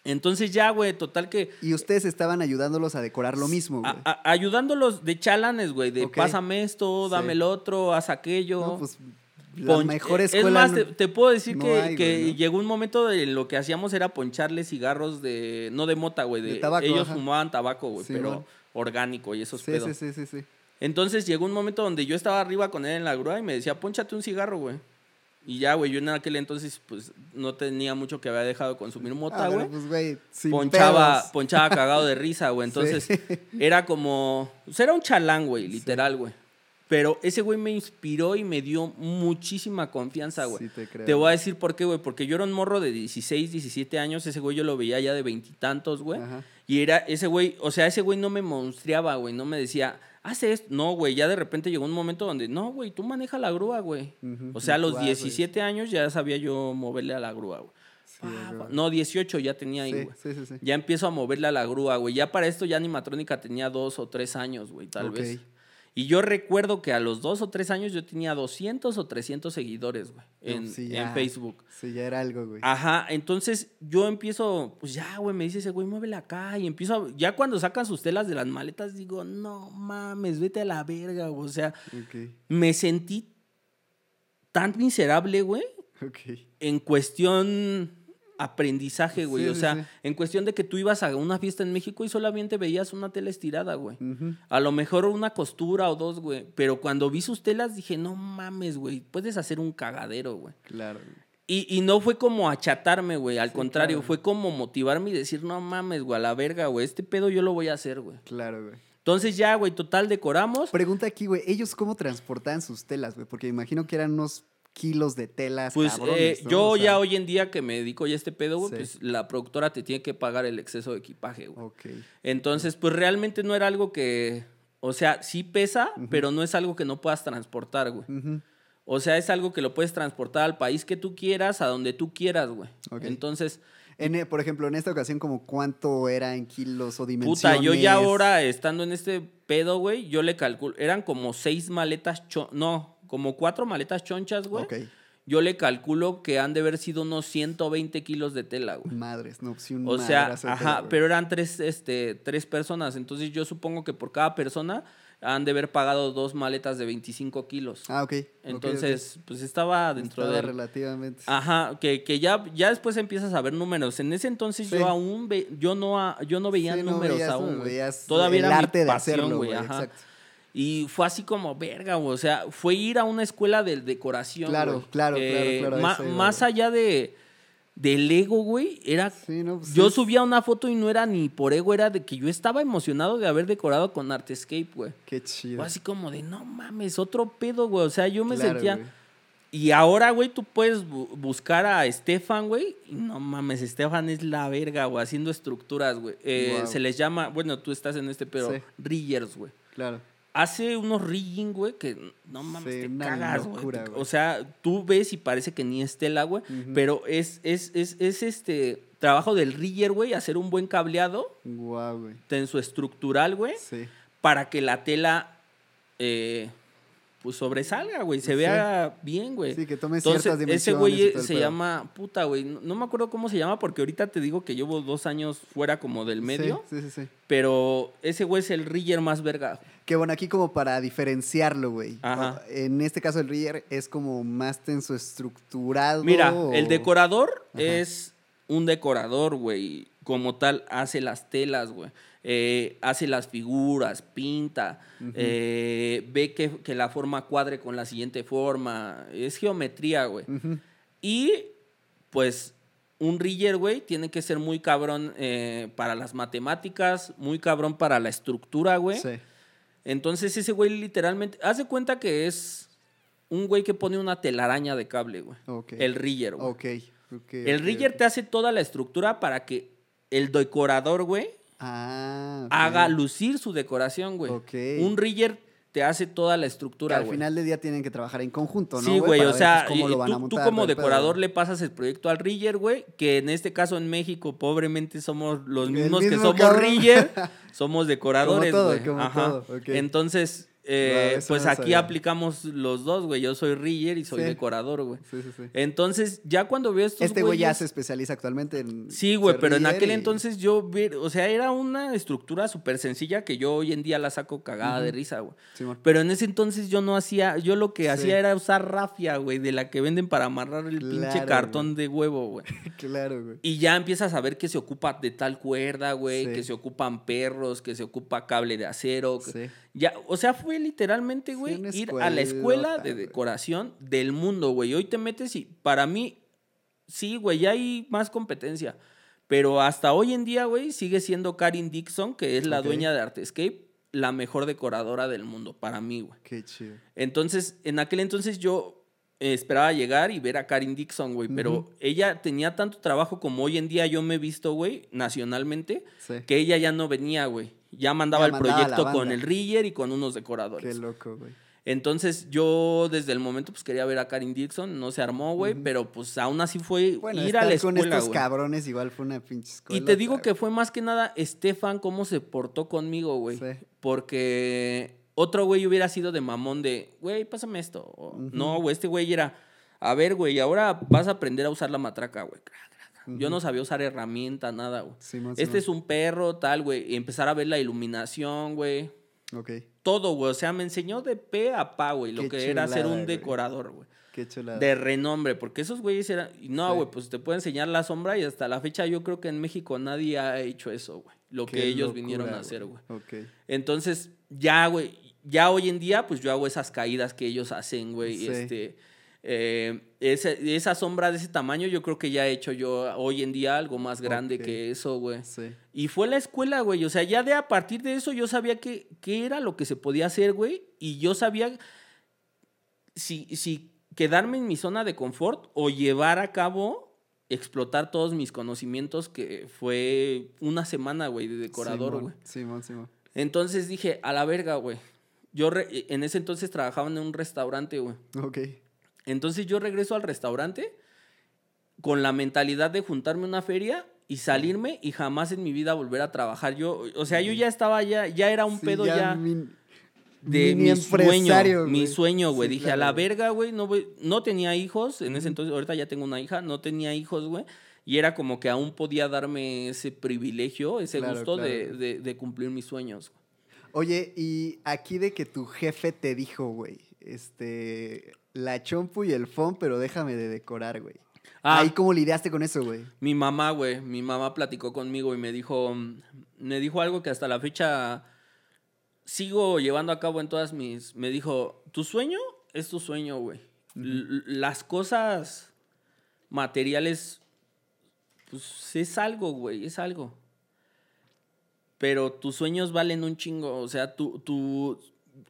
Entonces ya, güey, total que Y ustedes estaban ayudándolos a decorar lo mismo, güey. a- a- ayudándolos de chalanes, güey, de pásame esto, Sí. dame el otro, haz aquello. No, pues la Ponch- mejor es escuela. más, no- te, te puedo decir no que, hay, que güey, ¿no? llegó un momento de lo que hacíamos era poncharle cigarros de, no de mota, güey, de, De tabaco, ellos ajá. fumaban tabaco, güey, Sí, pero man. orgánico y esos Sí, pedos. sí, sí, sí, sí. Entonces llegó un momento donde yo estaba arriba con él en la grúa y me decía, ponchate un cigarro, güey. Y ya, güey, yo en aquel entonces, pues, no tenía mucho que había dejado de consumir mota, Ah, güey pues, güey, ponchaba, pedos. ponchaba cagado de risa, güey. Entonces, Sí. era como. pues, era un chalán, güey, literal, güey. Pero ese güey me inspiró y me dio muchísima confianza, güey. Sí, te creo. Te voy a decir por qué, güey. Porque yo era un morro de 16, 17 años. Ese güey yo lo veía ya de veintitantos, güey. Y era ese güey, o sea, ese güey no me monstreaba, güey. No me decía, hace esto. No, güey. Ya de repente llegó un momento donde, no, güey, tú maneja la grúa, güey. O sea, a los güey. 17 años ya sabía yo moverle a la grúa, güey. Sí, Ah, no, 18 ya tenía ahí, güey. sí, sí, sí. Ya empiezo a moverle a la grúa, güey. Ya para esto ya Animatrónica tenía dos o tres años, güey, tal vez. Y yo recuerdo que a los dos o tres años yo tenía 200 o 300 seguidores, güey, en, sí, en. Facebook. Sí, ya era algo, güey. Ajá, entonces yo empiezo, pues ya, güey, me dice ese güey, muévele acá. Y empiezo, a- ya cuando sacan sus telas de las maletas, digo, no mames, vete a la verga, güey. O sea, me sentí tan miserable, güey, ok. en cuestión aprendizaje, güey. Sí, o sea, sí. en cuestión de que tú ibas a una fiesta en México y solamente veías una tela estirada, güey. A lo mejor una costura o dos, güey. Pero cuando vi sus telas dije, no mames, güey, puedes hacer un cagadero, güey. Claro. güey. Y, y no fue como achatarme, güey. Al contrario, claro. fue como motivarme y decir, no mames, güey, a la verga, güey. Este pedo yo lo voy a hacer, güey. Claro, güey. Entonces ya, güey, total decoramos. Pregunta aquí, güey, ¿ellos cómo transportaban sus telas, güey? Porque imagino que eran unos kilos de telas. Pues cabrones, eh, ¿no? yo O sea, ya hoy en día que me dedico ya a este pedo, güey, Sí. pues la productora te tiene que pagar el exceso de equipaje, güey. Entonces, pues realmente no era algo que, o sea, sí pesa, pero no es algo que no puedas transportar, güey. O sea, es algo que lo puedes transportar al país que tú quieras, a donde tú quieras, güey. Entonces, En, eh, por ejemplo, en esta ocasión, como cuánto era en kilos o dimensiones. puta, yo ya ahora estando en este pedo, güey, yo le calculo, eran como seis maletas, cho- no, como cuatro maletas chonchas, güey. Ok. Yo le calculo que han de haber sido unos 120 kilos de tela, güey. Madres, no, sí, un O sea, de ajá, tela, pero eran tres, este, tres personas. Entonces yo supongo que por cada persona han de haber pagado dos maletas de 25 kilos. Ah, ok. Entonces, pues estaba dentro Estaba del... relativamente. Ajá, que, que ya, ya después empiezas a ver números. En ese entonces Sí. yo aún ve- yo no yo no veía Sí, no números veías, aún, no güey. Todavía el era arte mi de hacerlo, güey, güey, ajá. exacto. Y fue así como, verga, güey. O sea, fue ir a una escuela de decoración. Claro, güey. claro, Eh, claro, claro, más allá de del ego, güey, era Sí, no, pues yo es- subía una foto y no era ni por ego, era de que yo estaba emocionado de haber decorado con Artescape, güey. Qué chido. Fue así como de, no mames, otro pedo, güey. O sea, yo me Claro, sentía... Y ahora, güey, tú puedes bu- buscar a Estefan, güey. Y no mames, Estefan es la verga, güey, haciendo estructuras, güey. Eh. Se les llama, bueno, tú estás en este, pero Sí. riggers, güey. Claro. Hace unos rigging, güey, que no mames, Sí, te cagas, güey. güey. O sea, tú ves y parece que ni es tela, güey. Pero es, es, es, es este trabajo del rigger, güey, hacer un buen cableado Guau, güey. en su estructural, güey, Sí. para que la tela, eh, pues sobresalga, güey, se Sí. vea bien, güey. Sí, que tome Entonces, ciertas dimensiones. ese güey se pedo. llama, puta, güey, no, no me acuerdo cómo se llama porque ahorita te digo que llevo dos años fuera como del medio, Sí, sí, sí. sí. pero ese güey es el rigger más verga. Que bueno, aquí como para diferenciarlo, güey. Ajá. En este caso el Reader es como más tenso estructurado. Mira, o- el decorador Ajá. es un decorador, güey. Como tal, hace las telas, güey. Eh, hace las figuras, pinta, eh, ve que, que la forma cuadre con la siguiente forma. Es geometría, güey. Y pues un rigger, güey, tiene que ser muy cabrón eh, para las matemáticas, muy cabrón para la estructura, güey. Sí. Entonces ese güey literalmente, haz de cuenta que es un güey que pone una telaraña de cable, güey. Ok. El rigger, güey. Ok. ok, El ok. te hace toda la estructura para que el decorador, güey, Ah, haga lucir su decoración, güey. Ok. Un rigger te hace toda la Que estructura, al güey. final del día tienen que trabajar en conjunto, ¿no? Sí, güey, o sea, pues, cómo y lo van a tú, tú como decorador le pasas el proyecto al rigger, güey, que en este caso en México pobremente somos los mismos que somos cabrón. rigger, somos decoradores, todo, güey. como Ajá. todo, ok. Entonces, eh, pues no aquí sabía. aplicamos los dos, güey. Yo soy rigger y soy Sí. decorador, güey. Sí, sí, sí. Entonces, ya cuando veo estos Este güey ya se especializa actualmente en. Sí, güey, pero en aquel y- entonces yo, vi- o sea, era una estructura súper sencilla que yo hoy en día la saco cagada de risa, güey. Pero en ese entonces yo no hacía, yo lo que hacía era usar rafia, güey, de la que venden para amarrar el pinche cartón de huevo, güey. Claro, güey. Y ya empiezas a ver que se ocupa de tal cuerda, güey, que se ocupan perros, que se ocupa cable de acero. que- Sí. Ya, o sea, fue literalmente, güey, ir a la escuela de decoración del mundo, güey. Hoy te metes y para mí, sí, güey, ya hay más competencia. Pero hasta hoy en día, güey, sigue siendo Karin Dixon, que es la dueña de Artescape, la mejor decoradora del mundo, para mí, güey. Qué chido. Entonces, en aquel entonces yo esperaba llegar y ver a Karin Dixon, güey. Pero ella tenía tanto trabajo como hoy en día yo me he visto, güey, nacionalmente, Sí. que ella ya no venía, güey. Ya mandaba Ya el mandaba proyecto con el Rigger y con unos Qué decoradores. loco, güey. Entonces yo desde el momento pues quería ver a Karin Dixon, no se armó, güey, pero pues aún así fue Bueno, ir a la estar con escuela, estos cabrones igual fue una pinche escuela. Y te digo que fue más que nada Estefan cómo se portó conmigo, güey. Sí. Porque otro güey hubiera sido de mamón de, güey, pásame esto. O. No, güey, este güey era, a ver, güey, ahora vas a aprender a usar la matraca, güey. Yo no sabía usar herramienta, nada, güey. Este es un perro, tal, güey. Y empezar a ver la iluminación, güey. Ok. Todo, güey. O sea, me enseñó de pe a pa, güey, lo Qué que era ser un decorador, güey. Qué chulada. De renombre, porque esos güeyes eran. No, Sí. güey, pues te puedo enseñar la sombra y hasta la fecha yo creo que en México nadie ha hecho eso, güey. Lo Qué que ellos locura, vinieron a hacer, güey. Ok. Entonces, ya, güey, ya hoy en día, pues yo hago esas caídas que ellos hacen, güey. Sí. Este, eh, ese- esa sombra de ese tamaño, yo creo que ya he hecho yo hoy en día algo más grande que eso, güey. Sí. Y fue la escuela, güey. O sea, ya de a partir de eso yo sabía que, qué era lo que se podía hacer, güey. Y yo sabía si, si quedarme en mi zona de confort o llevar a cabo, explotar todos mis conocimientos, que fue una semana, güey, de decorador, güey. Simón, Simón. Entonces dije, a la verga, güey. Yo re- en ese entonces trabajaba en un restaurante, güey. Ok. Entonces yo regreso al restaurante con la mentalidad de juntarme a una feria y salirme y jamás en mi vida volver a trabajar. Yo, o sea, yo ya estaba ya, ya era un Sí, pedo ya, de mi sueño, empresario, mi sueño, güey. Sí, Dije, claro, a la verga, güey, no, no tenía hijos en ese entonces, ahorita ya tengo una hija, no tenía hijos, güey. Y era como que aún podía darme ese privilegio, ese Claro, gusto de- de cumplir mis sueños. Oye, y aquí de que tu jefe te dijo, güey, este, la chompu y el fon, pero déjame de decorar, güey. Ah. Ahí cómo lidiaste con eso, güey. Mi mamá, güey, mi mamá platicó conmigo y me dijo, me dijo algo que hasta la fecha sigo llevando a cabo en todas mis, me dijo, tu sueño es tu sueño, güey. Las cosas materiales, pues es algo, güey, es algo. Pero tus sueños valen un chingo, o sea, tu, tu,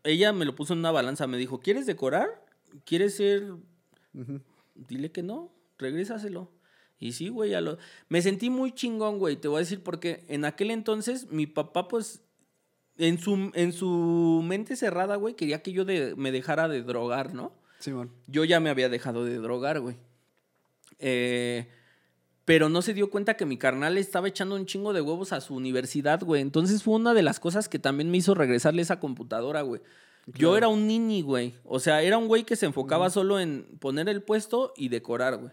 ella me lo puso en una balanza, me dijo, ¿quieres decorar? ¿Quieres ser dile que no, regrésaselo. Y sí, güey, ya lo... Me sentí muy chingón, güey, te voy a decir porque en aquel entonces mi papá, pues, en su, en su mente cerrada, güey, quería que yo de- me dejara de drogar, ¿no? Simón. Yo ya me había dejado de drogar, güey. Eh, pero no se dio cuenta que mi carnal estaba echando un chingo de huevos a su universidad, güey. Entonces fue una de las cosas que también me hizo regresarle esa computadora, güey. Yo era un nini, güey. O sea, era un güey que se enfocaba solo en poner el puesto y decorar, güey.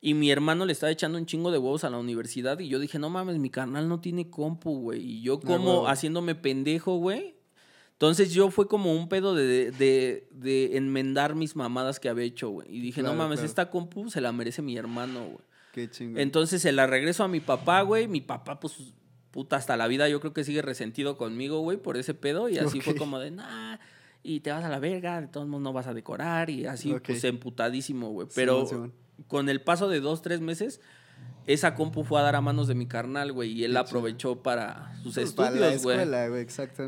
Y mi hermano le estaba echando un chingo de huevos a la universidad y yo dije, no mames, mi carnal no tiene compu, güey. Y yo como haciéndome pendejo, güey. Entonces yo fue como un pedo de, de, de enmendar mis mamadas que había hecho, güey. Y dije, Claro, no mames, claro. esta compu se la merece mi hermano, güey. Qué chingón. Entonces se la regreso a mi papá, güey. Mi papá, pues, puta, hasta la vida yo creo que sigue resentido conmigo, güey, por ese pedo. Y así fue como de, nah, y te vas a la verga, de todos modos no vas a decorar. Y así, pues, emputadísimo, güey. Pero con el paso de dos, tres meses, esa compu fue a dar a manos de mi carnal, güey. Y él la aprovechó para sus Pues, estudios, güey.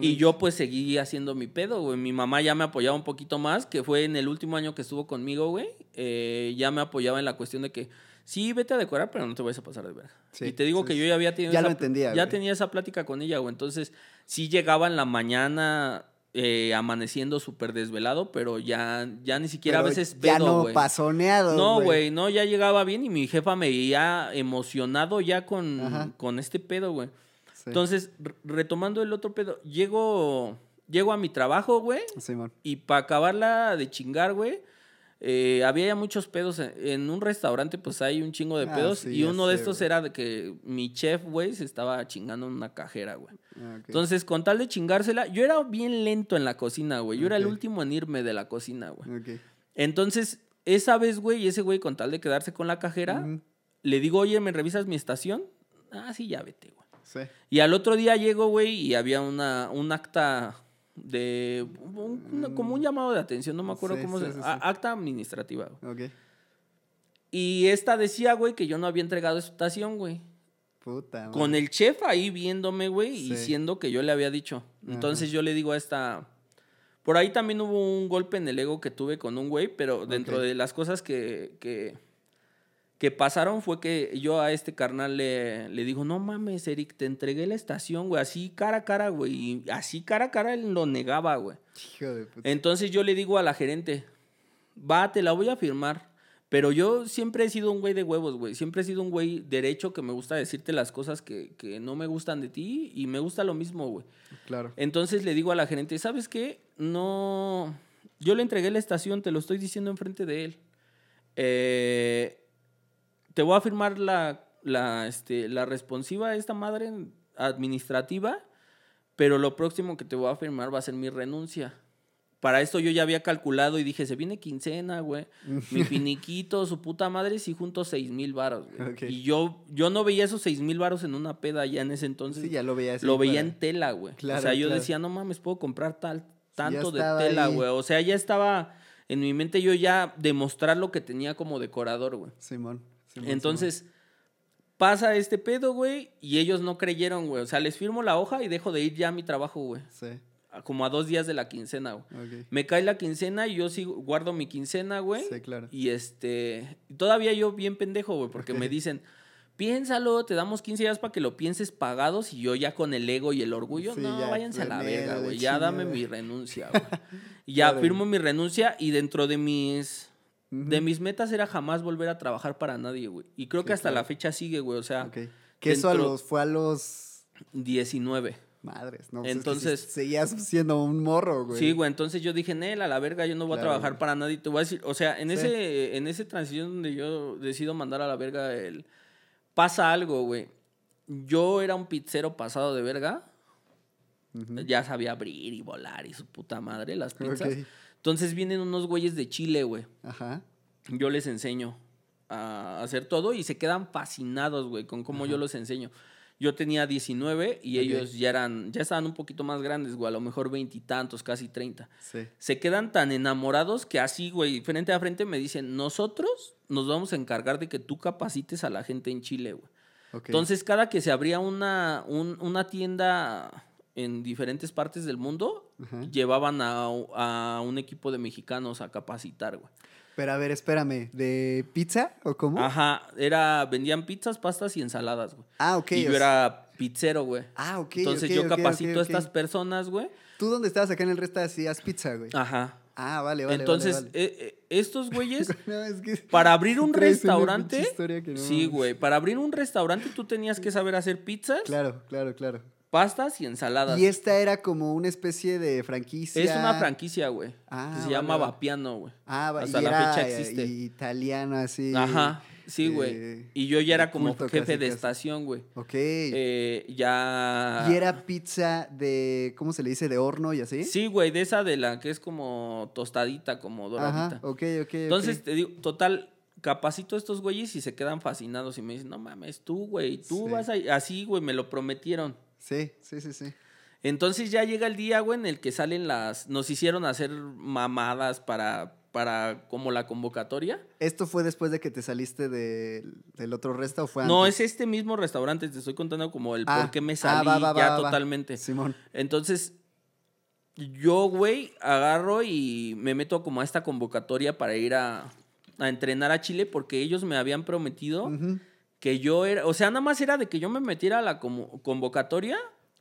Y yo pues seguí haciendo mi pedo, güey. Mi mamá ya me apoyaba un poquito más, que fue en el último año que estuvo conmigo, güey. Eh, ya me apoyaba en la cuestión de que sí, vete a decorar, pero no te vayas a pasar de verga. Sí, y te digo sí, que sí. yo ya había tenido Ya lo esa, entendía, ya güey. tenía esa plática con ella, güey. Entonces sí llegaba en la mañana eh, amaneciendo súper desvelado, pero ya, ya ni siquiera Pero a veces Ya pedo, no güey. pasoneado, No, güey, no, ya llegaba bien y mi jefa me veía emocionado ya con, Ajá. con este pedo, güey. Sí. Entonces, re- retomando el otro pedo, llego, llego a mi trabajo, güey, Simón. y para acabarla de chingar, güey, eh, había ya muchos pedos. En, en un restaurante, pues hay un chingo de Ah, pedos. sí, y uno de estos era de que mi chef, güey, se estaba chingando en una cajera, güey. Ah. Entonces, con tal de chingársela, yo era bien lento en la cocina, güey. Yo era el último en irme de la cocina, güey. Entonces, esa vez, güey, ese güey, con tal de quedarse con la cajera, le digo, oye, ¿me revisas mi estación? Ah, sí, ya vete, güey. Sí. Y al otro día llego, güey, y había una, un acta de. un- una- como un llamado de atención, no me acuerdo Sí, cómo sí, se. sí. Acta administrativa, güey. Ok. Y esta decía, güey, que yo no había entregado estación, güey. Puta. Con el chef ahí viéndome, güey, y Sí. siendo que yo le había dicho. Entonces yo le digo a esta. Por ahí también hubo un golpe en el ego que tuve con un güey, pero dentro de las cosas que, que, que pasaron fue que yo a este carnal le, le digo, no mames, Eric, te entregué la estación, güey, así cara a cara, güey. Y así cara a cara él lo negaba, güey. Hijo de puta. Entonces yo le digo a la gerente, va, te la voy a firmar. Pero yo siempre he sido un güey de huevos, güey. Siempre he sido un güey derecho que me gusta decirte las cosas que, que no me gustan de ti y me gusta lo mismo, güey. Claro. Entonces le digo a la gerente, ¿sabes qué? No, yo le entregué la estación, te lo estoy diciendo enfrente de él. Eh, te voy a firmar la, la, este, la responsiva a esta madre administrativa, pero lo próximo que te voy a firmar va a ser mi renuncia. Para esto yo ya había calculado y dije, se viene quincena, güey. Mi finiquito, su puta madre, sí junto seis mil varos, güey. Y yo, yo no veía esos seis mil varos en una peda ya en ese entonces. Sí, ya lo veía así Lo veía para- en tela, güey. Claro, o sea, yo claro. decía, no mames, puedo comprar tal, tanto de tela, ahí. güey. O sea, ya estaba, en mi mente yo ya demostrar lo que tenía como decorador, güey. Simón. Entonces, pasa este pedo, güey, y ellos no creyeron, güey. O sea, les firmo la hoja y dejo de ir ya a mi trabajo, güey. A- Como a dos días de la quincena, güey. Sí. Me cae la quincena y yo sigo, guardo mi quincena, güey. Sí, claro. Y este, todavía yo bien pendejo, güey, porque me dicen, piénsalo, te damos 15 días para que lo pienses pagados y yo ya con el ego y el orgullo, Sí, no, ya, váyanse a la verga, güey, ya dame mi renuncia, güey. Ya Claro. firmo mi renuncia y dentro de mis, de mis metas era jamás volver a trabajar para nadie, güey. Y creo Sí, que hasta claro. la fecha sigue, güey, o sea. Que eso a los, fue a los 19. madres, ¿no? Pues es que Entonces- seguías siendo un morro, güey. Sí, güey, entonces yo dije, Nel, a la verga, yo no voy Claro, a trabajar güey. para nadie. Te voy a decir, o sea, en Sí. ese, en ese transición donde yo decido mandar a la verga el... Pasa algo, güey. Yo era un pizzero pasado de verga. Ya sabía abrir y volar y su puta madre las pizzas. Ok. Entonces vienen unos güeyes de Chile, güey. Ajá. Yo les enseño a hacer todo y se quedan fascinados, güey, con cómo yo los enseño. Yo tenía 19 y ellos ya eran, ya estaban un poquito más grandes, güey, a lo mejor veintitantos, casi 30 Sí. se quedan tan enamorados que así, güey, frente a frente me dicen, nosotros nos vamos a encargar de que tú capacites a la gente en Chile, güey. Entonces, cada que se abría una, un- una tienda en diferentes partes del mundo, Ajá. llevaban a, a un equipo de mexicanos a capacitar, güey. Pero a ver, espérame, ¿de pizza o cómo? Ajá, era, vendían pizzas, pastas y ensaladas, güey. Ah, ok. y o yo sea- era pizzero, güey. Ah, ok. Entonces yo ok, capacito a estas personas, güey. Tú donde estabas acá en el resto hacías pizza, güey. Ajá. Ah, vale, vale. Entonces, vale, eh, eh, estos güeyes vale. No, es que Para abrir un restaurante. no sí, güey. Para abrir un restaurante tú tenías que saber hacer pizzas, Claro, claro, claro. Pastas y ensaladas. Y esta era como una especie de franquicia. Es una franquicia, güey. Ah, que se vale, llama. Vapiano, güey. Ah, Hasta y la era, fecha eh, existe. italiana, así. Ajá. Sí, güey. eh, y yo ya era como jefe casi, de casi. estación, güey. Ok. Eh, ya. y era pizza de, ¿cómo se le dice? De horno y así. Sí, güey, de esa de la que es como tostadita, como doradita. Ajá, ok, ok. Entonces, ok. te digo, total, capacito a estos güeyes y se quedan fascinados y me dicen, no mames, tú, güey, tú Sí. vas a... Así, güey, me lo prometieron. Sí, sí, sí, sí. Entonces ya llega el día, güey, en el que salen las... Nos hicieron hacer mamadas para, para como la convocatoria. ¿Esto fue después de que te saliste del, del otro resta o fue No, antes? es este mismo restaurante, te estoy contando como el Ah, por qué me ah, salí va, va, va, ya va, totalmente. Simón. Entonces, yo, güey, agarro y me meto como a esta convocatoria para ir a, a entrenar a Chile porque ellos me habían prometido Ujú. Que yo era... O sea, nada más era de que yo me metiera a la convocatoria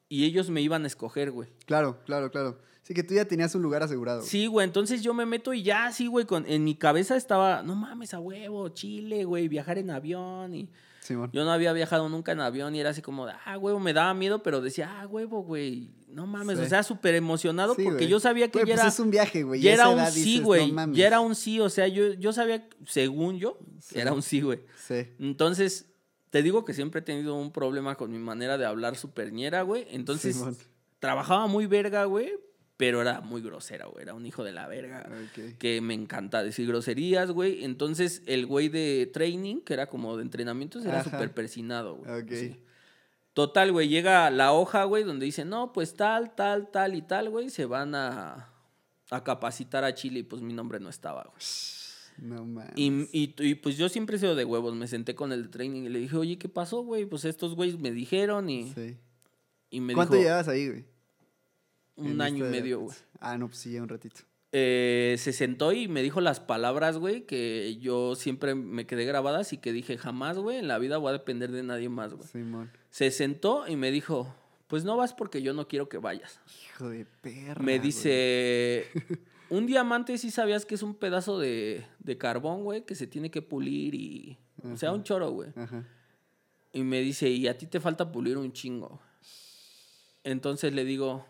y ellos me iban a escoger, güey. Claro, claro, claro. Sí, que tú ya tenías un lugar asegurado. Sí, güey, entonces yo me meto y ya, sí, güey, con, en mi cabeza estaba, no mames, a huevo, Chile, güey, viajar en avión y... Simón. Yo no había viajado nunca en avión y era así como, de, ah, huevo, me daba miedo, pero decía, ah, huevo, güey, no mames, Sí. o sea, súper emocionado Sí, porque güey. yo sabía que Güey, ya pues era... es un viaje, güey. Ya era un sí, dices, güey. no ya era un sí, o sea, yo, yo sabía, según yo, Sí. era un sí, güey. Sí. Entonces, te digo que siempre he tenido un problema con mi manera de hablar súper ñera, güey. Entonces, Simón. trabajaba muy verga, güey, pero era muy grosera, güey. Era un hijo de la verga. Ok. Que me encanta decir groserías, güey. Entonces, el güey de training, que era como de entrenamientos, era súper persinado, güey. Ok. Sí. Total, güey, llega la hoja, güey, donde dice, no, pues tal, tal, tal y tal, güey, se van a, a capacitar a Chile y pues mi nombre no estaba, güey. No mames. Y, y, y, pues yo siempre he sido de huevos, me senté con el de training y le dije, oye, ¿qué pasó, güey? Pues estos güeyes me dijeron y, Sí. y me ¿Cuánto dijo llevabas ahí, güey? un año y esta- medio, güey. Ah, no, pues sí, ya un ratito. Eh, se sentó y me dijo las palabras, güey, que yo siempre me quedé grabadas y que dije, jamás, güey, en la vida voy a depender de nadie más, güey. Simón. Se sentó y me dijo, pues no vas porque yo no quiero que vayas. Hijo de perra. Me dice, un diamante sí sabías que es un pedazo de, de carbón, güey, que se tiene que pulir y... O sea, un choro, güey. Ajá. Y me dice, y a ti te falta pulir un chingo. Entonces le digo,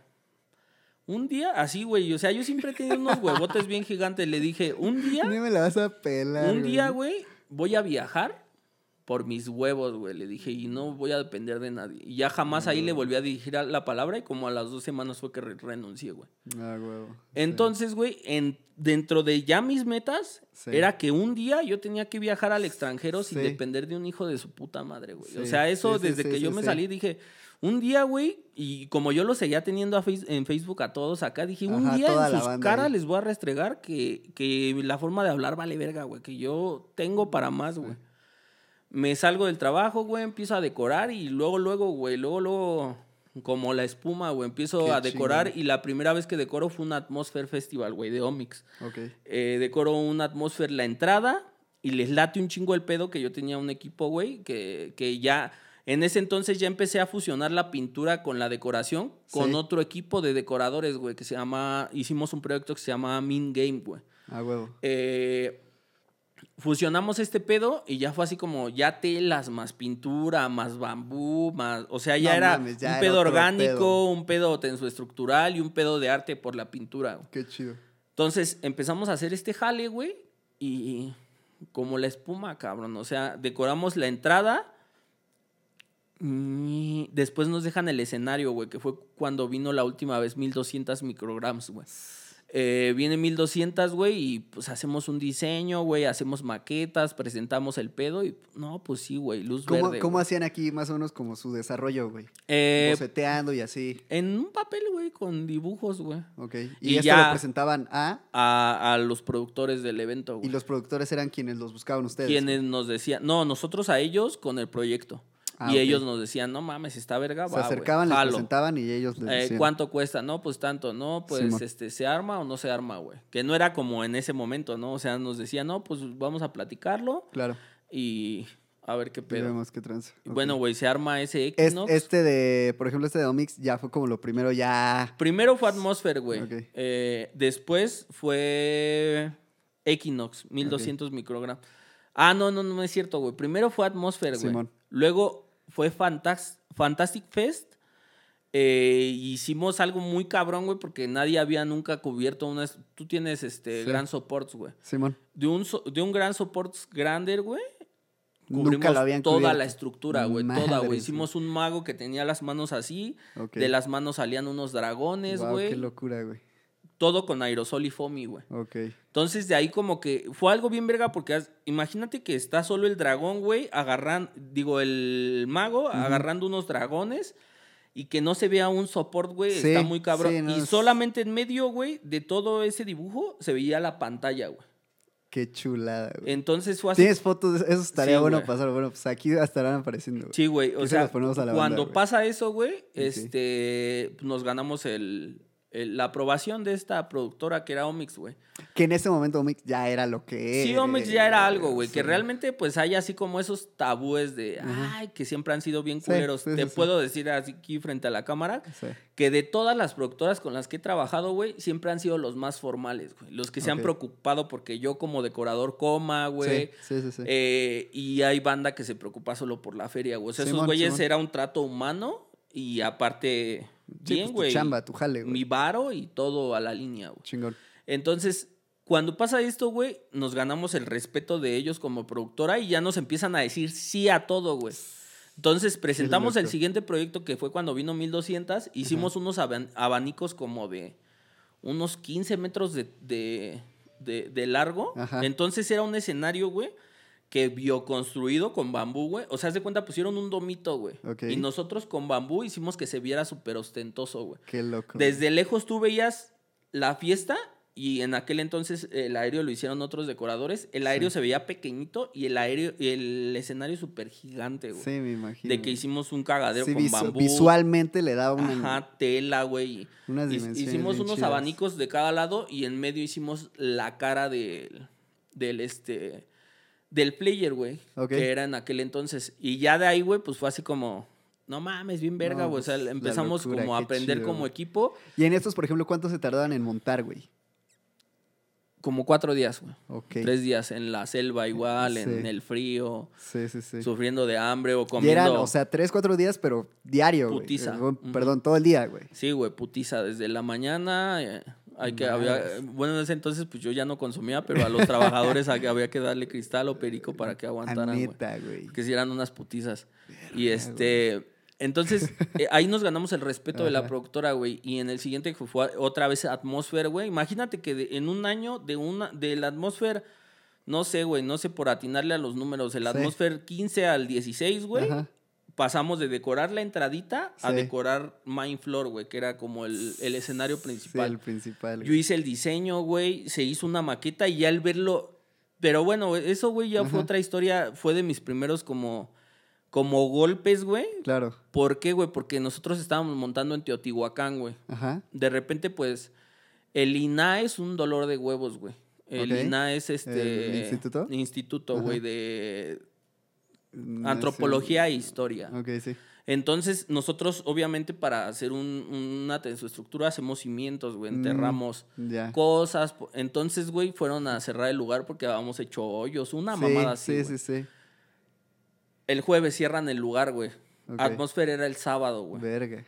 un día, así, güey, o sea, yo siempre he tenido unos huevotes bien gigantes. Le dije, un día, Ni me la vas a pelar. un día, güey, voy a viajar por mis huevos, güey. Le dije, y no voy a depender de nadie. Y ya jamás ahí le volví a dirigir a- la palabra y como a las dos semanas fue que re- renuncié, güey. Ah, huevo. Entonces, güey, en, dentro de ya mis metas, Sí. era que un día yo tenía que viajar al extranjero sin depender de un hijo de su puta madre, güey. o sea, eso desde que yo me salí dije, Un día, güey, y como yo lo seguía teniendo a face- en Facebook a todos acá, dije, un día en sus banda caras les voy a restregar que, que la forma de hablar vale verga, güey, que yo tengo para más, güey. Me salgo del trabajo, güey, empiezo a decorar y luego, luego, güey, luego, luego, como la espuma, güey, empiezo Qué a decorar y la primera vez que decoro fue un Atmosphere Festival, güey, de Omix. Ok. Eh, decoro un Atmosphere la entrada y les late un chingo el pedo que yo tenía un equipo, güey, que, que ya... En ese entonces ya empecé a fusionar la pintura con la decoración con Sí. otro equipo de decoradores, güey, que se llama... Hicimos un proyecto que se llama Min Game, güey. A huevo. Eh, fusionamos este pedo y ya fue así como ya telas, más pintura, más bambú, más... O sea, ya No era mames, ya un era pedo orgánico, pedo. un pedo tensoestructural y un pedo de arte por la pintura. güey. Qué chido. Entonces empezamos a hacer este jale, güey, y como la espuma, cabrón. O sea, decoramos la entrada. Y después nos dejan el escenario, güey, que fue cuando vino la última vez 1200 micrograms, güey. Eh, viene 1200, güey, y pues hacemos un diseño, güey, hacemos maquetas, presentamos el pedo y no, pues sí, güey, luz ¿Cómo, verde. cómo hacían aquí más o menos como su desarrollo, güey? Eh, Boceteando y así. en un papel, güey, con dibujos, güey. Ok. Y, y esto ya- lo presentaban a. A, a los productores del evento, güey. Y los productores eran quienes los buscaban ustedes. quienes nos decían, no, nosotros a ellos con el proyecto. Ah, y ellos nos decían, no mames, está verga, Se va, acercaban, les jalo". presentaban y ellos les Eh, decían. ¿Cuánto cuesta? No, pues tanto, no, pues este, ¿se arma o no se arma, güey? Que no era como en ese momento, ¿no? O sea, nos decían, no, pues vamos a platicarlo Claro. y a ver qué pedo. vemos qué trance. Bueno, güey, se arma ese Es- Equinox. este de, por ejemplo, este de Omix ya fue como lo primero ya. Primero fue Atmosphere, güey. Ok. Eh, después fue Equinox, 1200 microgramos. Ah, no, no, no es cierto, güey. Primero fue Atmosphere, güey. Luego fue Fantas- Fantastic Fest. Eh, hicimos algo muy cabrón, güey, porque nadie había nunca cubierto unas... Tú tienes este Sí. gran supports, güey. Simón. De un, so- de un gran supports grande, güey. Nunca Cubrimos lo habían toda cubierto. la estructura, güey. Toda, güey. Hicimos un mago que tenía las manos así. De las manos salían unos dragones, güey qué locura, güey. Todo con aerosol y foamy, güey. Ok. Entonces de ahí como que fue algo bien verga porque imagínate que está solo el dragón, güey, agarrando, digo, el mago agarrando unos dragones y que no se vea un support, güey, Sí, está muy cabrón. sí, no, y solamente en medio, güey, de todo ese dibujo se veía la pantalla, güey. Qué chulada, güey. Entonces fue así. ¿Tienes fotos? Eso estaría Sí, bueno güey. pasar. Bueno, pues aquí estarán apareciendo. güey. Sí, güey. O se sea, las ponemos a la cuando banda, güey. pasa eso, güey, este, nos ganamos el- la aprobación de esta productora que era Omix, güey. Que en ese momento Omix ya era lo que Sí, Omix ya era algo, güey. Que realmente, pues, hay así como esos tabúes de, ay, que siempre han sido bien culeros. sí, sí, Te puedo decir así aquí frente a la cámara que de todas las productoras con las que he trabajado, güey, siempre han sido los más formales, güey. Los que se han preocupado porque yo como decorador coma, güey. Sí, sí, sí. Eh, y hay banda que se preocupa solo por la feria, güey. O sea, esos Simón, güeyes Simón. era un trato humano y aparte, Sí, bien, pues, güey. Chamba, tu jale, güey. mi varo y todo a la línea, güey. Chingón. Entonces, cuando pasa esto, güey, nos ganamos el respeto de ellos como productora y ya nos empiezan a decir sí a todo, güey. Entonces, presentamos el siguiente proyecto que fue cuando vino 1200. Hicimos unos aban- abanicos como de unos 15 metros de, de- de- de largo. Ajá. Entonces, era un escenario, güey, que bioconstruido con bambú, güey. O sea, haz de cuenta, pusieron un domito, güey. Ok. Y nosotros con bambú hicimos que se viera súper ostentoso, güey. Qué loco. Desde lejos tú veías la fiesta y en aquel entonces el aéreo lo hicieron otros decoradores. El aéreo se veía pequeñito y el aéreo y el escenario súper gigante, güey. Sí, me imagino. de que hicimos un cagadero Sí, con bambú. Visualmente le daba una. Ajá, tela, güey. Unas dimensiones Hicimos unos chidas. abanicos de cada lado y en medio hicimos la cara del, del este del player, güey, Ok. que era en aquel entonces. Y ya de ahí, güey, pues fue así como no mames, bien verga, No, güey. o sea, pues, la empezamos locura, como a aprender chido, como equipo. Y en estos, por ejemplo, ¿cuánto se tardaban en montar, güey? Como cuatro días, güey. Ok. Tres días en la selva igual, en el frío, Sí, sí, sí. sufriendo de hambre o Y comiendo. eran, o sea, tres, cuatro días, pero diario, güey. Putiza. Eh. Perdón, todo el día, güey. Sí, güey, putiza, desde la mañana. eh, hay que, había, bueno, en ese entonces pues yo ya no consumía, pero a los trabajadores había que darle cristal o perico para que aguantaran, güey. neta, güey. Que si eran unas putizas. Y este, entonces eh, ahí nos ganamos el respeto de la productora, güey. Y en el siguiente que fue otra vez Atmosphere, güey. Imagínate que de- en un año de una, de la Atmosphere, no sé, güey, no sé por atinarle a los números, el Sí. Atmosphere 15 al 16, güey. Ajá. Pasamos de decorar la entradita a decorar Main Floor, güey, que era como el, el escenario Sí, principal. el principal. Yo hice el diseño, güey, se hizo una maqueta y ya al verlo... Pero bueno, eso, güey, ya fue otra historia, fue de mis primeros como, como golpes, güey. Claro. ¿Por qué, güey? Porque nosotros estábamos montando en Teotihuacán, güey. Ajá. De repente, pues, el INA es un dolor de huevos, güey. El. INA es este... ¿El instituto? Instituto, Ajá. güey, de Mm, antropología e historia. Ok, sí. Entonces, nosotros, obviamente, para hacer un- una tensoestructura, hacemos cimientos, güey, Mm, enterramos Ya. cosas. Entonces, güey, fueron a cerrar el lugar porque habíamos hecho hoyos, una sí, mamada así. Sí, güey. sí, sí. El jueves cierran el lugar, güey. Ok. Atmósfera era el sábado, güey. Verga.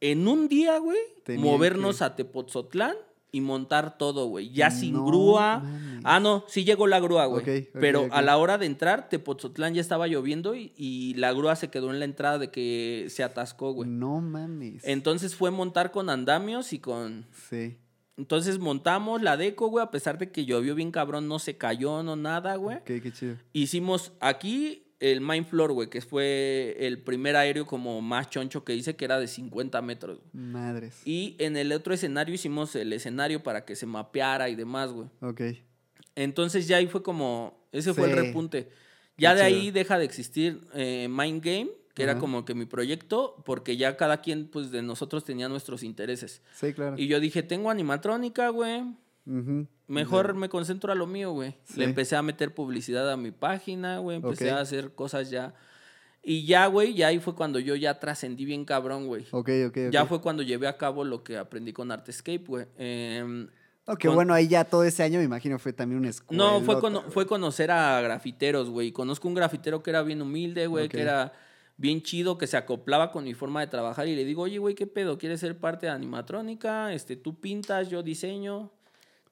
En un día, güey, movernos que- a Tepotzotlán y montar todo, güey. Ya sin No grúa. mames. Ah, no, sí llegó la grúa, güey. Pero a la hora de entrar, Tepotzotlán ya estaba lloviendo y, y la grúa se quedó en la entrada de que se atascó, güey. No mames. Entonces fue montar con andamios y con... Sí. Entonces montamos la deco, güey, a pesar de que llovió bien cabrón, no se cayó, no nada, güey. Ok, qué chido. Hicimos aquí el Mine Floor, güey, que fue el primer aéreo como más choncho que hice, que era de 50 metros. güey. Madres. Y en el otro escenario hicimos el escenario para que se mapeara y demás, güey. Ok. Entonces ya ahí fue como, ese fue el repunte. Ya Qué de chido. ahí deja de existir eh, Mind Game, que era como que mi proyecto, porque ya cada quien, pues, de nosotros tenía nuestros intereses. Sí, claro. Y yo dije, tengo animatrónica, güey. Ujú. Mejor me concentro a lo mío, güey. Sí. Le empecé a meter publicidad a mi página, güey. Empecé Ok. a hacer cosas ya. Y ya, güey, ya ahí fue cuando yo ya trascendí bien cabrón, güey. Ok, ok, ok. Ya fue cuando llevé a cabo lo que aprendí con Artescape, güey. Oh, que con- bueno, ahí ya todo ese año me imagino fue también una escuela. no, fue, cono- fue conocer a grafiteros, güey. Conozco un grafitero que era bien humilde, güey, Ok. que era bien chido, que se acoplaba con mi forma de trabajar. Y le digo, oye, güey, ¿qué pedo? ¿Quieres ser parte de animatrónica? Este, tú pintas, yo diseño.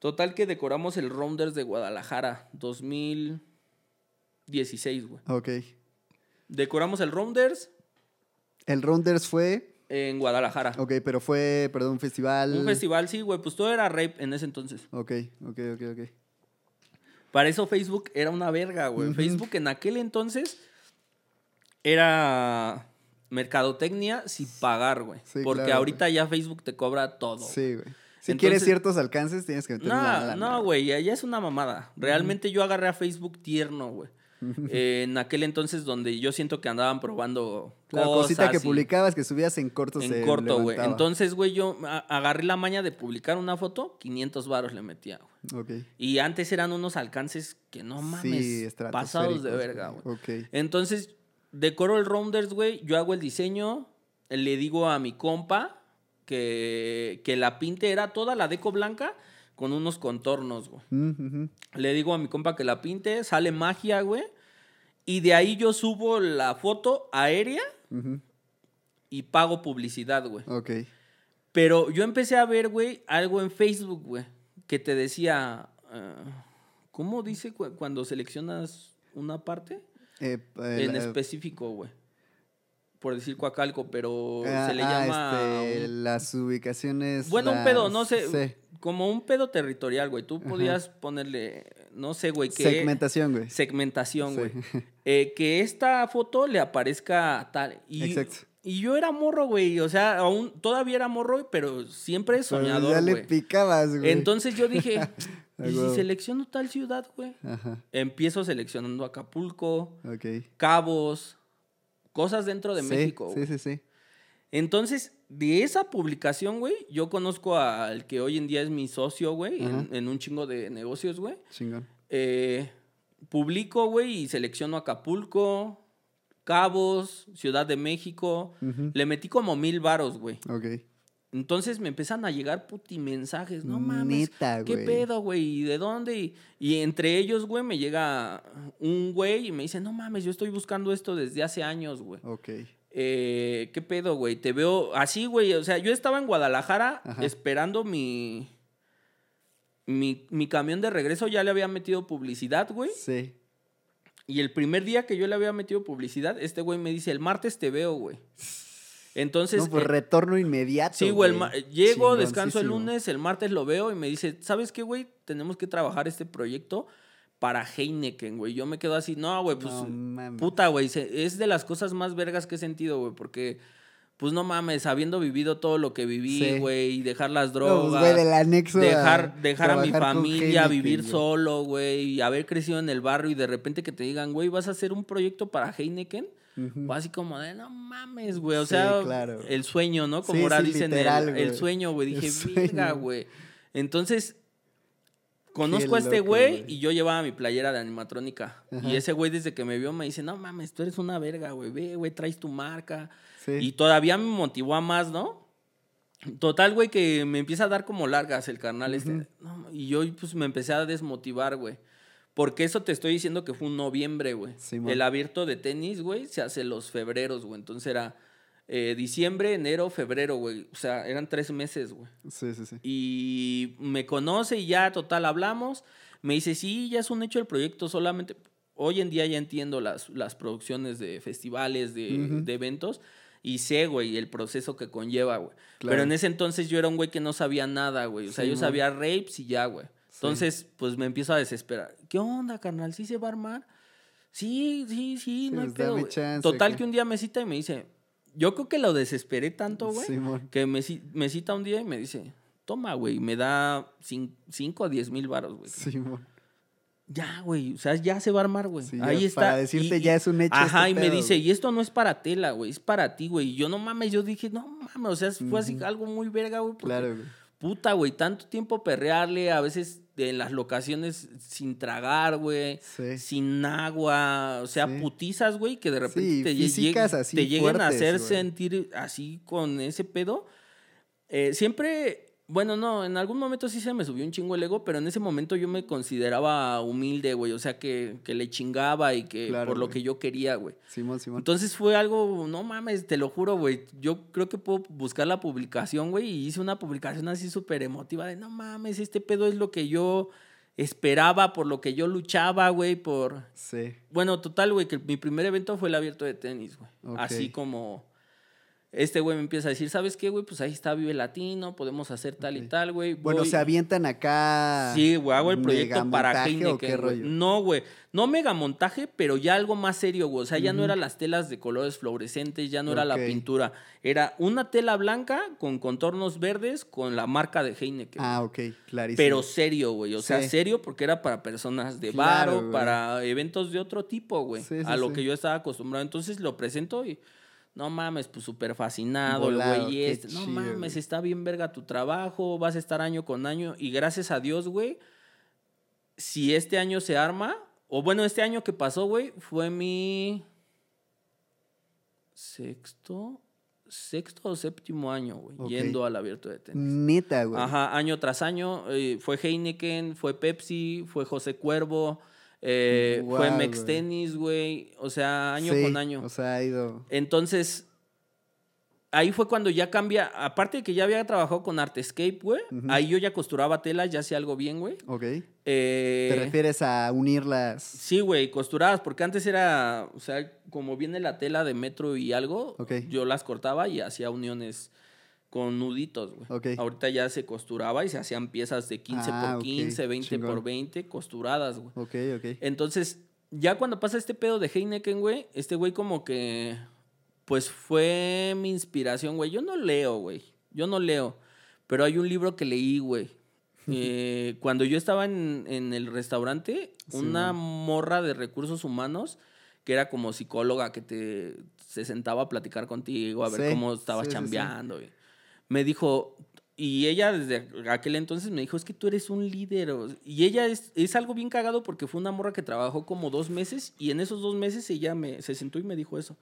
Total que decoramos el Rounders de Guadalajara, 2016, güey. Ok. Decoramos el Rounders El Rounders fue. en Guadalajara. Ok, pero fue, perdón, un festival. Un festival, sí, güey, pues todo era rape en ese entonces. Ok, ok, ok, ok. Para eso Facebook era una verga, güey. Facebook en aquel entonces era mercadotecnia sin pagar, güey. Sí, Porque claro, ahorita ya Facebook te cobra todo. Sí, güey. Si Entonces- quieres ciertos alcances, tienes que meter No, lana, no, güey, ya, es una mamada. Realmente yo agarré a Facebook tierno, güey. Eh, en aquel entonces donde yo siento que andaban probando La cosas cosita que y- publicabas, que subías en corto, se en corto, güey. Entonces, güey, yo agarré la maña de publicar una foto, 500 varos le metía, güey. Ok. Y antes eran unos alcances que no mames, Sí, pasados de verga, güey. Ok. Entonces, decoro el Rounders, güey. Yo hago el diseño. Le digo a mi compa que, que la pinte era toda la deco blanca con unos contornos, güey. Mm. Le digo a mi compa que la pinte, sale magia, güey. Y de ahí yo subo la foto aérea y pago publicidad, güey. Ok. Pero yo empecé a ver, güey, algo en Facebook, güey, que te decía, ah, ¿cómo dice cu- cuando seleccionas una parte? Eh, eh, en la- específico, güey. Por decir Coacalco, pero ah, se le ah, llama... este, un- las ubicaciones. Bueno, un pedo, no sé, Sí. como un pedo territorial, güey. Tú podías ponerle, no sé, güey, que... Segmentación, güey. Segmentación, Sí. güey. Eh, que esta foto le aparezca tal. Y, Exacto. Y yo era morro, güey. O sea, aún todavía era morro, pero siempre Pero soñador, ya le picabas, güey. Entonces yo dije, ¿y si selecciono tal ciudad, güey? Ajá. Empiezo seleccionando Acapulco, Ok. Cabos, cosas dentro de Sí, México. Sí, sí, sí. Entonces, de esa publicación, güey, yo conozco al que hoy en día es mi socio, güey, en, un chingo de negocios, güey. Chingón. Eh, publico, güey, y selecciono Acapulco, Cabos, Ciudad de México. Le metí como mil varos, güey. Ok. Entonces me empiezan a llegar puti mensajes. No mames. Neta, ¿Qué pedo, güey? ¿Y de dónde? Y, y entre ellos, güey, me llega un güey y me dice, no mames, yo estoy buscando esto desde hace años, güey. Ok. Eh, ¿Qué pedo, güey? Te veo así, güey. O sea, yo estaba en Guadalajara Ajá. esperando mi, mi. Mi camión de regreso ya le había metido publicidad, güey. Sí. Y el primer día que yo le había metido publicidad, este güey me dice, el martes te veo, güey. Entonces. no, pues eh, retorno inmediato. Sí, güey, llego, descanso el lunes, el martes lo veo y me dice, ¿sabes qué, güey? Tenemos que trabajar este proyecto, para Heineken, güey. Yo me quedo así, no, güey, pues No puta, güey, es de las cosas más vergas que he sentido, güey, porque pues no mames, habiendo vivido todo lo que viví, Sí. güey, y dejar las No, drogas, pues, güey, del anexo a dejar, dejar a mi familia, Heineken, vivir solo, güey, y haber crecido en el barrio y de repente que te digan, güey, vas a hacer un proyecto para Heineken. Fue así como de, no mames, güey. O Sí, sea, claro. el sueño, ¿no? Como Sí, ahora sí, dicen, el- literal, el, güey. sueño, güey. Dije, verga, güey. Entonces, conozco a este güey y yo llevaba mi playera de animatrónica. Ajá. Y ese güey, desde que me vio, me dice, no mames, tú eres una verga, güey. Ve, güey, traes tu marca. Y todavía me motivó a más, ¿no? Total, güey, que me empieza a dar como largas el carnal este. No, y yo, pues, me empecé a desmotivar, güey. Porque eso te estoy diciendo que fue un noviembre, güey. Simón. el abierto de tenis, güey, se hace los febreros, güey. Entonces era eh, diciembre, enero, febrero, güey. O sea, eran tres meses, güey. Sí, sí, sí. Y me conoce y ya, total, hablamos. Me dice, sí, ya es un hecho el proyecto, solamente... Hoy en día ya entiendo las, las producciones de festivales, de, eventos, y sé, güey, el proceso que conlleva, güey. Claro. Pero en ese entonces yo era un güey que no sabía nada, güey. O sea, yo sabía rapes y ya, güey. Entonces, pues me empiezo a desesperar. ¿Qué onda, carnal? ¿Sí se va a armar? Sí, sí, sí, Sí, no hay pues, pedo, dame güey". chance, Total que un día me cita y me dice, yo creo que lo desesperé tanto, güey, Simón. que me, me cita un día y me dice, toma, güey, y me da 5 o 10 mil baros, güey. Simón. Ya, güey, o sea, ya se va a armar, güey. Sí, Ahí está. para decirte ya es un hecho Ajá, este y me dice, y esto no es para tela, güey, es para ti, güey. Y yo no mames, yo dije, no mames, o sea, fue así algo muy verga, güey. Claro, güey. Puta, güey, tanto tiempo perrearle, a veces en las locaciones sin tragar, güey. Sí. Sin agua, o sea, Sí. putizas, güey, que de repente Sí, te, lleguen- así te lleguen a hacer sentir así con ese pedo. Eh, siempre, bueno, no, en algún momento sí se me subió un chingo el ego, pero en ese momento yo me consideraba humilde, güey, o sea, que, que le chingaba y que Claro, por lo que yo quería, güey. Simón, Simón. Entonces fue algo, no mames, te lo juro, güey. Yo creo que puedo buscar la publicación, güey, y hice una publicación así súper emotiva de, no mames, este pedo es lo que yo esperaba, por lo que yo luchaba, güey, por... Sí. Bueno, total, güey, que mi primer evento fue el abierto de tenis, güey. Así como... Este güey me empieza a decir, ¿sabes qué, güey? Pues ahí está Vive Latino, podemos hacer tal y tal, güey. Bueno, se avientan acá. Sí, güey, hago el proyecto para Heineken. ¿o qué güey. rollo? No, güey. No megamontaje, pero ya algo más serio, güey. O sea, ya no eran las telas de colores fluorescentes, ya no era la pintura. Era una tela blanca con contornos verdes con la marca de Heineken. Ah, ok, clarísimo. pero serio, güey. O sea, serio porque era para personas de Claro, varo, güey. para eventos de otro tipo, güey. Sí, sí, a lo que yo estaba acostumbrado. Entonces lo presento y. No mames, pues súper fascinado, el güey este. No chido, mames, güey. está bien verga tu trabajo, vas a estar año con año. Y gracias a Dios, güey, si este año se arma, o bueno, este año que pasó, güey, fue mi sexto, sexto o séptimo año, güey, yendo al abierto de tenis. Neta, güey. Ajá, año tras año. eh, fue Heineken, fue Pepsi, fue José Cuervo, eh, fue Mex güey. Tenis, güey. O sea, año Sí, con año. O sea, ha ido. Entonces, ahí fue cuando ya cambia. Aparte de que ya había trabajado con Artescape, güey. Ahí yo ya costuraba telas, ya hacía algo bien, güey. Ok. Eh, ¿Te refieres a unirlas? Sí, güey, costuradas, porque antes era, o sea, como viene la tela de metro y algo, Ok. yo las cortaba y hacía uniones con nuditos, güey. Ahorita ya se costuraba y se hacían piezas de 15 Ah, por ok, 15, 20 por chingón. 20, costuradas, güey. Ok, ok. Entonces, ya cuando pasa este pedo de Heineken, güey, este güey como que, pues fue mi inspiración, güey. Yo no leo, güey. Yo no leo, pero hay un libro que leí, güey. Eh, cuando yo estaba en, en el restaurante, Sí, una morra de recursos humanos que era como psicóloga que te se sentaba a platicar contigo, a ver Sí, cómo sí. chambeando. güey. Me dijo, y ella desde aquel entonces me dijo, es que tú eres un líder. Y ella es, es algo bien cagado porque fue una morra que trabajó como dos meses y en esos dos meses ella me, se sentó y me dijo eso.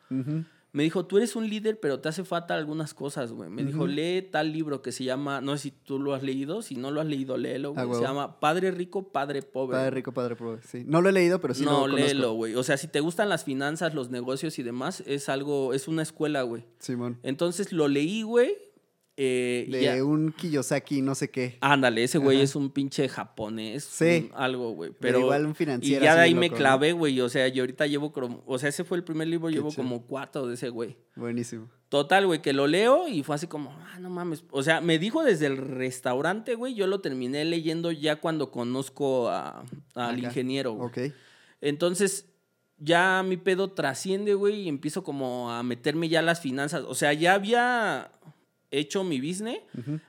Me dijo, tú eres un líder, pero te hace falta algunas cosas, güey. Me dijo, lee tal libro que se llama, no sé si tú lo has leído, si no lo has leído, léelo, Ah, güey. Se huevo. llama Padre Rico, Padre Pobre. Padre rico, padre pobre. Sí. No lo he leído, pero sí lo no, léelo, güey. O sea, si te gustan las finanzas, los negocios y demás, es algo, es una escuela, güey. Simón. Entonces lo leí, güey. Eh, y De ya- un Kiyosaki, no sé qué. Ándale, ese güey Ajá. es un pinche japonés. Sí. un- algo, güey. Pero Pero igual un Y financiero. ya de ahí me clavé, güey. O sea, yo ahorita llevo como. O sea, ese fue el primer libro, llevo chido. como cuatro de ese güey. Buenísimo. Total, güey, que lo leo y fue así como, ah, no mames. O sea, me dijo desde el restaurante, güey. Yo lo terminé leyendo ya cuando conozco a- al ingeniero, güey. Ok. Entonces, ya mi pedo trasciende, güey, y empiezo como a meterme ya las finanzas. O sea, ya había hecho mi business,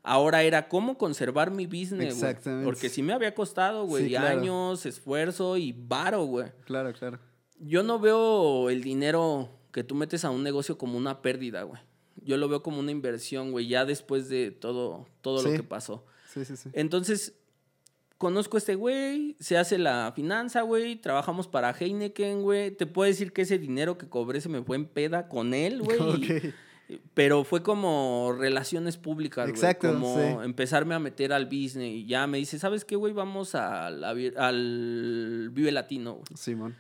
ahora era cómo conservar mi business, güey. Exactamente. Porque sí me había costado, güey, Sí, claro. años, esfuerzo y varo, güey. Claro, claro. Yo no veo el dinero que tú metes a un negocio como una pérdida, güey. Yo lo veo como una inversión, güey, ya después de todo, todo lo que pasó. Sí, sí, sí. Entonces, conozco a este güey, se hace la finanza, güey, trabajamos para Heineken, güey. Te puedo decir que ese dinero que cobré se me fue en peda con él, güey. Ok. Pero fue como relaciones públicas, güey. Exacto, Como sí. empezarme a meter al business. Y ya me dice, ¿sabes qué, güey? Vamos a la vi- al Vive Latino, güey. Simón.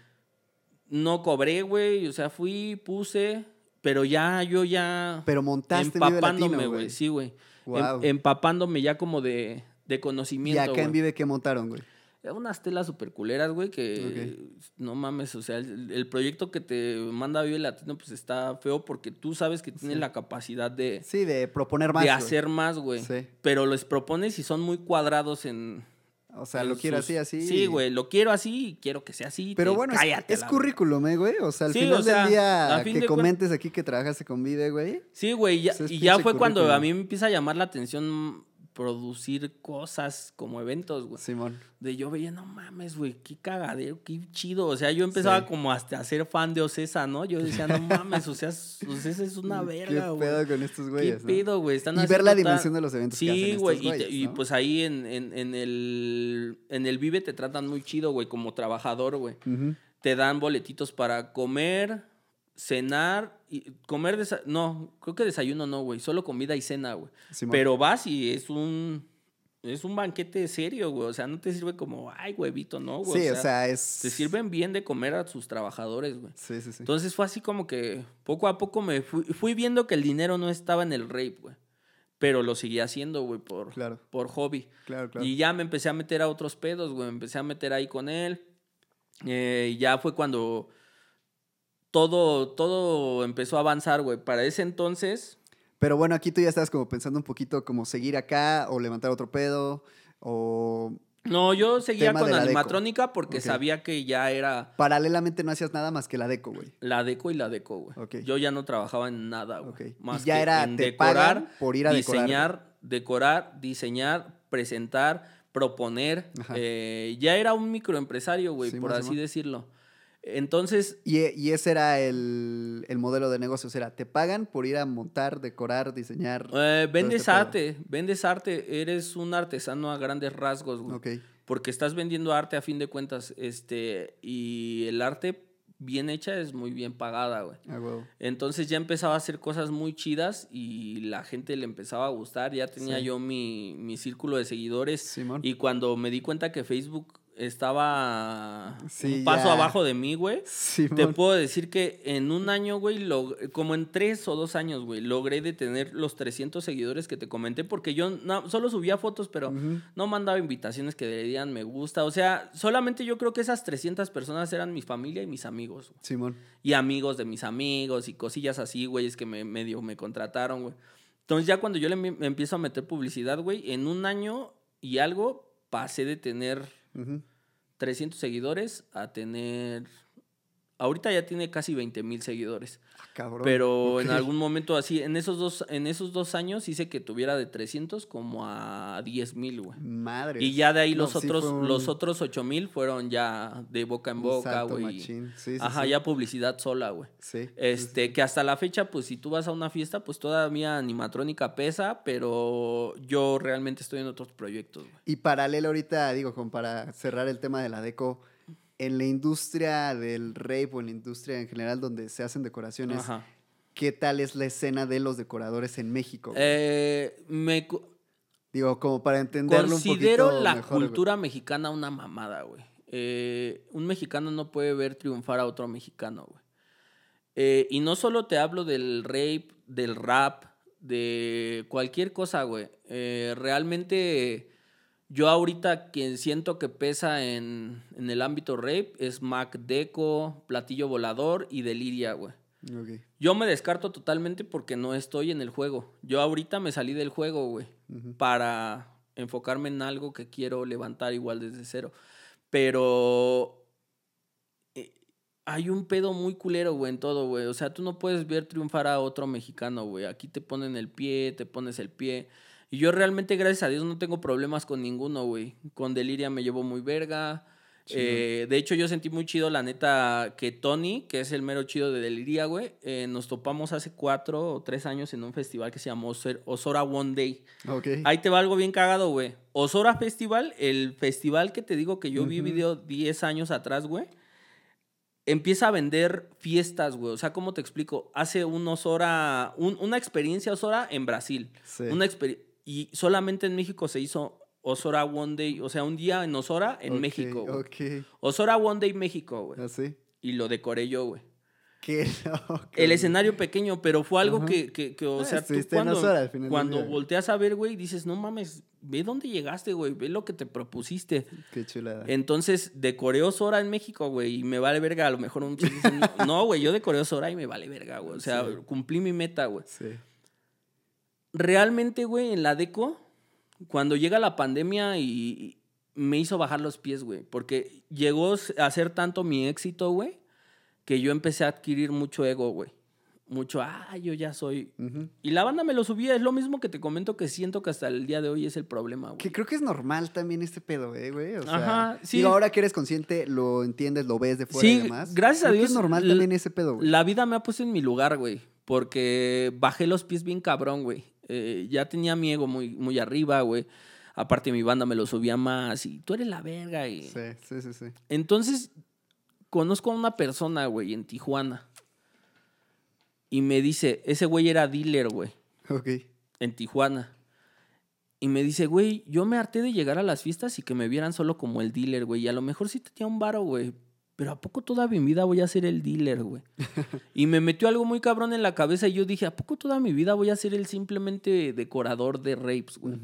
No cobré, güey. O sea, fui, puse. Pero ya, yo ya. Pero montaste en empapándome, güey. Sí, güey. Em- Guau. empapándome ya como de, de Y conocimiento. acá en güey. Vive, ¿qué montaron, güey? Unas telas super culeras, güey, que no mames, o sea, el, el proyecto que te manda Vive Latino, pues está feo porque tú sabes que tienes Sí. la capacidad de, Sí, de proponer más. de güey. hacer más, güey. Sí. Pero los propones y son muy cuadrados en. O sea, en lo quiero así, así. Sí, güey, lo quiero así y quiero que sea así. Pero te- bueno, es- cállate es, la- currículum, ¿eh, güey? O sea, al Sí, final o sea, del día que de comentes aquí que trabajaste con Vive, güey. Sí, güey, ya- Pues es y ya fue cuando a mí me empieza a llamar la atención producir cosas como eventos, güey. Simón. De yo veía, no mames, güey, qué cagadero, qué chido. O sea, yo empezaba Sí. como hasta a ser fan de Ocesa, ¿no? Yo decía, no mames, o sea, Ocesa es una verga, ¿Qué güey. pedo con estos güeyes? ¿Qué no? pedo, güey? Están Y ver la dimensión de los eventos que hacen Sí, estos güey. Y, te- güeyes, y ¿no? pues ahí en, en, en el, en el Vive te tratan muy chido, güey, como trabajador, güey. Ujú. Te dan boletitos para comer, cenar y comer, desa- no, creo que desayuno no, güey, solo comida y cena, güey. Pero vas y es un es un banquete serio, güey, o sea, no te sirve como, ay, huevito, no, güey. Sí, o sea, es... te sirven bien de comer a sus trabajadores, güey. Sí, sí, sí. Entonces fue así como que poco a poco me fui, fui viendo que el dinero no estaba en el rape, güey. Pero lo seguía haciendo, güey, por, Claro, por hobby. claro, claro. Y ya me empecé a meter a otros pedos, güey. Me empecé a meter ahí con él. Eh, y ya fue cuando todo, todo empezó a avanzar, güey. Para ese entonces, Pero bueno, aquí tú ya estás como pensando un poquito como seguir acá o levantar otro pedo o... no, yo seguía con la deco. animatrónica porque sabía que ya era Paralelamente no hacías nada más que la deco, güey. la deco y la deco, güey. Yo ya no trabajaba en nada, güey. Y Más ya que era, en te decorar, por ir a diseñar, decorar, diseñar, presentar, proponer. Eh, ya era un microempresario, güey, por así decirlo. Entonces, Y, y ese era el, el modelo de negocios, era, te pagan por ir a montar, decorar, diseñar. eh, vendes este pedo. arte, vendes arte, eres un artesano a grandes rasgos, güey. Ok, Porque estás vendiendo arte a fin de cuentas, este, y el arte bien hecha es muy bien pagada, güey. a huevo. Entonces ya empezaba a hacer cosas muy chidas y la gente le empezaba a gustar. Ya tenía Sí. yo mi, mi círculo de seguidores. Simón. Y cuando me di cuenta que Facebook estaba Sí, un paso ya. abajo de mí, güey. Simón. Te puedo decir que en un año, güey, como en tres o dos años, güey, logré de tener los 300 seguidores que te comenté porque yo no- solo subía fotos, pero no mandaba invitaciones que le dieran me gusta. O sea, solamente yo creo que esas 300 personas eran mi familia y mis amigos. güey Simón. y amigos de mis amigos y cosillas así, güey, es que me medio me contrataron, güey. Entonces ya cuando yo le empiezo a meter publicidad, güey, en un año y algo pasé de tener. 300 seguidores a tener... Ahorita ya tiene casi 20 mil seguidores. Cabrón. Pero en algún momento así, en esos dos, en esos dos años hice que tuviera de 300 como a 10 mil, güey. Madre. Y ya de ahí No, los sí otros, un- los otros 8 mil fueron ya de boca en boca, güey. machín. Sí, sí, Ajá, ya publicidad sola, güey. Sí, sí, Este, que hasta la fecha, pues si tú vas a una fiesta, pues todavía animatrónica pesa, pero yo realmente estoy en otros proyectos, güey. Y paralelo ahorita, digo, como para cerrar el tema de la deco, en la industria del rape o en la industria en general donde se hacen decoraciones, Ajá. ¿qué tal es la escena de los decoradores en México? Eh, me digo, como para entenderlo un considero poquito la mejor, güey. cultura mexicana una mamada, güey. Eh, un mexicano no puede ver triunfar a otro mexicano, güey. Eh, y no solo te hablo del rape, del rap, de cualquier cosa, güey. Realmente yo ahorita quien siento que pesa en, en el ámbito rape es Mac Deco, Platillo Volador y Deliria, güey. Yo me descarto totalmente porque no estoy en el juego. Yo ahorita me salí del juego, güey, para enfocarme en algo que quiero levantar igual desde cero. Pero eh, hay un pedo muy culero, güey, en todo, güey. O sea, tú no puedes ver triunfar a otro mexicano, güey. Aquí te ponen el pie, te pones el pie. Y yo realmente, gracias a Dios, no tengo problemas con ninguno, güey. Con Deliria me llevo muy verga. Eh, de hecho, yo sentí muy chido, la neta, que Tony, que es el mero chido de Deliria, güey, eh, nos topamos hace cuatro o tres años en un festival que se llamó Osor- Osora One Day. Ahí te va algo bien cagado, güey. Osora Festival, el festival que te digo que yo vi Ujú. video 10 años atrás, güey. Empieza a vender fiestas, güey. O sea, ¿cómo te explico? Hace un Osora, un- una experiencia Osora en Brasil. Sí. Una exper- y solamente en México se hizo Osora One Day, o sea, un día en Osora en México, güey. Ok. Osora One Day México, güey. Así. Y lo decoré yo, güey. Qué loco. El escenario pequeño, pero fue algo que, que, que, o Ah, sea, tú cuando, Osora al final cuando volteas a ver, güey, dices, no mames, ve dónde llegaste, güey, ve lo que te propusiste. Qué chulada. Entonces, decoré Osora en México, güey, y me vale verga. A lo mejor un chico dice, no, no, güey, yo decoré Osora y me vale verga, güey. O sea, Sí. cumplí mi meta, güey. Sí. Realmente, güey, en la deco, cuando llega la pandemia y me hizo bajar los pies, güey, porque llegó a ser tanto mi éxito, güey, que yo empecé a adquirir mucho ego, güey. Mucho, ah, yo ya soy. Y la banda me lo subía, es lo mismo que te comento que siento que hasta el día de hoy es el problema, güey. Que creo que es normal también este pedo, eh, güey. O sea, Ajá, sí. digo, ahora que eres consciente, lo entiendes, lo ves de fuera Sí, y demás. gracias a Creo que Dios, es normal también ese pedo, güey. La vida me ha puesto en mi lugar, güey. Porque bajé los pies bien cabrón, güey. Eh, ya tenía mi ego muy, muy arriba, güey. Aparte mi banda me lo subía más y tú eres la verga. Y... Sí, sí, sí, sí. Entonces, conozco a una persona, güey, en Tijuana. Y me dice, ese güey era dealer, güey, Ok. en Tijuana. Y me dice, güey, yo me harté de llegar a las fiestas y que me vieran solo como el dealer, güey. Y a lo mejor sí tenía un varo, güey. Pero ¿a poco toda mi vida voy a ser el dealer, güey? y me metió algo muy cabrón en la cabeza y yo dije, ¿a poco toda mi vida voy a ser el simplemente decorador de rapes, güey?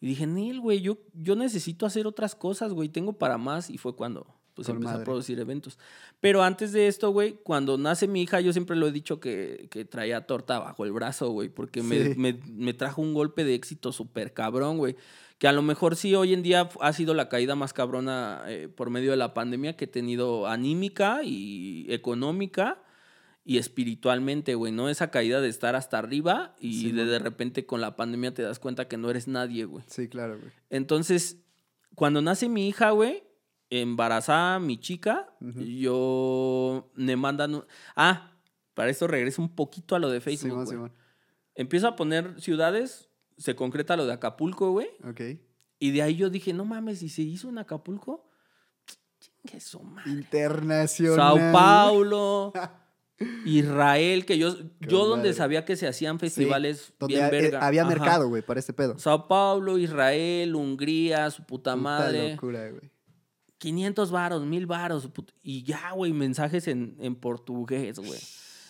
Y dije, Neil, güey, yo, yo necesito hacer otras cosas, güey, tengo para más. Y fue cuando pues, empecé madre. a producir eventos. Pero antes de esto, güey, cuando nace mi hija, yo siempre lo he dicho que, que traía torta bajo el brazo, güey, porque me, me, me trajo un golpe de éxito súper cabrón, güey. Que a lo mejor sí hoy en día ha sido la caída más cabrona eh, por medio de la pandemia que he tenido anímica y económica y espiritualmente, güey, ¿no? Esa caída de estar hasta arriba y Sí, de de repente con la pandemia te das cuenta que no eres nadie, güey. Sí, claro, güey. Entonces, cuando nace mi hija, güey, embarazada mi chica, yo me mandan... un- Ah, para esto regreso un poquito a lo de Facebook, güey. Simón. Empiezo a poner ciudades, se concreta lo de Acapulco, güey, Ok. y de ahí yo dije, no mames, si se hizo en Acapulco, chingue su madre. Internacional. Sao Paulo, Israel, que yo, Qué yo donde madre. sabía que se hacían festivales Donde bien ha- eh, había Ajá. mercado, güey, para este pedo. Sao Paulo, Israel, Hungría, su puta Puta madre. locura, güey. 500 varos, 1000 varos. Y ya, güey, mensajes en, en portugués, güey.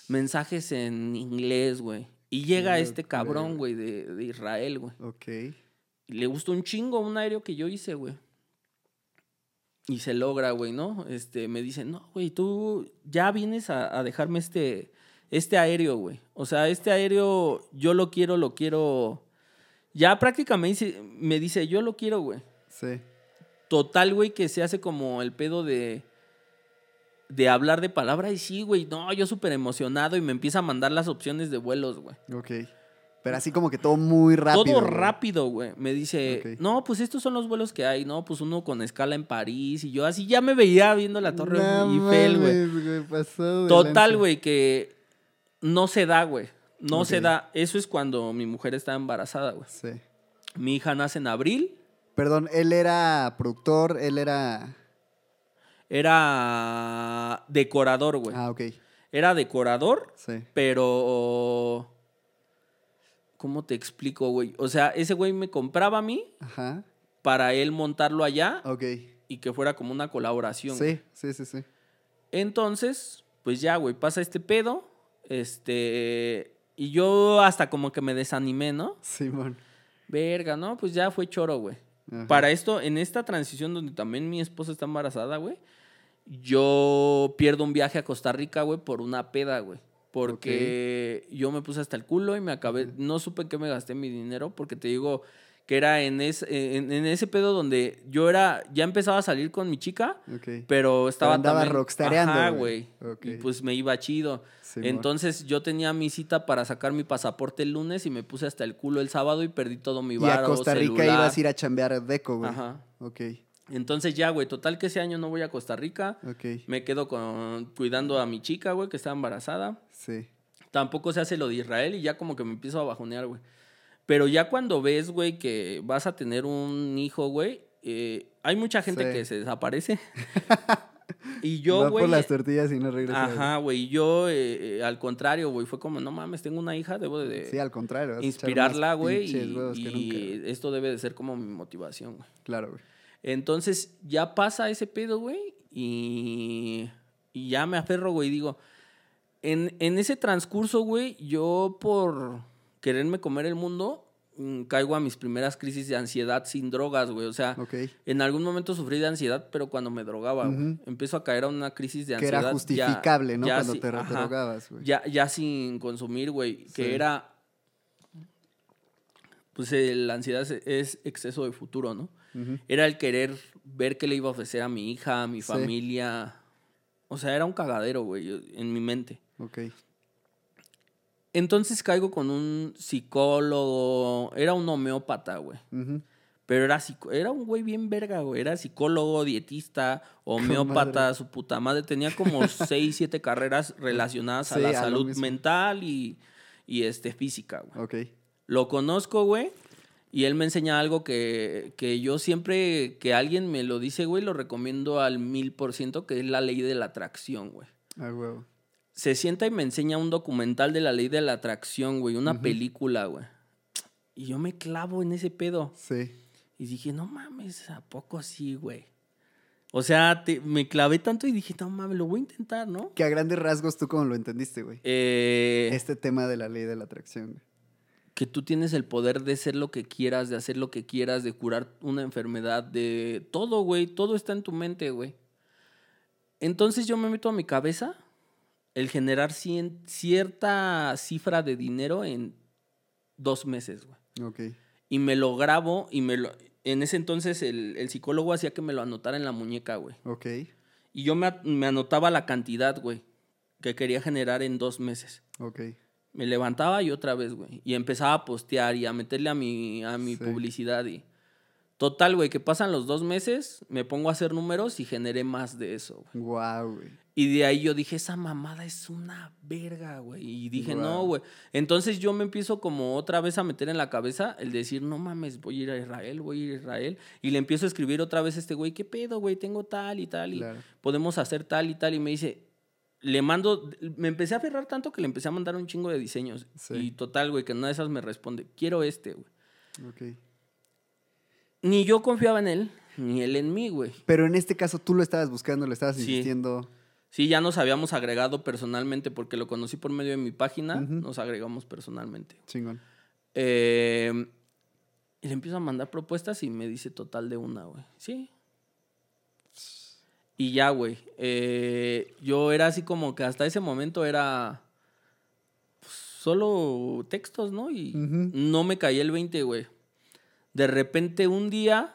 Mensajes en inglés, güey. Y llega este cabrón, güey, de, de Israel, güey. Ok. Y le gustó un chingo un aéreo que yo hice, güey. Y se logra, güey, ¿no? Este, me dice, no, güey, tú ya vienes a, a dejarme este, este aéreo, güey. O sea, este aéreo yo lo quiero, lo quiero. Ya prácticamente me dice, yo lo quiero, güey. Sí. Total, güey, que se hace como el pedo de. De hablar de palabra. Y sí, güey, no, yo súper emocionado. Y me empieza a mandar las opciones de vuelos, güey. Ok. Pero así como que todo muy rápido. Todo güey. rápido, güey. Me dice, no, pues estos son los vuelos que hay, ¿no? Pues uno con escala en París. Y yo así ya me veía viendo la Torre No Eiffel, güey. mames, Total, lanza. güey, que no se da, güey. No se da. Eso es cuando mi mujer está embarazada, güey. Sí. Mi hija nace en abril. Perdón, él era productor, él era. Era decorador, güey. Ah, ok. Era decorador, Sí. pero... ¿Cómo te explico, güey? O sea, ese güey me compraba a mí Ajá. para él montarlo allá Ok. y que fuera como una colaboración. güey. Sí, sí, sí, sí. Entonces, pues ya, güey, pasa este pedo. Este. Y yo hasta como que me desanimé, ¿no? Simón. Verga, ¿no? Pues ya fue choro, güey. Ajá. Para esto, en esta transición donde también mi esposa está embarazada, güey, yo pierdo un viaje a Costa Rica, güey, por una peda, güey. Porque yo me puse hasta el culo y me acabé, no supe en qué me gasté mi dinero, porque te digo que era en, es, en, en ese pedo donde yo era, ya empezaba a salir con mi chica, pero estaba andaba también... rockstareando, güey. Y pues me iba chido. Entonces yo tenía mi cita para sacar mi pasaporte el lunes y me puse hasta el culo el sábado y perdí todo mi Y a Costa Rica celular. ibas a ir a chambear deco, güey. Ajá. Ok, Entonces ya, güey, total que ese año no voy a Costa Rica. ok. Me quedo con, cuidando a mi chica, güey, que está embarazada. Sí. Tampoco se hace lo de Israel y ya como que me empiezo a bajonear, güey. Pero ya cuando ves, güey, que vas a tener un hijo, güey, eh, hay mucha gente Sí. que se desaparece. y yo, güey... por las tortillas y no regresa. Ajá, güey. y Yo, eh, eh, al contrario, güey, fue como, no mames, tengo una hija, debo de Sí, al contrario. inspirarla, güey. Y, y esto debe de ser como mi motivación, güey. Claro, güey. Entonces ya pasa ese pedo, güey, y, y ya me aferro, güey. Digo, en, en ese transcurso, güey, yo por quererme comer el mundo, mm, caigo a mis primeras crisis de ansiedad sin drogas, güey. O sea, en algún momento sufrí de ansiedad, pero cuando me drogaba, güey. Ujú. Empiezo a caer a una crisis de Que ansiedad. era ya- justificable, ¿no? ya Cuando si- te, drogabas, güey. Ya, ya sin consumir, güey. Que era. Pues la ansiedad es, es exceso de futuro, ¿no? Era el querer ver qué le iba a ofrecer a mi hija, a mi Sí. familia. O sea, era un cagadero, güey, en mi mente. Ok. Entonces caigo con un psicólogo. Era un homeópata, güey. Pero era, psico- era un güey bien verga, güey. Era psicólogo, dietista, homeópata, su puta madre. Tenía como seis, siete carreras relacionadas a la a salud mental y, y este, física, güey. Ok. Lo conozco, güey. Y él me enseña algo que, que yo siempre que alguien me lo dice, güey, lo recomiendo al mil por ciento, que es la ley de la atracción, güey. A huevo. Se sienta y me enseña un documental de la ley de la atracción, güey, una película, güey. Y yo me clavo en ese pedo. Sí. Y dije, no mames, ¿a poco sí, güey? O sea, te- me clavé tanto y dije, no mames, lo voy a intentar, ¿no? Que a grandes rasgos tú cómo lo entendiste, güey. Eh, Este tema de la ley de la atracción, güey. Que tú tienes el poder de ser lo que quieras, de hacer lo que quieras, de curar una enfermedad, de todo, güey. Todo está en tu mente, güey. Entonces yo me meto a mi cabeza el generar cien- cierta cifra de dinero en dos meses, güey. Ok. Y me lo grabo y me lo... En ese entonces el, el psicólogo hacía que me lo anotara en la muñeca, güey. Ok. Y yo me, me anotaba la cantidad, güey, que quería generar en dos meses. Ok. Me levantaba y otra vez, güey. Y empezaba a postear y a meterle a mi, a mi Sí. publicidad. Y... Total, güey, que pasan los dos meses, me pongo a hacer números y generé más de eso, güey. Wow, güey. Y de ahí yo dije, esa mamada es una verga, güey. Y dije, no, güey. Entonces yo me empiezo como otra vez a meter en la cabeza el decir, no mames, voy a ir a Israel, voy a ir a Israel. Y le empiezo a escribir otra vez a este güey, ¿qué pedo, güey? Tengo tal y tal y Claro. podemos hacer tal y tal. Y me dice, le mando, me empecé a aferrar tanto que le empecé a mandar un chingo de diseños. Sí. Y total, güey, que una de esas me responde, quiero este, güey. Ok. Ni yo confiaba en él, ni él en mí, güey. Pero en este caso tú lo estabas buscando, le estabas Sí. insistiendo. Sí, ya nos habíamos agregado personalmente porque lo conocí por medio de mi página, nos agregamos personalmente. Chingón. Eh, y le empiezo a mandar propuestas y me dice total de una, güey. Sí. Y ya, güey. eh, yo era así como que hasta ese momento era pues, solo textos, ¿no? Y no me caía el 20, güey. De repente un día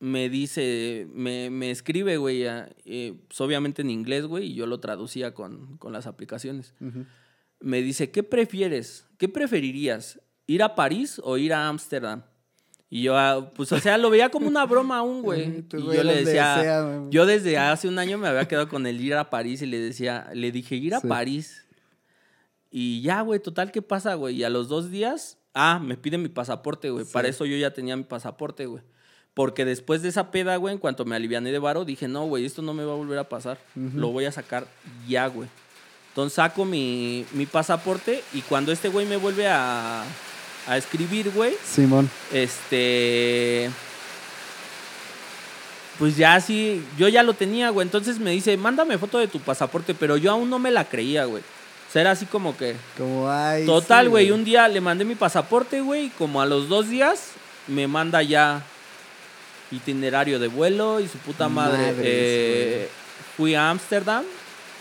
me dice, me, me escribe, güey, eh, pues, obviamente en inglés, güey, y yo lo traducía con, con las aplicaciones. Me dice, ¿qué prefieres? ¿Qué preferirías? ¿Ir a París o ir a Ámsterdam? Y yo, ah, pues, o sea, lo veía como una broma aún, güey. Y yo le decía, yo desde hace un año me había quedado con el ir a París y le decía, le dije, ir a Sí. París. Y ya, güey, total, ¿qué pasa, güey? Y a los dos días, ah, me pide mi pasaporte, güey. Sí. Para eso yo ya tenía mi pasaporte, güey. Porque después de esa peda, güey, en cuanto me aliviané de varo, dije, no, güey, esto no me va a volver a pasar. Lo voy a sacar ya, güey. Entonces saco mi, mi pasaporte y cuando este güey me vuelve a, a escribir, güey, Simón. este. Pues ya sí, yo ya lo tenía, güey. Entonces me dice, mándame foto de tu pasaporte, pero yo aún no me la creía, güey. O sea, era así como que. Como ay. Total, sí, güey. Un día le mandé mi pasaporte, güey. y Como a los dos días me manda ya itinerario de vuelo y su puta madre. Madres, Eh, fui a Ámsterdam.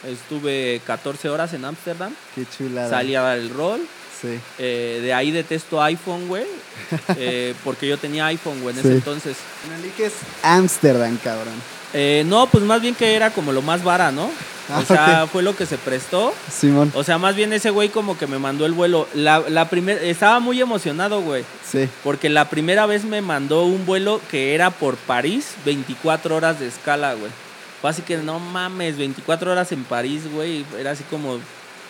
Estuve 14 horas en Ámsterdam. Qué chulada. Salí a dar el rol. Sí. Eh, de ahí detesto iPhone, güey. eh, porque yo tenía iPhone, güey, en Sí. ese entonces. Bueno, eliges Ámsterdam, cabrón. Eh, no, pues más bien que era como lo más vara, ¿no? Ah, O sea, ok. fue lo que se prestó. Simón. O sea, más bien ese güey como que me mandó el vuelo. La, la primera, estaba muy emocionado, güey. Sí. Porque la primera vez me mandó un vuelo que era por París, 24 horas de escala, güey. Fue así que no mames, 24 horas en París, güey. Era así como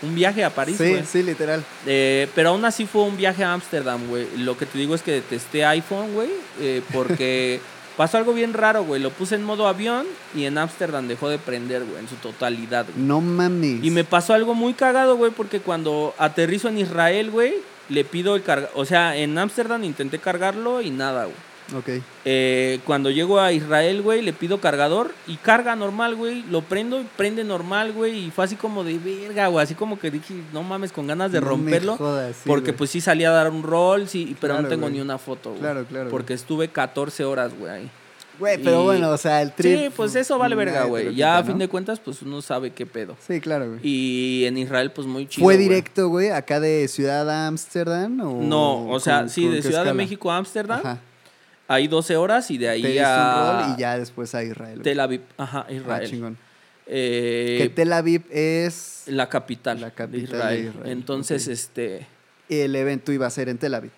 un viaje a París, Sí, güey. sí, literal. Eh, pero aún así fue un viaje a Ámsterdam, güey. Lo que te digo es que detesté iPhone, güey. eh, porque pasó algo bien raro, güey. Lo puse en modo avión y en Ámsterdam dejó de prender, güey, en su totalidad, güey. No mames. Y me pasó algo muy cagado, güey, porque cuando aterrizo en Israel, güey, le pido el carga... O sea, en Ámsterdam intenté cargarlo y nada, güey. Ok. Eh, cuando llego a Israel, güey, le pido cargador y carga normal, güey. Lo prendo y prende normal, güey. Y fue así como de verga, güey. Así como que dije, no mames, con ganas de No romperlo. jodas, sí, porque pues sí salí a dar un rol, sí, pero no tengo ni una foto, güey. Claro, claro, Porque estuve 14 horas, güey, ahí. Güey, pero y- bueno, o sea, el trip. Sí, pues eso vale verga, güey. Ya a fin de cuentas, pues uno sabe qué pedo. Sí, claro, güey. Y en Israel, pues muy chido. ¿Fue directo, güey, acá de Ciudad a Ámsterdam? O No, o sea, con- sí, con de Ciudad de? México a Ámsterdam, Ajá. Hay 12 horas y de ahí a un rol y ya después a Israel. Tel Aviv, ajá, Ah, Israel. chingón. Eh, que Tel Aviv es. la capital, La de, capital Israel. de Israel, Entonces, este, El evento iba a ser en Tel Aviv.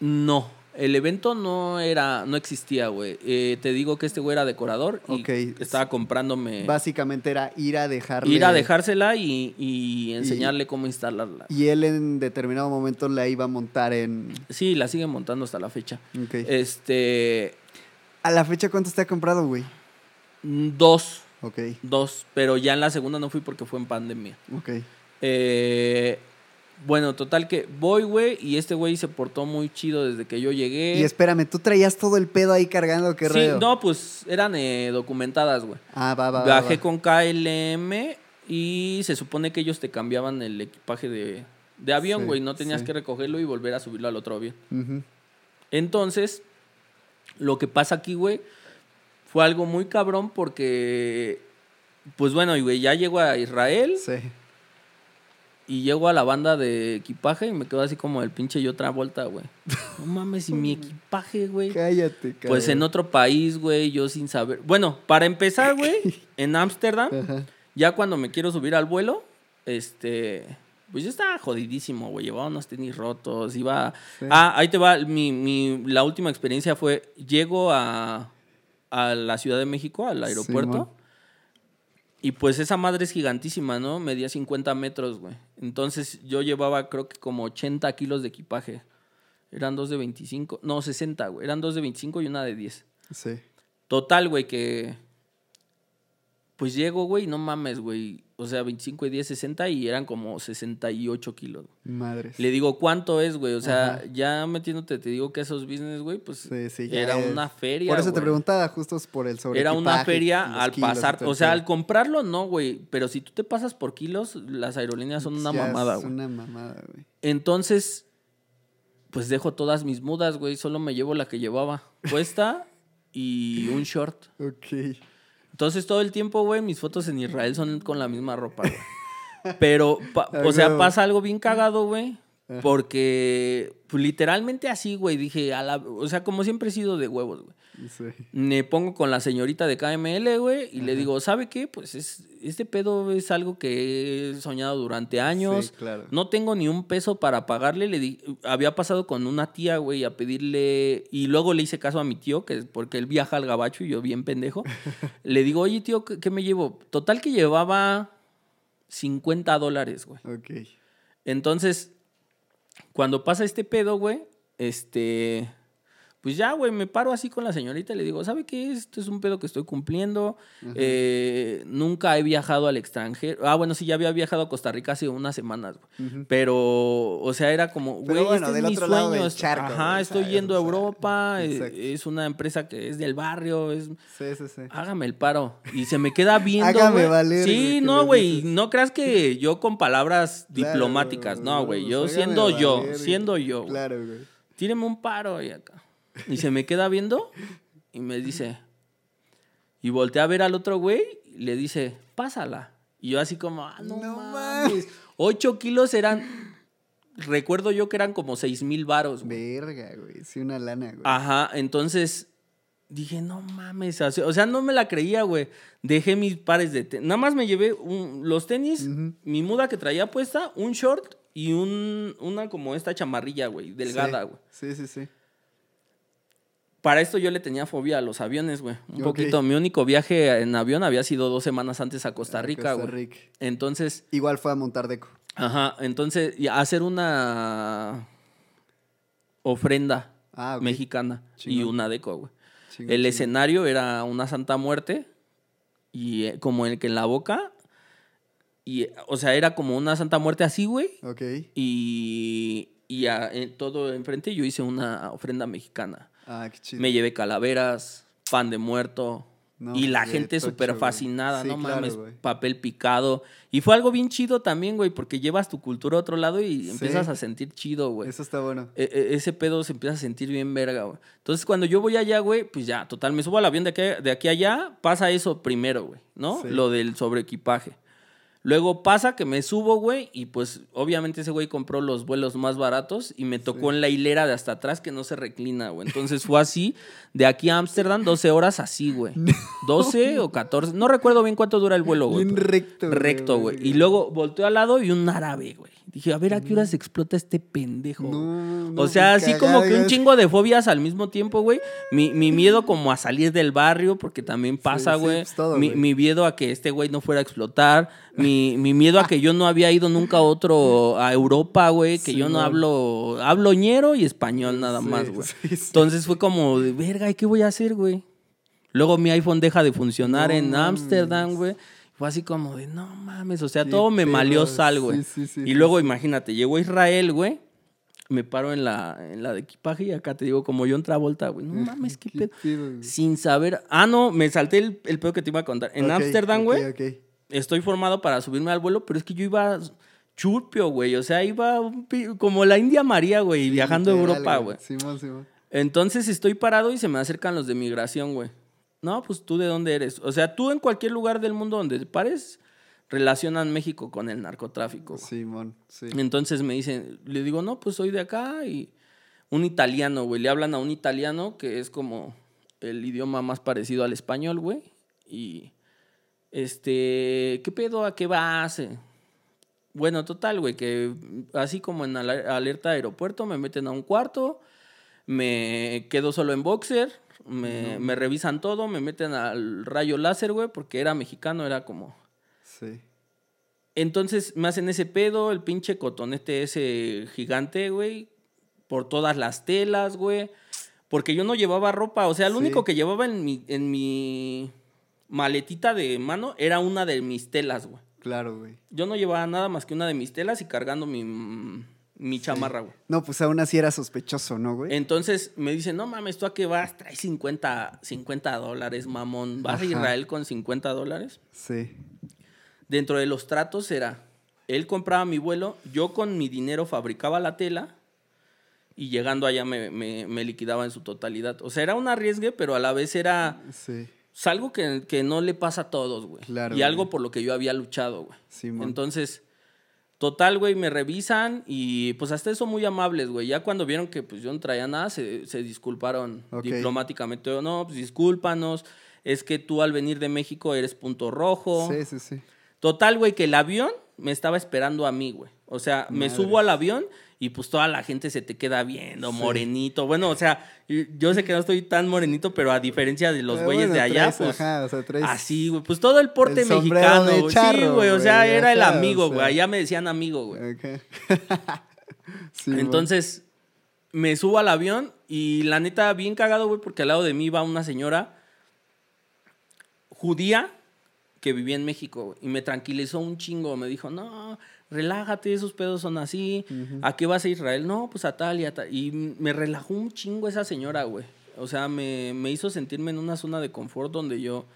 no, el evento no era, no existía, güey. Eh, te digo que este güey era decorador y estaba comprándome, Básicamente era ir a dejarle. ir a dejársela y, y enseñarle cómo instalarla. Y él en determinado momento la iba a montar en. Sí, la sigue montando hasta la fecha. Ok. Este, A la fecha, ¿cuánto te ha comprado, güey? dos, Ok, dos, pero ya en la segunda no fui porque fue en pandemia. ok. Eh, bueno, total que voy, güey, y este güey se portó muy chido desde que yo llegué. Y espérame, ¿tú traías todo el pedo ahí cargando? ¿Qué sí, rollo? no, pues eran eh, documentadas, güey. Ah, va, va, Viajé va. con KLM y se supone que ellos te cambiaban el equipaje de, de avión, Sí, güey. no tenías sí. que recogerlo y volver a subirlo al otro avión. Entonces, lo que pasa aquí, güey, fue algo muy cabrón porque, pues bueno, y, güey, ya llego a Israel Sí. Y llego a la banda de equipaje y me quedo así como el pinche y otra vuelta, güey. No mames, y mi equipaje, güey. Cállate, cabrón. Pues en otro país, güey, yo sin saber. Bueno, para empezar, güey, en Ámsterdam, ya cuando me quiero subir al vuelo, este. Pues yo estaba jodidísimo, güey. Llevaba unos tenis rotos. Iba. Sí. Ah, ahí te va. Mi, mi- la última experiencia fue. Llego a, a la Ciudad de México, al aeropuerto. Y pues esa madre es gigantísima, ¿no? Medía 50 metros, güey. Entonces yo llevaba, creo que como 80 kilos de equipaje. Eran dos de 25. No, 60, güey. Eran dos de 25 y una de 10. Sí. Total, güey, que. Pues llego, güey, no mames, güey. O sea, 25 y 10, 60 y eran como 68 kilos. Madres. Le digo, ¿cuánto es, güey? O sea, Ajá. ya metiénde te digo que esos business, güey, pues Sí, sí, ya era es- una feria. Por eso te preguntaba, justo por el sobre Era una feria al pasar. O sea, al comprarlo, no, güey. Pero si tú te pasas por kilos, las aerolíneas son una mamada, Es güey. una mamada, güey. Entonces, pues dejo todas mis mudas, güey. Solo me llevo la que llevaba puesta y un short. Ok. Entonces todo el tiempo, güey, mis fotos en Israel son con la misma ropa, güey. Pero, pa- o sea, pasa algo bien cagado, güey. Porque pues, literalmente así, güey, dije, a la, o sea, como siempre he sido de huevos, güey. Sí. Me pongo con la señorita de KML, güey, y le digo, ¿sabe qué? Pues es, este pedo es algo que he soñado durante años. Sí, claro. No tengo ni un peso para pagarle. Le di, había pasado con una tía, güey, a pedirle. Y luego le hice caso a mi tío, que porque él viaja al gabacho y yo bien pendejo. le digo, oye, tío, ¿qué, qué me llevo? Total que llevaba 50 dólares, güey. Ok. Entonces, cuando pasa este pedo, güey, este. Pues ya, güey, me paro así con la señorita y le digo, ¿sabe qué? Esto es un pedo que estoy cumpliendo. Eh, nunca he viajado al extranjero. Ah, bueno, sí, ya había viajado a Costa Rica hace unas semanas, güey. Pero, o sea, era como, güey, bueno, este es mi otro lado del sueño. charco, Ajá, güey, estoy yendo a Europa. exacto. Es una empresa que es del barrio. Es, Sí, sí, sí. Hágame el paro. Y se me queda viendo. Hágame güey. valer, Sí, no, güey. No creas que yo con palabras Claro, diplomáticas. No, güey. Yo siendo yo, siendo yo. Claro, güey. Tíreme un paro y acá. Y se me queda viendo y me dice. Y voltea a ver al otro güey y le dice, pásala. Y yo así como, ah, no, No mames. Ocho kilos eran. Recuerdo yo que eran como seis mil varos, güey. Verga, güey. Sí, una lana, güey. Ajá, entonces dije, no mames, o sea, no me la creía, güey. Dejé mis pares de tenis. Nada más me llevé un- los tenis, mi muda que traía puesta, un short y un, una como esta chamarrilla, güey, delgada, Sí. güey. Sí, sí, sí. Para esto yo le tenía fobia a los aviones, güey. Un poquito. Mi único viaje en avión había sido dos semanas antes a Costa Rica, Costa güey. Rica. Entonces, Igual fue a montar deco. ajá, entonces, y hacer una ofrenda Ah, mexicana y una deco, güey. Chingón, El chingón. escenario era una Santa Muerte y eh, como el que en la boca y o sea, era como una Santa Muerte así, güey, Ok. y y a- en todo enfrente yo hice una ofrenda mexicana. Ah, qué chido. Me llevé calaveras, pan de muerto No, y la gente súper fascinada, Sí, no claro, mames, papel picado. Y fue algo bien chido también, güey, porque llevas tu cultura a otro lado y Sí. empiezas a sentir chido, güey. Eso está bueno. E- e- ese pedo se empieza a sentir bien verga, güey. Entonces, cuando yo voy allá, güey, pues ya, total, me subo al avión de aquí, de aquí allá, pasa eso primero, güey, ¿no? Sí. Lo del sobreequipaje. Luego pasa que me subo, güey, y pues obviamente ese güey compró los vuelos más baratos y me tocó en la hilera de hasta atrás que no se reclina, güey. Entonces fue así, de aquí a Ámsterdam, 12 horas así, güey. 12 o 14, no recuerdo bien cuánto dura el vuelo, güey. Bien recto. Recto, güey. Y luego volteó al lado y un árabe, güey. Dije, a ver, ¿a qué hora se explota este pendejo? güey? No, no, o sea, así como que un chingo de fobias al mismo tiempo, güey. Mi, mi miedo como a salir del barrio, porque también pasa, sí, güey. pues todo, mi, güey. mi miedo a que este güey no fuera a explotar. Mi, mi miedo a que yo no había ido nunca a otro, a Europa, güey. Que Sí, yo no hablo, hablo ñero y español nada más, güey. Entonces fue como, de, verga, ¿y qué voy a hacer, güey? Luego mi iPhone deja de funcionar No en. Ámsterdam, güey. Fue así como de, no mames, o sea, todo me malió sal, güey. sí, sí, sí, y luego, imagínate, llegó a Israel, güey. Me paro en la, en la de equipaje y acá te digo, como yo en Travolta, güey. No mames, qué pedo. güey. Sin saber. Ah, no, me salté el, el pedo que te iba a contar. En Ámsterdam, güey, ok. estoy formado para subirme al vuelo, pero es que yo iba churpio, güey. O sea, iba como la India María, güey, viajando a Europa, güey. Simón, Simón. Entonces estoy parado y se me acercan los de migración, güey. No, pues tú de dónde eres. O sea, tú en cualquier lugar del mundo donde te pares, relacionan México con el narcotráfico. Simón, sí. Entonces me dicen, le digo, no, pues soy de acá y un italiano, güey. Le hablan a un italiano que es como el idioma más parecido al español, güey. Y, este, ¿qué pedo? ¿A qué vas? Bueno, total, güey, que así como en aler- alerta aeropuerto me meten a un cuarto, me quedo solo en boxer, me, me revisan todo, me meten al rayo láser, güey, porque era mexicano, era como... Sí. Entonces me hacen ese pedo, el pinche cotonete ese gigante, güey, por todas las telas, güey. Porque yo no llevaba ropa, o sea, lo Sí. único que llevaba en mi, en mi maletita de mano era una de mis telas, güey. Claro, güey. Yo no llevaba nada más que una de mis telas y cargando mi, mi chamarra, güey. No, pues aún así era sospechoso, ¿no, güey? Entonces me dicen, no mames, ¿tú a qué vas? Traes 50, 50 dólares, mamón. ¿Vas Ajá. a Israel con 50 dólares? Sí. Dentro de los tratos era, él compraba mi vuelo, yo con mi dinero fabricaba la tela y llegando allá me, me- me liquidaba en su totalidad. O sea, era un arriesgue, pero a la vez era Sí. es algo que, que no le pasa a todos, güey. Claro, y güey. algo por lo que yo había luchado, güey. Simón. Entonces, total, güey, me revisan y pues hasta eso muy amables, güey. Ya cuando vieron que pues yo no traía nada, se, se disculparon Ok. diplomáticamente. No, pues discúlpanos, es que tú al venir de México eres punto rojo. Sí, sí, sí. Total, güey, que el avión me estaba esperando a mí, güey. O sea, me subo al avión y pues toda la gente se te queda viendo, Sí. morenito. Bueno, o sea, yo sé que no estoy tan morenito, pero a diferencia de los güeyes bueno, de allá, traes, pues ajá, o sea, traes- así, güey. Pues todo el porte el mexicano, de. Sí, güey, o sea, era el o amigo, sea. güey. Allá me decían amigo, güey. Ok. Simón. Entonces, me subo al avión Y la neta, bien cagado, güey, porque al lado de mí va una señora judía que vivía en México, y me tranquilizó un chingo. Me dijo, no, relájate, esos pedos son así. ¿A qué vas a Israel? No, pues a tal y a tal. Y me relajó un chingo esa señora, güey. O sea, me, me hizo sentirme en una zona de confort donde yo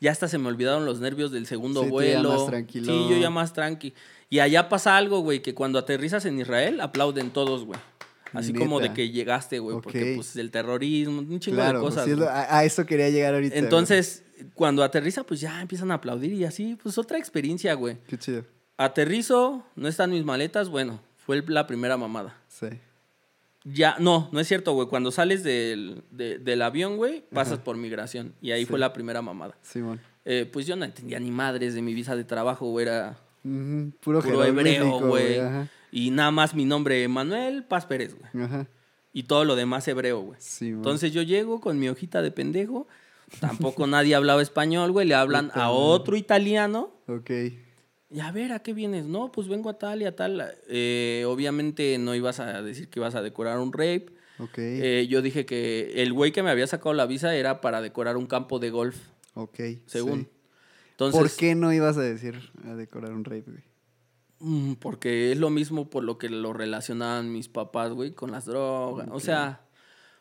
ya hasta se me olvidaron los nervios del segundo Sí, tú ya vuelo. más tranquilo. Sí, yo ya más tranqui. Y allá pasa algo, güey, que cuando aterrizas en Israel aplauden todos, güey. Así como de que llegaste, güey, porque pues el terrorismo, un chingo Claro, de cosas. sí es lo- güey. a, a eso quería llegar ahorita. güey. Entonces, cuando aterriza, pues ya empiezan a aplaudir y así, pues otra experiencia, güey. Qué chido. Aterrizo, no están mis maletas, bueno, fue la primera mamada. Sí. Ya, no, no es cierto, güey. Cuando sales del, de- del avión, güey, pasas por migración. Y ahí Sí. fue la primera mamada. Simón. Eh, pues yo no entendía ni madres de mi visa de trabajo, güey. Era Puro, puro hebreo, güey. Y nada más mi nombre, Manuel Paz Pérez, güey. Ajá. Y todo lo demás hebreo, güey. Simón. Entonces yo llego con mi hojita de pendejo. Tampoco nadie hablaba español, güey. Le hablan a otro italiano. Ok. Y a ver, ¿a qué vienes? No, pues vengo a tal y a tal. Eh, obviamente no ibas a decir que ibas a decorar un rape. Ok. Eh, yo dije que el güey que me había sacado la visa era para decorar un campo de golf, ok. según. sí. Entonces, ¿Por qué no ibas a decir a decorar un rape, güey? Mm, Porque es lo mismo por lo que lo relacionaban mis papás, güey, con las drogas. O sea,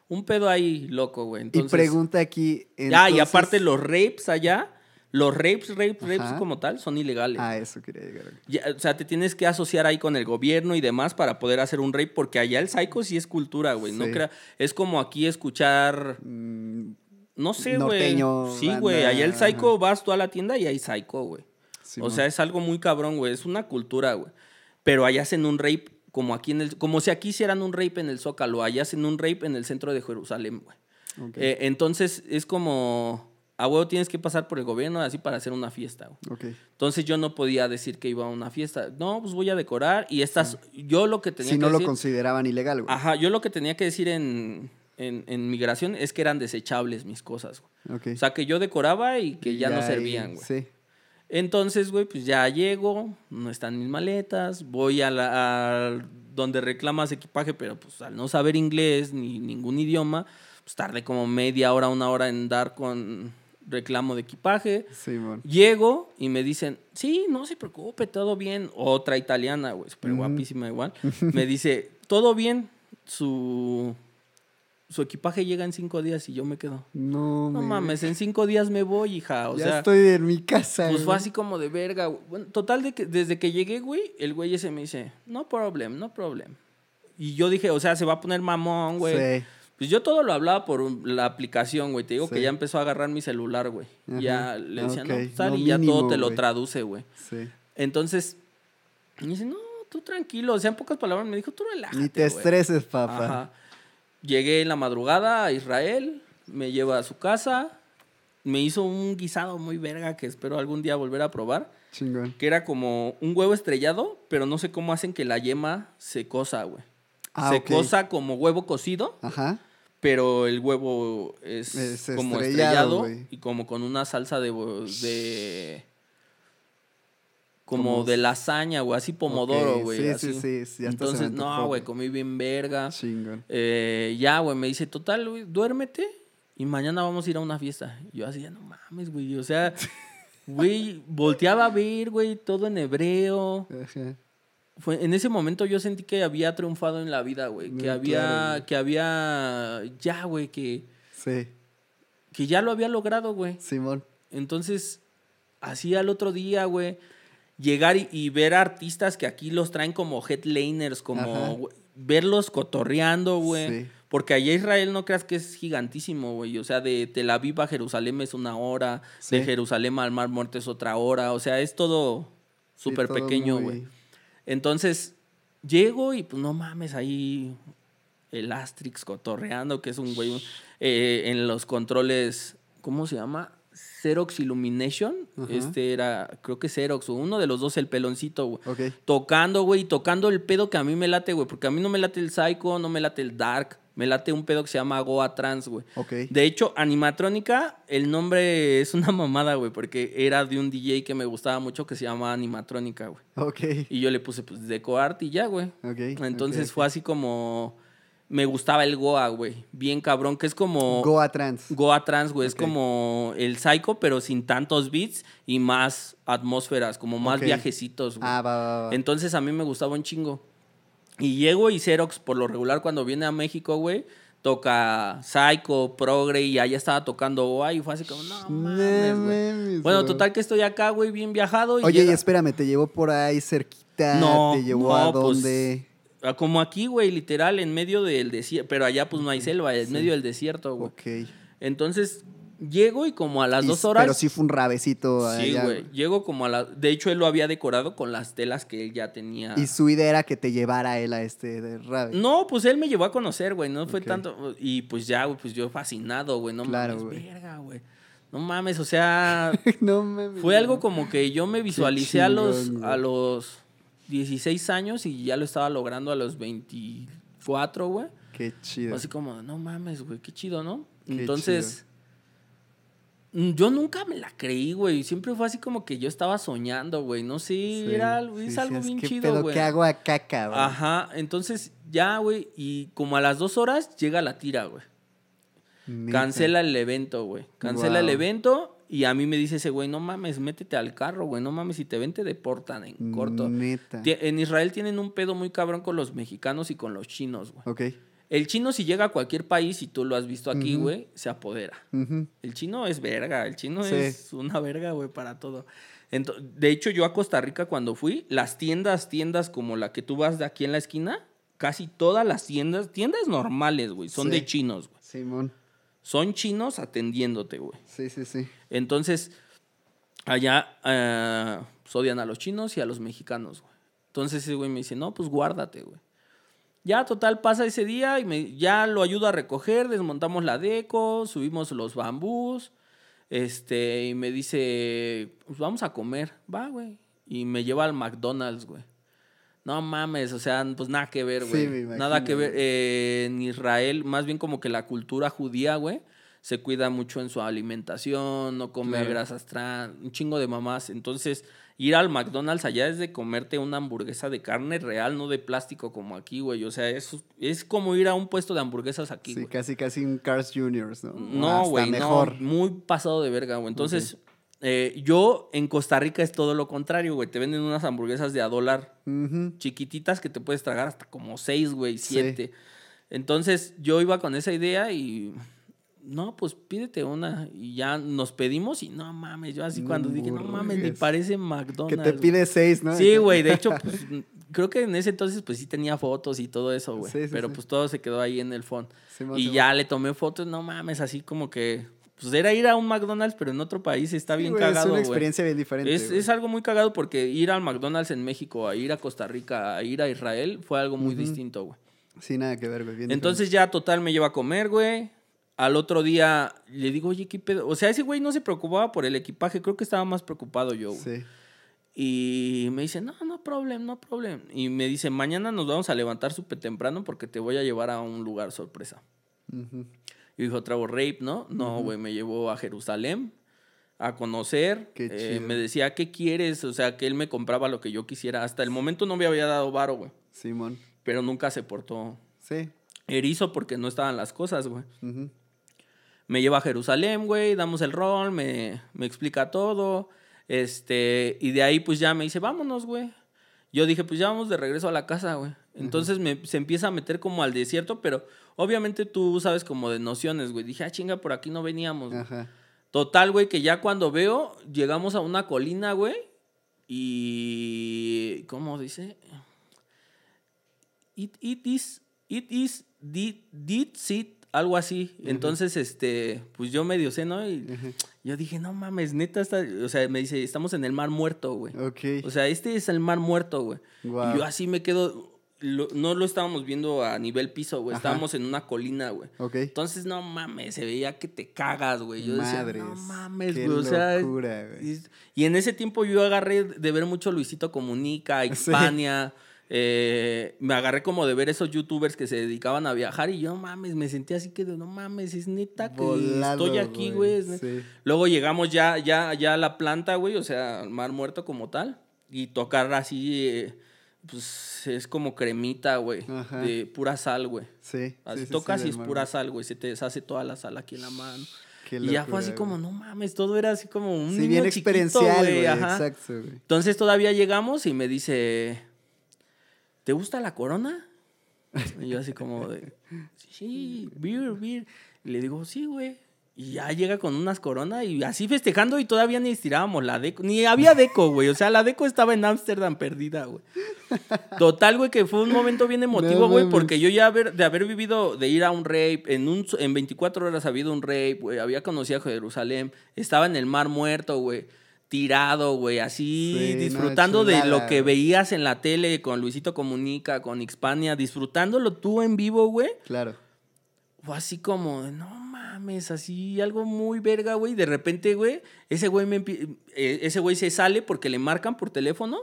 un pedo ahí loco, güey. Entonces, y pregunta aquí. Ya, y aparte los rapes allá, los rapes, rapes, rapes como tal, son ilegales. Ah, eso quería llegar. Ya, o sea, te tienes que asociar ahí con el gobierno y demás para poder hacer un rape, porque allá el psycho sí es cultura, güey. No Sí. crea, es como aquí escuchar, Mm, no sé, güey. Sí, güey. Allá el psycho ajá. vas tú a la tienda y hay psycho, güey. O Simón. sea, es algo muy cabrón, güey. Es una cultura, güey. Pero allá hacen un rape como aquí en el, como si aquí hicieran un rape en el Zócalo, allá hacen un rape en el centro de Jerusalén, güey. Eh, entonces es como a huevo tienes que pasar por el gobierno así para hacer una fiesta. güey. ok. Entonces yo no podía decir que iba a una fiesta. No, pues voy a decorar y estas yo lo que tenía Si que no lo decir, consideraban ilegal, güey. ajá, yo lo que tenía que decir en, en, en migración es que eran desechables mis cosas. güey. Ok. O sea, que yo decoraba y que ya, no servían, güey. Sí. Entonces, güey, pues ya llego, no están mis maletas, voy a la a donde reclamas equipaje, pero pues al no saber inglés ni ningún idioma, pues tardé como media hora, una hora en dar con reclamo de equipaje. Simón. Llego y me dicen, sí, no se preocupe, todo bien. Otra italiana, güey, súper guapísima igual. Me dice, todo bien, su, su equipaje llega en cinco días y yo me quedo. No, No me- mames, en cinco días me voy, hija. O ya sea, estoy en mi casa. pues fue así como de verga. güey. Bueno, total, de que desde que llegué, güey, el güey ese me dice, no problem, no problem. Y yo dije, o sea, se va a poner mamón, güey. Sí. Pues yo todo lo hablaba por la aplicación, güey. Te digo que ya empezó a agarrar mi celular, güey. Ajá. Ya le decía, Ok, no, lo y ya todo te lo traduce, güey. Sí. Entonces, me dice, no, tú tranquilo. O sea, en pocas palabras me dijo, tú relájate, Ni te güey". estreses, papá. Ajá. Llegué en la madrugada a Israel, me lleva a su casa, me hizo un guisado muy verga que espero algún día volver a probar, Chingón. que era como un huevo estrellado, pero no sé cómo hacen que la yema se cosa, güey. Ah, se cosa como huevo cocido, Ajá. Pero el huevo es, Es como estrellado, y como con una salsa de... de como Como- de lasaña, güey, así pomodoro, güey. sí, así. sí, sí, sí, ya Entonces, no, güey, güey. comí bien verga. Chingón. Eh, ya, güey, me dice, total, güey, duérmete y mañana vamos a ir a una fiesta. Y yo así, ya no mames, güey. O sea, güey, volteaba a ver, güey, todo en hebreo. Ajá. Fue, en ese momento yo sentí que había triunfado en la vida, güey. Que Mm, había, claro, que había, ya, güey, que, Sí. que ya lo había logrado, güey. Simón. Entonces, así al otro día, güey, llegar y, y ver artistas que aquí los traen como headliners, como verlos cotorreando, güey. Sí. Porque allá Israel no creas que es gigantísimo, güey. O sea, de Tel Aviv a Jerusalén es una hora, de. Jerusalén al Mar Muerto es otra hora. O sea, es todo súper pequeño, muy- güey. Entonces, llego y pues no mames, ahí el Astrix cotorreando, que es un güey eh, en los controles, ¿cómo se llama? Xerox Illumination. Este era, creo que Xerox, o uno de los dos, el peloncito, güey. Ok. Tocando, güey, tocando el pedo que a mí me late, güey. Porque a mí no me late el Psycho, no me late el Dark. Me late un pedo que se llama Goa Trans, güey. Ok. De hecho, Animatrónica, el nombre es una mamada, güey. Porque era de un DJ que me gustaba mucho que se llama Animatrónica, güey. Ok. Y yo le puse, pues, Deco Art y ya, güey. Ok. Entonces fue así como me gustaba el Goa, güey. Bien cabrón, que es como... Goa Trans. Goa Trans, güey. Es como el Psycho, pero sin tantos beats y más atmósferas, como más viajecitos, güey. Ah, va, va, va. Entonces a mí me gustaba un chingo. Y llego y Xerox, por lo regular, cuando viene a México, güey, toca Psycho, Progre, y allá estaba tocando Goa y fue así como, no mames, güey. Bueno, total que estoy acá, güey, bien viajado. Y Oye, y espérame, ¿te llevó por ahí cerquita? No, ¿Te llevó no, a pues, dónde? Como aquí, güey, literal, en medio del desierto. Pero allá, pues no hay selva, en Sí. medio del desierto, güey. Ok. Entonces, llego y como a las Y- dos horas. Pero sí fue un rabecito Sí, güey. Llego como a la. De hecho, él lo había decorado con las telas que él ya tenía. Y su idea era que te llevara él a este de rabe. No, pues él me llevó a conocer, güey. No fue tanto. Y pues ya, güey, pues yo fascinado, güey. No Claro, mames, güey. verga, güey. No mames, o sea. no mames. Fue algo como que yo me visualicé a los, güey. a los 16 años y ya lo estaba logrando a los 24, güey. Qué chido. Así como, no mames, güey, qué chido, ¿no? Qué Entonces, yo nunca me la creí, güey. Siempre fue así como que yo estaba soñando, güey. No sé, Sí, era sí, es sí, algo es, bien ¿qué chido, güey. ¿Qué hago acá, cabrón? Ajá, entonces ya, güey, y como a las dos horas llega la tira, güey. Cancela el evento, güey. Cancela el evento y a mí me dice ese güey, no mames, métete al carro, güey. No mames, si te ven te deportan en corto. Neta. En Israel tienen un pedo muy cabrón con los mexicanos y con los chinos, güey. Ok. El chino si llega a cualquier país y tú lo has visto aquí, güey, se apodera. El chino es verga, el chino Sí. es una verga, güey, para todo. De hecho, yo a Costa Rica cuando fui, las tiendas, tiendas como la que tú vas de aquí en la esquina, casi todas las tiendas, tiendas normales, güey, son Sí. de chinos, güey. Simón. Son chinos atendiéndote, güey. Sí, sí, sí. Entonces, allá eh, pues, odian a los chinos y a los mexicanos, güey. Entonces ese güey me dice, no, pues guárdate, güey. Ya, total, pasa ese día y me, ya lo ayudo a recoger, desmontamos la deco, subimos los bambús, este, y me dice, pues vamos a comer, va, güey. Y me lleva al McDonald's, güey. No mames, o sea, pues nada que ver, Sí, güey. imagino, nada que ver. Eh, en Israel, más bien como que la cultura judía, güey, se cuida mucho en su alimentación, no come Claro. grasas trans, un chingo de mamás. Entonces, ir al McDonald's allá es de comerte una hamburguesa de carne real, no de plástico como aquí, güey. O sea, es, es como ir a un puesto de hamburguesas aquí, Sí, güey. casi, casi un Cars Juniors, ¿no? No, hasta güey, no, mejor. muy pasado de verga, güey. Entonces, eh, yo en Costa Rica es todo lo contrario, güey. Te venden unas hamburguesas de a dólar chiquititas que te puedes tragar hasta como seis, güey, Sí. siete. Entonces, yo iba con esa idea y... No, pues pídete una. Y ya nos pedimos y no mames. Yo así cuando dije, no mames, ni parece Que McDonald's. te güey". pide seis, ¿no? Sí, güey. De hecho, pues, creo que en ese entonces, pues sí tenía fotos y todo eso, güey. Sí, sí, Pero sí. pues todo se quedó ahí en el phone. Simón, y ya le tomé fotos, no mames, así como que. Pues era ir a un McDonald's, pero en otro país está bien güey, cagado, Es una experiencia bien diferente. Es, es algo muy cagado porque ir al McDonald's en México, a ir a Costa Rica, a ir a Israel, fue algo muy distinto, güey. Sí, nada que ver, güey. Entonces ya total me lleva a comer, güey. Al otro día le digo, oye, ¿qué pedo? O sea, ese güey no se preocupaba por el equipaje, creo que estaba más preocupado yo, diferente. Y me dice, no, no problem, no problem. Y me dice, mañana nos vamos a levantar súper temprano porque te voy a llevar a un lugar sorpresa. Sí. Ujú. Y dijo, Travo Rape, ¿no? No, güey, me llevó a Jerusalén a conocer. Qué Eh, chido. me decía, ¿qué quieres? O sea, que él me compraba lo que yo quisiera. Hasta el momento no me había dado varo, güey. Simón. Pero nunca se portó Sí. erizo porque no estaban las cosas, güey. Ujú. Me lleva a Jerusalén, güey, damos el rol, me, me explica todo. Este, y de ahí pues ya me dice, vámonos, güey. Yo dije, pues ya vamos de regreso a la casa, güey. Entonces me, se empieza a meter como al desierto, pero obviamente tú sabes como de nociones, güey. Dije, ah, chinga, por aquí no veníamos. güey". Ajá. Total, güey, que ya cuando veo, llegamos a una colina, güey. Y. ¿Cómo dice? It, it is. It is. Did, did sit. Algo así. Entonces, este. Pues yo medio sé, ¿no? Y yo dije, no mames, neta está. O sea, me dice, estamos en el mar muerto, güey. Ok. O sea, este es el mar muerto, güey. Y yo así me quedo. lo- no lo estábamos viendo a nivel piso, güey. Estábamos en una colina, güey. Ok. Entonces, no mames, se veía que te cagas, güey. Yo decía, Madres. no mames, güey. O sea, locura, y, y en ese tiempo yo agarré de ver mucho Luisito Comunica, Hispania. Eh, me agarré como de ver esos youtubers que se dedicaban a viajar y yo, mames, me sentí así que de, no mames, es neta que Volado, estoy aquí, güey. es neta". Sí. Luego llegamos ya, ya, ya a la planta, güey, o sea, al mar muerto como tal, y tocar así, eh, pues es como cremita, güey, de pura sal, güey. Sí. Así sí, tocas sí, y es pura mármol. sal, güey. Se te deshace toda la sal aquí en la mano. Qué y ya fue locura, así como, no mames, todo era así como un Sí, niño bien chiquito, experiencial, güey. Exacto, güey. Entonces todavía llegamos y me dice, ¿te gusta la corona? Y yo así como de, sí, beer, beer. Y le digo, sí, güey. Y ya llega con unas coronas y así festejando y todavía ni estirábamos la deco. Ni había deco, güey. O sea, la deco estaba en Ámsterdam perdida, güey. Total, güey, que fue un momento bien emotivo, güey, porque yo ya haber, de haber vivido, de ir a un rape, en, un, en 24 horas había ido a un rape, güey, había conocido a Jerusalén, estaba en el mar muerto, güey, tirado, güey, así, Sí, no, disfrutando de lo que veías en la tele con Luisito Comunica, con Xpania, disfrutándolo tú en vivo, güey. Claro. Fue así como, no mames, así algo muy verga, güey. De repente, güey, ese güey me eh, ese güey se sale porque le marcan por teléfono.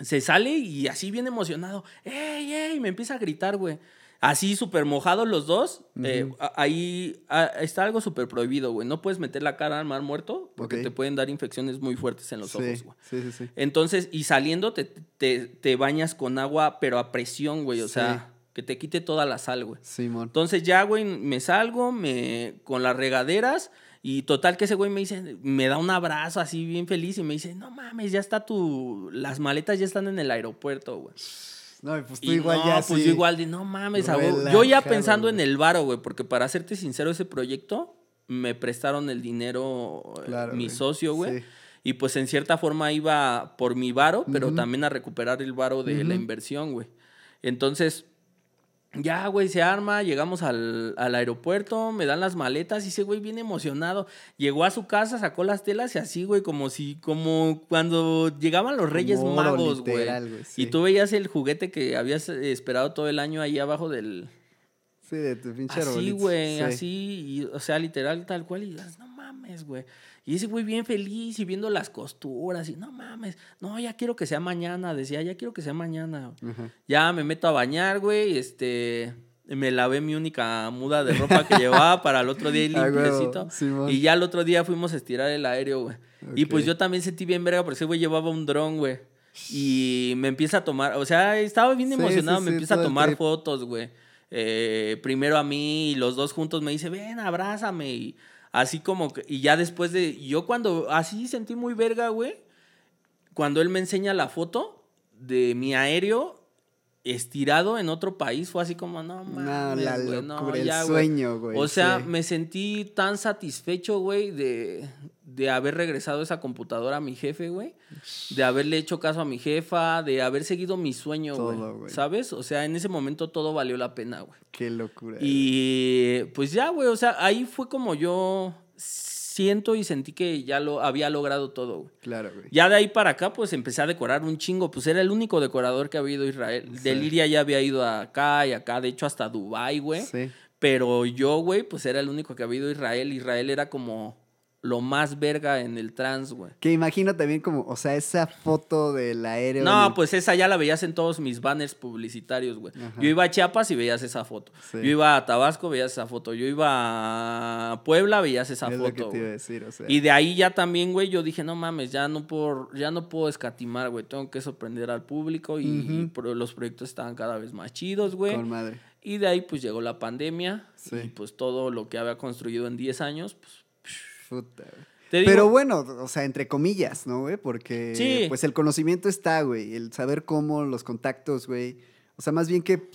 Se sale y así bien emocionado. ¡Ey, ey! Me empieza a gritar, güey. Así súper mojados los dos. eh, ahí ah, está algo súper prohibido, güey. No puedes meter la cara al mar muerto porque te pueden dar infecciones muy fuertes en los sí, ojos, güey. sí, sí, sí. Entonces, y saliendo te, te, te bañas con agua, pero a presión, güey. O Sí. sea, que te quite toda la sal, güey. Simón. Entonces ya, güey, me salgo me, con las regaderas y total que ese güey me dice, me da un abrazo así bien feliz y me dice, no mames, ya está tu, las maletas ya están en el aeropuerto, güey. No, pues tú Y igual no, ya pues sí. yo igual de, no mames, a huevo". yo ya pensando en el varo, güey, porque para serte sincero, ese proyecto me prestaron el dinero eh, Claro, mi güey. socio, güey. Sí. Y pues en cierta forma iba por mi varo, pero también a recuperar el varo de la inversión, güey. Entonces, ya, güey, se arma, llegamos al, al aeropuerto, me dan las maletas y ese güey bien emocionado. Llegó a su casa, sacó las telas y así, güey, como si, como cuando llegaban los Reyes Magos, güey. literal, güey, sí. Y tú veías el juguete que habías eh, esperado todo el año ahí abajo del... Sí, de tu pinche Así, güey, Sí. así, y, o sea, literal, tal cual, y dices, no mames, güey. Y ese güey bien feliz y viendo las costuras y no mames, no, ya quiero que sea mañana, decía, ya quiero que sea mañana. Ya me meto a bañar, güey, este, me lavé mi única muda de ropa que llevaba para el otro día y limpiecito. Y ya el otro día fuimos a estirar el aéreo, güey. Y pues yo también sentí bien verga porque ese güey llevaba un dron, güey. Y me empieza a tomar, o sea, estaba bien Sí, emocionado, sí, me empieza a tomar fotos, güey. Eh, primero a mí y los dos juntos me dice, ven, abrázame. Y así como que, y ya después de, yo cuando, así sentí muy verga, güey. Cuando él me enseña la foto de mi aéreo estirado en otro país, fue así como, no, No, mames, la güey, locura, no, el ya, güey". sueño, güey. O sea, sí. me sentí tan satisfecho, güey, de, de haber regresado esa computadora a mi jefe, güey. De haberle hecho caso a mi jefa, de haber seguido mi sueño, güey. ¿Sabes? O sea, en ese momento todo valió la pena, güey. Qué locura. Y pues ya, güey, o sea, ahí fue como yo siento y sentí que ya lo había logrado todo, güey. Claro, güey. Ya de ahí para acá, pues empecé a decorar un chingo. Pues era el único decorador que había ido a Israel. Sí. Deliria ya había ido acá y acá, de hecho hasta Dubai, güey. Sí. Pero yo, güey, pues era el único que había ido a Israel. Israel era como lo más verga en el trans, güey. Que imagino también como, o sea, esa foto del aéreo. No, el- pues esa ya la veías en todos mis banners publicitarios, güey. Yo iba a Chiapas y veías esa foto. Sí. Yo iba a Tabasco, veías esa foto. Yo iba a Puebla, veías esa es lo que foto. te iba a decir, o sea. Y de ahí ya también, güey, yo dije, no mames, ya no puedo, ya no puedo escatimar, güey. Tengo que sorprender al público y, los proyectos estaban cada vez más chidos, güey. Con madre. Y de ahí, pues, llegó la pandemia. Sí. Y, pues, todo lo que había construido en 10 años, pues, Puta, digo, Pero bueno, o sea, entre comillas, ¿no, güey? Porque Sí. pues el conocimiento está, güey. El saber cómo, los contactos, güey. O sea, más bien que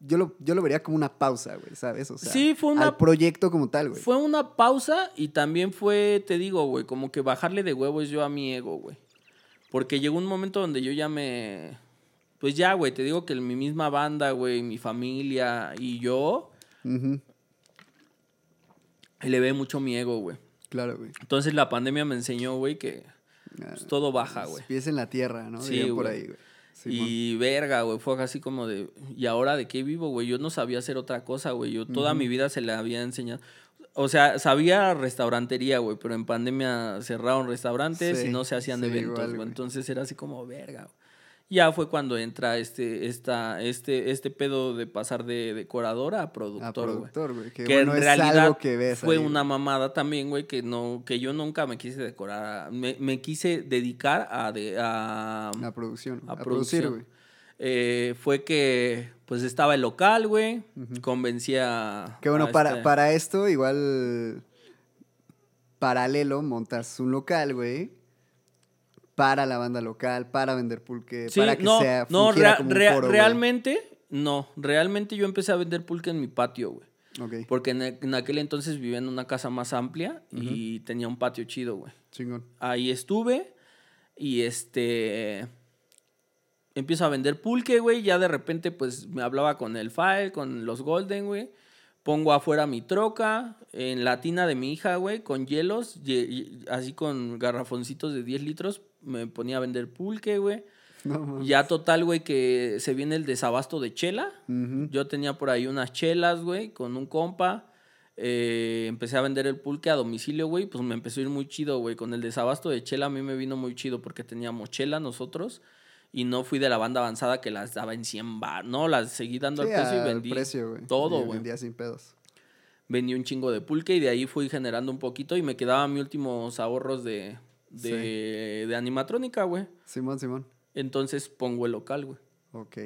yo lo, yo lo vería como una pausa, güey, ¿sabes? O sea, Sí, fue una- al proyecto como tal, güey. Fue una pausa y también fue, te digo, güey, como que bajarle de huevos yo a mi ego, güey. Porque llegó un momento donde yo ya me... Pues ya, güey, te digo que mi misma banda, güey, mi familia y yo, Ujú, elevé mucho mi ego, güey. Claro, güey. Entonces la pandemia me enseñó, güey, que Ah, pues, todo baja, güey. Pies en la tierra, ¿no? Sí, por ahí, güey. Simón. Y verga, güey, fue así como de, ¿y ahora de qué vivo, güey? Yo no sabía hacer otra cosa, güey. Yo toda mi vida se la había enseñado. O sea, sabía restaurantería, güey, pero en pandemia cerraron restaurantes Sí, y no se hacían sí, eventos, güey. Entonces era así como, verga. güey. Ya fue cuando entra este, esta, este, este pedo de pasar de decorador a A productor, güey. productor, güey. Que, Que bueno, en es realidad algo que ves fue ahí, una mamada también, güey, que no, que yo nunca me quise decorar, me, me quise dedicar a, de- a. A producción. a A, producir, güey. eh, fue que pues estaba el local, güey, convencí a... Que bueno, a para, este- para esto, igual paralelo, montas un local, güey. Para la banda local, para vender pulque, Sí, para que no, sea no, rea- como un rea- foro, güey. realmente, no, realmente yo empecé a vender pulque en mi patio, güey. Ok, Porque en, en aquel entonces vivía en una casa más amplia y tenía un patio chido, güey. chingón. Ahí estuve y este empiezo a vender pulque, güey, ya de repente pues me hablaba con el file, con los golden, güey. Pongo afuera mi troca, en la tina de mi hija, güey, con hielos, y- así con garrafoncitos de 10 litros, me ponía a vender pulque, güey. No. Ya total, güey, que se viene el desabasto de chela. Yo tenía por ahí unas chelas, güey, con un compa. Eh, empecé a vender el pulque a domicilio, güey. Pues me empezó a ir muy chido, güey. Con el desabasto de chela a mí me vino muy chido porque teníamos chela nosotros. Y no fui de la banda avanzada que las daba en 100 bar. No, las seguí dando Sí, al precio y vendí precio, güey. todo, güey. Vendía sin pedos. Vendí un chingo de pulque y de ahí fui generando un poquito y me quedaban mis últimos ahorros de, de, de animatrónica, güey. Simón, Simón. Entonces pongo el local, güey. Ok,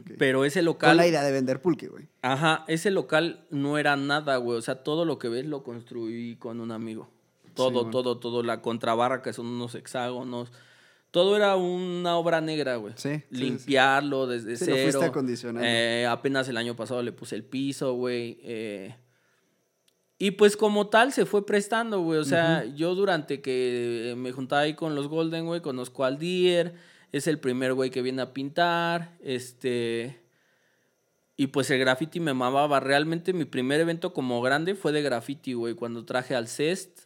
ok. Pero ese Con local... la idea de vender pulque, güey. Ajá, ese local no era nada, güey. O sea, todo lo que ves lo construí con un amigo. Todo, Sí, todo, todo. La contrabarra, que son unos hexágonos. Todo era una obra negra, güey. Sí, sí, sí. Limpiarlo desde Sí, lo cero. fuiste acondicionando. Eh, apenas el año pasado le puse el piso, güey. eh, y pues como tal se fue prestando, güey. O sea, yo durante que me juntaba ahí con los Golden, güey, conozco al Dier. Es el primer güey que viene a pintar. Este... Y pues el graffiti me mamaba. Realmente mi primer evento como grande fue de graffiti, güey. Cuando traje al Cest,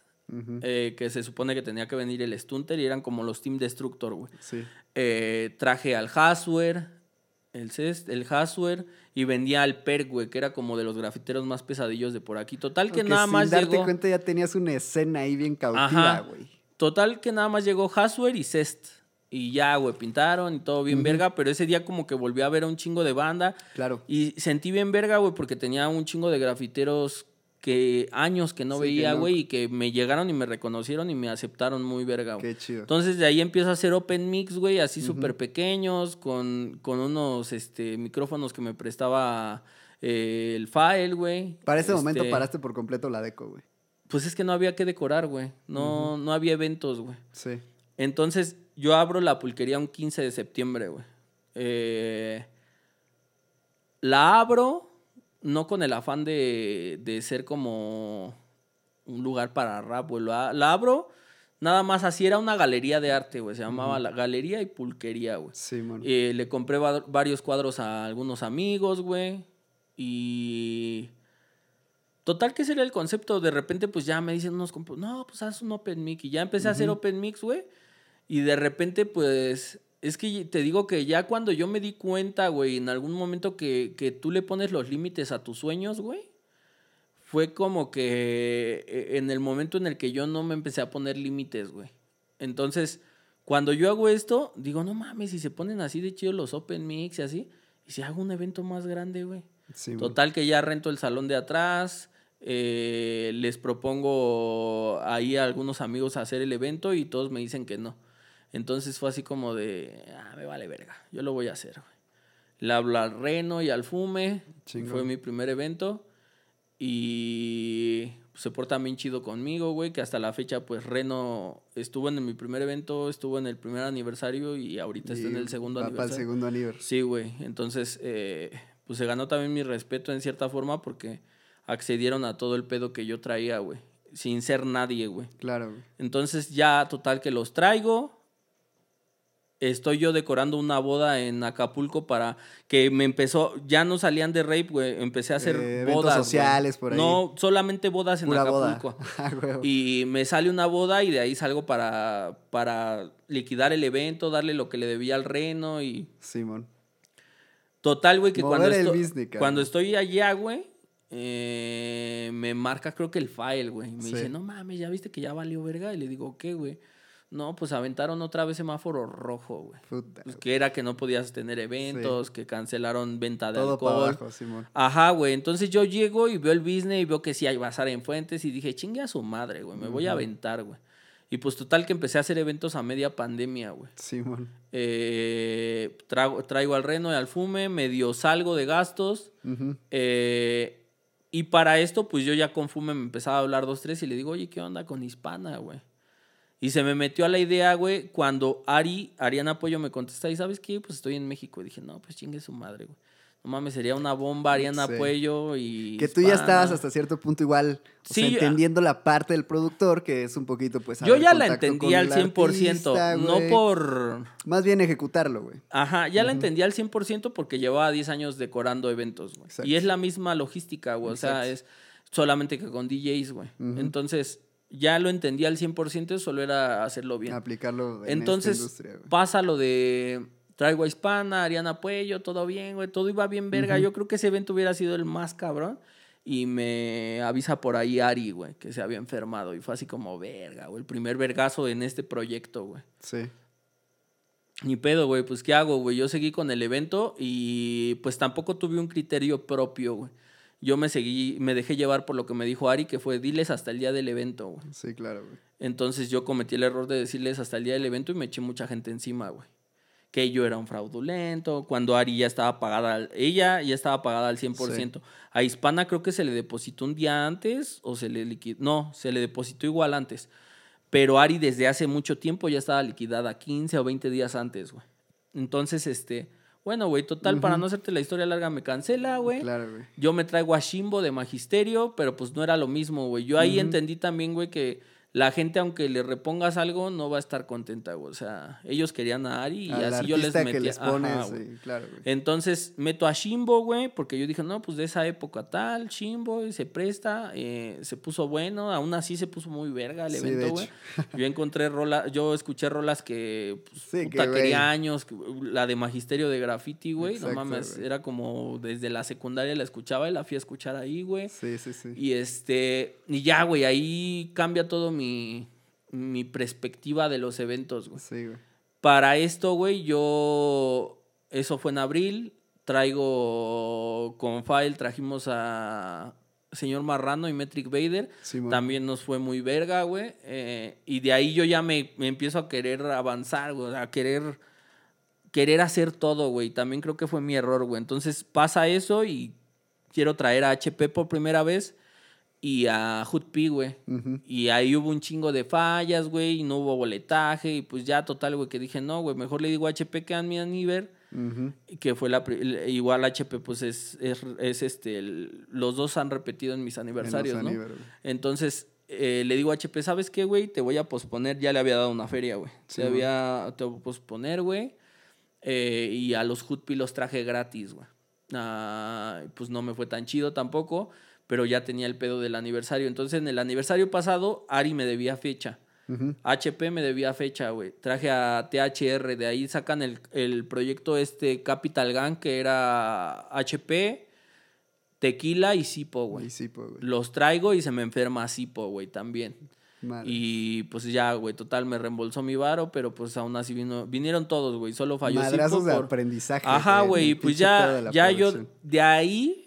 Eh, que se supone que tenía que venir el Stunter y eran como los Team Destructor, güey. Sí. Eh, traje al Haswer, el Cest, el Haswer, y vendía al Perk, güey, que era como de los grafiteros más pesadillos de por aquí. Total que Aunque nada sin más darte llegó. cuenta ya tenías una escena ahí bien cautiva, güey. Total que nada más llegó Haswer y Cest. Y ya, güey, pintaron y todo bien verga, pero ese día como que volví a ver a un chingo de banda. Claro. Y sentí bien verga, güey, porque tenía un chingo de grafiteros que años que no Sí, veía, no. güey, y que me llegaron y me reconocieron y me aceptaron muy verga, güey. Qué chido. Entonces de ahí empiezo a hacer open mix, güey, así súper pequeños, con, con unos este, micrófonos que me prestaba eh, el file, güey. Para ese momento Este, paraste por completo la deco, güey. Pues es que no había que decorar, güey. No, no había eventos, güey. Sí. Entonces, yo abro la pulquería un 15 de septiembre, güey. Eh, la abro, no con el afán de, de ser como un lugar para rap, güey. La, la abro, nada más así, era una galería de arte, güey. Se llamaba la Galería y Pulquería, güey. Sí, man. Eh, le compré va- varios cuadros a algunos amigos, güey. Y. Total, que ese era el concepto. De repente, pues ya me dicen unos compas, no, pues haz un open mix. Y ya empecé a hacer open mix, güey. Y de repente, pues. Es que te digo que ya cuando yo me di cuenta, güey, en algún momento que, que tú le pones los límites a tus sueños, güey. Fue como que eh, en el momento en el que yo no me empecé a poner límites, güey. Entonces, cuando yo hago esto, digo, no mames, si se ponen así de chido los open mix y así, y si hago un evento más grande, güey. Sí. Total que ya rento el salón de atrás, eh, les propongo ahí a algunos amigos hacer el evento y todos me dicen que no. Entonces fue así como de, ah, me vale verga, yo lo voy a hacer, güey. Le hablo al Reno y al Fume, Chingón. fue mi primer evento y pues, se porta bien chido conmigo, güey, que hasta la fecha pues Reno estuvo en mi primer evento, estuvo en el primer aniversario y ahorita está en el segundo va para el aniversario. segundo aniversario. Sí, güey. Entonces, eh, pues se ganó también mi respeto en cierta forma porque accedieron a todo el pedo que yo traía, güey. Sin ser nadie, güey. Claro, güey. Entonces ya total que los traigo. Estoy yo decorando una boda en Acapulco para que me empezó, ya no salían de rape, güey, empecé a hacer Eh, bodas. sociales por ahí. No, solamente bodas en Pura. Acapulco. Ah. Y me sale una boda y de ahí salgo para, para liquidar el evento, darle lo que le debía al reno y Simón. Total, güey, que Mover cuando, esto- business, cuando estoy allá, güey, eh, me marca creo que el file, güey. Me Sí. dice, no mames, ¿ya viste que ya valió verga? Y le digo, ¿qué, güey? No, pues aventaron otra vez semáforo rojo, güey. Puta. Pues que era que no podías tener eventos, que cancelaron venta de Todo para alcohol. abajo, Simón. Ajá, güey. Entonces yo llego y veo el business y veo que sí hay bazar en Fuentes y dije, chingue a su madre, güey, me voy a aventar, güey. Y pues total que empecé a hacer eventos a media pandemia, güey. Simón. Eh, traigo al reno y al fume, medio salgo de gastos. Ujú. eh, y para esto, pues yo ya con fume me empezaba a hablar dos, tres y le digo, oye, ¿qué onda con Hispana, güey? Y se me metió a la idea, güey, cuando Ari, Ariana Apoyo me contesta, ¿y sabes qué? Pues estoy en México. Y dije, no, pues chingue su madre, güey. No mames, sería una bomba Ariana Sí. Apoyo y. Que tú ya estabas hasta cierto punto igual, o sea, entendiendo la parte del productor, que es un poquito, pues... Yo ya la entendí al el 100%, artista, no por... Más bien ejecutarlo, güey. Ajá, ya la entendí al 100% porque llevaba 10 años decorando eventos, güey. Y es la misma logística, güey. O sea, es solamente que con DJs, güey. Entonces, ya lo entendí al 100%, solo era hacerlo bien. Aplicarlo en Entonces, esta industria, güey. pasa lo de Traigo a Hispana, Ariana Puello, todo bien, güey. Todo iba bien, verga. Yo creo que ese evento hubiera sido el más cabrón. Y me avisa por ahí Ari, güey, que se había enfermado. Y fue así como, verga, güey. El primer vergazo en este proyecto, güey. Sí. Ni pedo, güey, pues ¿qué hago, güey? Yo seguí con el evento y pues tampoco tuve un criterio propio, güey. Yo me seguí, me dejé llevar por lo que me dijo Ari, que fue diles hasta el día del evento, güey. Sí, claro, güey. Entonces yo cometí el error de decirles hasta el día del evento y me eché mucha gente encima, güey. Que yo era un fraudulento, cuando Ari ya estaba pagada, ella ya estaba pagada al 100%. A Hispana creo que se le depositó un día antes o se le liquidó, no, se le depositó igual antes. Pero Ari desde hace mucho tiempo ya estaba liquidada 15 o 20 días antes, güey. Entonces, este, bueno, güey, total, para no hacerte la historia larga, me cancela, güey. Claro, güey. Yo me traigo a Shimbo de magisterio, pero pues no era lo mismo, güey. Yo ahí entendí también, güey, que la gente, aunque le repongas algo, no va a estar contenta, güey. O sea, ellos querían a Ari y Al así yo les metía. que les Ajá, pones, güey. sí, claro, güey. Entonces meto a Shimbo, güey, porque yo dije, no, pues de esa época tal, Shimbo, y se presta, eh, se puso bueno, aún así se puso muy verga el Sí, evento, güey. Yo encontré rolas, yo escuché rolas que, pues, Sí, puta, que, güey. quería años, que- la de Magisterio de Graffiti, güey, no mames, güey. era como desde la secundaria la escuchaba y la fui a escuchar ahí, güey. Sí, sí, sí. Y este, y ya, güey, ahí cambia todo mi, mi perspectiva de los eventos, güey. Sí, güey. Para esto, güey, yo. Eso fue en abril. Traigo con File, trajimos a Señor Marrano y Metric Vader. También nos fue muy verga, güey. eh, y de ahí yo ya me, me empiezo a querer avanzar, güey. A querer. Querer hacer todo, güey. También creo que fue mi error, güey. Entonces pasa eso y quiero traer a HP por primera vez y a Hood P, güey. Y ahí hubo un chingo de fallas, güey, y no hubo boletaje, y pues ya total, güey, que dije, no, güey, mejor le digo a HP que a mi Aniver, Ujú. que fue la, igual HP, pues es, es, es este, el- los dos han repetido en mis aniversarios, En los ¿no? aniver, güey. Entonces, eh, le digo a HP, ¿sabes qué, güey? Te voy a posponer, ya le había dado una feria, güey. Sí, te había, te voy a posponer, güey, eh, y a los Hood P los traje gratis, güey. Ah, pues no me fue tan chido tampoco, pero ya tenía el pedo del aniversario. Entonces, en el aniversario pasado, Ari me debía fecha. HP me debía fecha, güey. Traje a THR, de ahí sacan el, el proyecto este Capital Gang, que era HP, Tequila y Sipo, güey. Y sí, güey. Los traigo y se me enferma Sipo, güey, también. Madre. Y pues ya, güey, total, me reembolsó mi varo, pero pues aún así vino, vinieron todos, güey. Solo falló Madrazos Sipo de por- aprendizaje. Ajá, del güey, y pues ya, ya yo, de ahí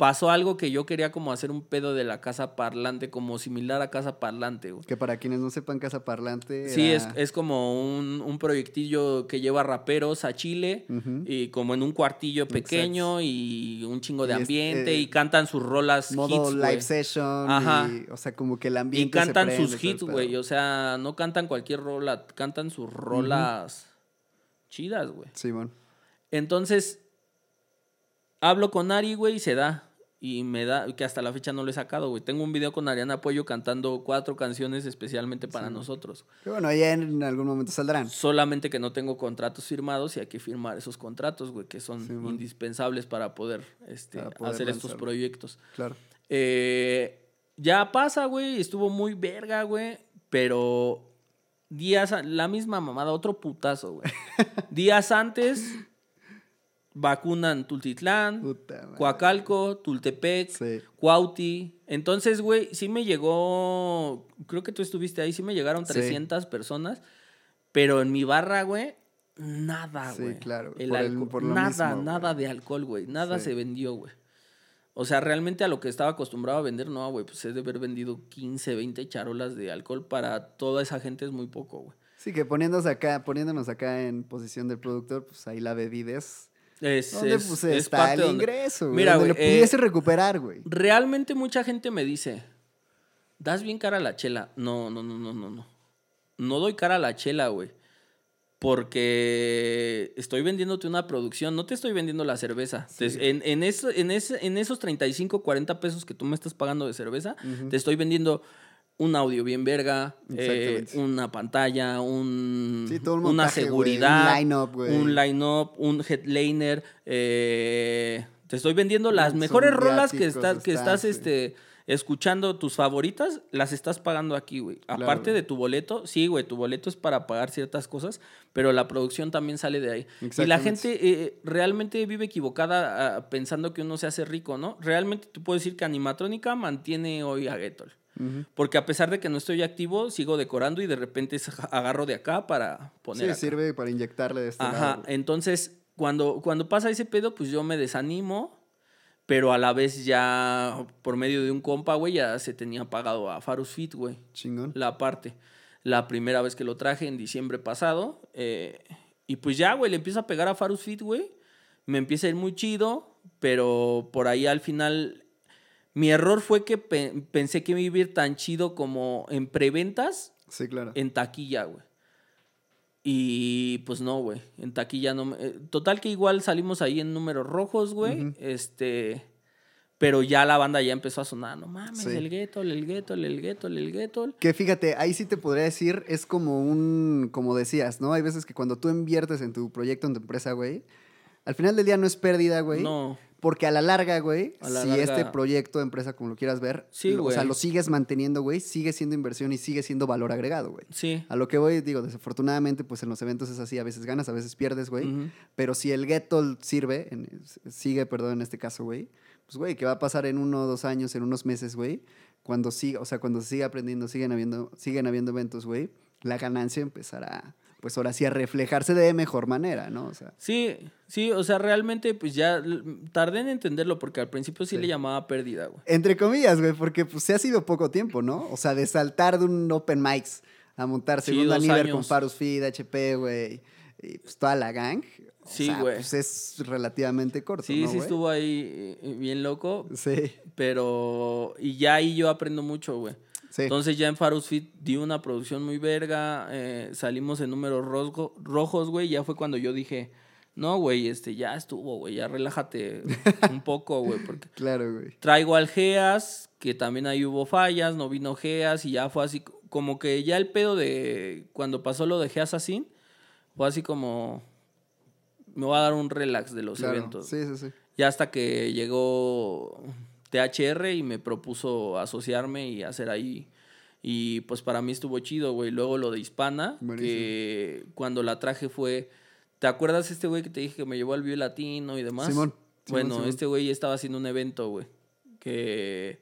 pasó algo que yo quería como hacer un pedo de la casa parlante, como similar a casa parlante, güey. Que para quienes no sepan, Casa Parlante. Sí, es, es como un, un proyectillo que lleva raperos a Chile y como en un cuartillo pequeño y un chingo de Y ambiente eh, y cantan sus rolas modo hits, live güey. session. Ajá. Y, o sea, como que el Y ambiente. se cantan prende, sus hits, güey. O sea, no cantan cualquier rola, cantan sus rolas chidas, güey. Simón. Entonces, hablo con Ari, güey, y se da. Y me da, que hasta la fecha no lo he sacado, güey. Tengo un video con Ariana Apoyo cantando cuatro canciones especialmente para nosotros. Que bueno, ya en algún momento saldrán. Solamente que no tengo contratos firmados y hay que firmar esos contratos, güey, que son Sí, indispensables para poder, este, Para poder hacer estos proyectos. Claro. Eh, ya pasa, güey, estuvo muy verga, güey, pero días, la misma mamada, otro putazo, güey. días antes, vacunan Tultitlán, Puta. Coacalco, Tultepec, Sí. Cuauti. Entonces, güey, sí me llegó, creo que tú estuviste ahí, sí me llegaron Sí. 300 personas, pero en mi barra, güey, nada, Sí, güey. claro, El por el- alcohol- por lo nada, mismo, güey. nada de alcohol, güey. Nada Sí. se vendió, güey. O sea, realmente a lo que estaba acostumbrado a vender, no, güey, pues he de haber vendido 15, 20 charolas de alcohol para toda esa gente es muy poco, güey. Sí, que poniéndonos acá, poniéndonos acá en posición del productor, pues ahí la bebida es... Es, ¿Dónde es- pues, es está parte el donde- ingreso? güey? Mira, Donde güey, lo eh, pudiese recuperar, güey. Realmente mucha gente me dice, das bien cara a la chela. No, no, no, no, no, no. No doy cara a la chela, güey. Porque estoy vendiéndote una producción, no te estoy vendiendo la cerveza. Te- en, en, eso- en, ese- en esos 35, 40 pesos que tú me estás pagando de cerveza, te estoy vendiendo un audio bien verga, eh, una pantalla, un, Sí, una montaje, güey, seguridad, un line-up, un headliner. eh, te estoy vendiendo las Son mejores rolas que, estás que estás este, escuchando, tus favoritas, las estás pagando aquí, güey. Aparte de tu boleto, sí, güey, tu boleto es para pagar ciertas cosas, pero la producción también sale de ahí. Y la gente eh, realmente vive equivocada ah, pensando que uno se hace rico, ¿no? Realmente te puedo decir que Animatrónica mantiene hoy a Getol. Porque a pesar de que no estoy activo, sigo decorando y de repente agarro de acá para poner Sí, acá. sirve para inyectarle de este Ajá, lado. entonces cuando, cuando pasa ese pedo, pues yo me desanimo, pero a la vez ya por medio de un compa, güey, ya se tenía pagado a Farus Fit, güey, Chingón. la parte. La primera vez que lo traje en diciembre pasado, eh, y pues ya, güey, le empiezo a pegar a Farus Fit, güey, me empieza a ir muy chido, pero por ahí al final... Mi error fue que pe- pensé que me iba a ir tan chido como en preventas Sí, claro. en taquilla, güey. Y pues no, güey. En taquilla no. me- eh, Total que igual salimos ahí en números rojos, güey. Este. Pero ya la banda ya empezó a sonar. No mames, Sí. el gueto, el gueto, el gueto, el gueto. Que fíjate, ahí sí te podría decir, es como un, como decías, ¿no? Hay veces que cuando tú inviertes en tu proyecto, en tu empresa, güey, al final del día no es pérdida, güey. No. Porque a la larga, güey, la si larga- este proyecto, empresa, como lo quieras ver, Sí, lo- o sea, lo sigues manteniendo, güey, sigue siendo inversión y sigue siendo valor agregado, güey. Sí. A lo que voy, digo, desafortunadamente, pues en los eventos es así, a veces ganas, a veces pierdes, güey. Pero si el ghetto sirve, en- sigue, perdón, en este caso, güey, pues, güey, ¿qué va a pasar en uno o dos años, en unos meses, güey? Cuando siga, o sea, cuando se siga aprendiendo, siguen habiendo, siguen habiendo eventos, güey, la ganancia empezará, pues ahora sí, a reflejarse de mejor manera, ¿no? O sea, Sí, sí, o sea, realmente, pues ya tardé en entenderlo porque al principio sí, Sí. le llamaba pérdida, güey. entre comillas, güey, porque pues se ha sido poco tiempo, ¿no? O sea, de saltar de un open mics a montar Sí, segunda nivel con. Farus Feed, HP, güey, y pues toda la gang. o Sí, sea, güey. Pues es relativamente corto, Sí, ¿no, sí güey? estuvo ahí eh, bien loco, Sí, pero... Y ya ahí yo aprendo mucho, güey. Sí. Entonces ya en Farus Fit di una producción muy verga, eh, salimos en números rosgo- rojos, güey, ya fue cuando yo dije, no, güey, este, ya estuvo, güey, ya relájate un poco, güey, porque claro, güey. traigo al Geas, que también ahí hubo fallas, no vino Geas y ya fue así, como que ya el pedo de cuando pasó lo de Geas así, fue así como, me va a dar un relax de los Claro, eventos. Sí, sí, sí. Ya hasta que llegó THR y me propuso asociarme y hacer ahí. Y pues para mí estuvo chido, güey. Luego lo de Hispana, que cuando la traje fue. ¿Te acuerdas este güey que te dije que me llevó al Vivo Latino y demás? Simón, Simón, bueno, Simón. este güey estaba haciendo un evento, güey. Que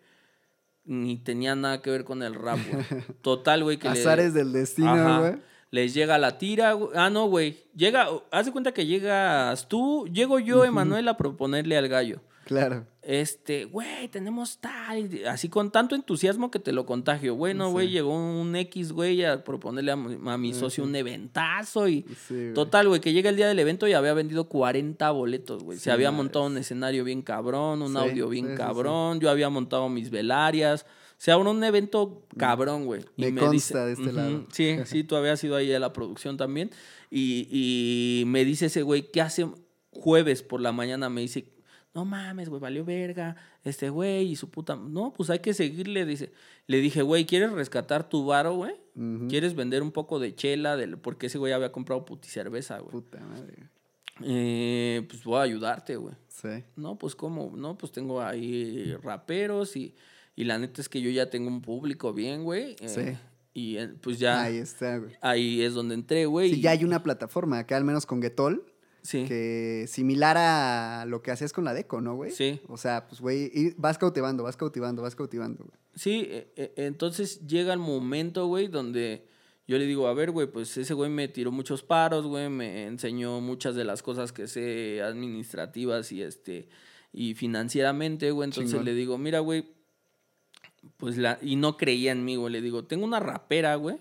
ni tenía nada que ver con el rap, güey. Total, güey, que le- Azares del destino, güey. Les llega la tira. güey. Ah, no, güey. Llega, haz de cuenta que llegas tú, llego yo, Emanuel, a proponerle al gallo. Claro. Este, güey, tenemos tal. y Así con tanto entusiasmo que te lo contagio. Bueno, güey, llegó un X, güey, a proponerle a, mi- a mi socio un eventazo y. Sí. Total, güey, que llega el día del evento y había vendido 40 boletos, güey. Se había montado un escenario bien cabrón, un audio bien cabrón. Yo había montado mis velarias. Se abrió un evento cabrón, güey. Y Me consta dice- de este lado. Sí, sí, tú habías ido ahí a la producción también. Y, y me dice ese güey, ¿qué hace jueves por la mañana? Me dice, no mames, güey, valió verga. Este güey y su puta. No, pues hay que seguirle. Dice, le dije, güey, ¿quieres rescatar tu varo, güey? ¿Quieres vender un poco de chela? Del, porque ese güey había comprado puti cerveza, güey. Puta madre. Eh, pues voy a ayudarte, güey. Sí. No, pues cómo, no, pues tengo ahí raperos y, y la neta es que yo ya tengo un público bien, güey. eh, Sí. Y eh, pues ya Ahí ahí, está, güey. es donde entré, güey. Sí, y- ya hay una plataforma acá, al menos con Getol. Sí. Que similar a lo que hacías con la deco, ¿no, güey? Sí. O sea, pues, güey, vas cautivando, vas cautivando, vas cautivando, güey. Sí, e- e- entonces llega el momento, güey, donde yo le digo, a ver, güey, pues ese güey me tiró muchos paros, güey, me enseñó muchas de las cosas que sé administrativas y este y financieramente, güey. Entonces Chingón. le digo, mira, güey, pues la y no creía en mí, güey. Le digo, tengo una rapera, güey,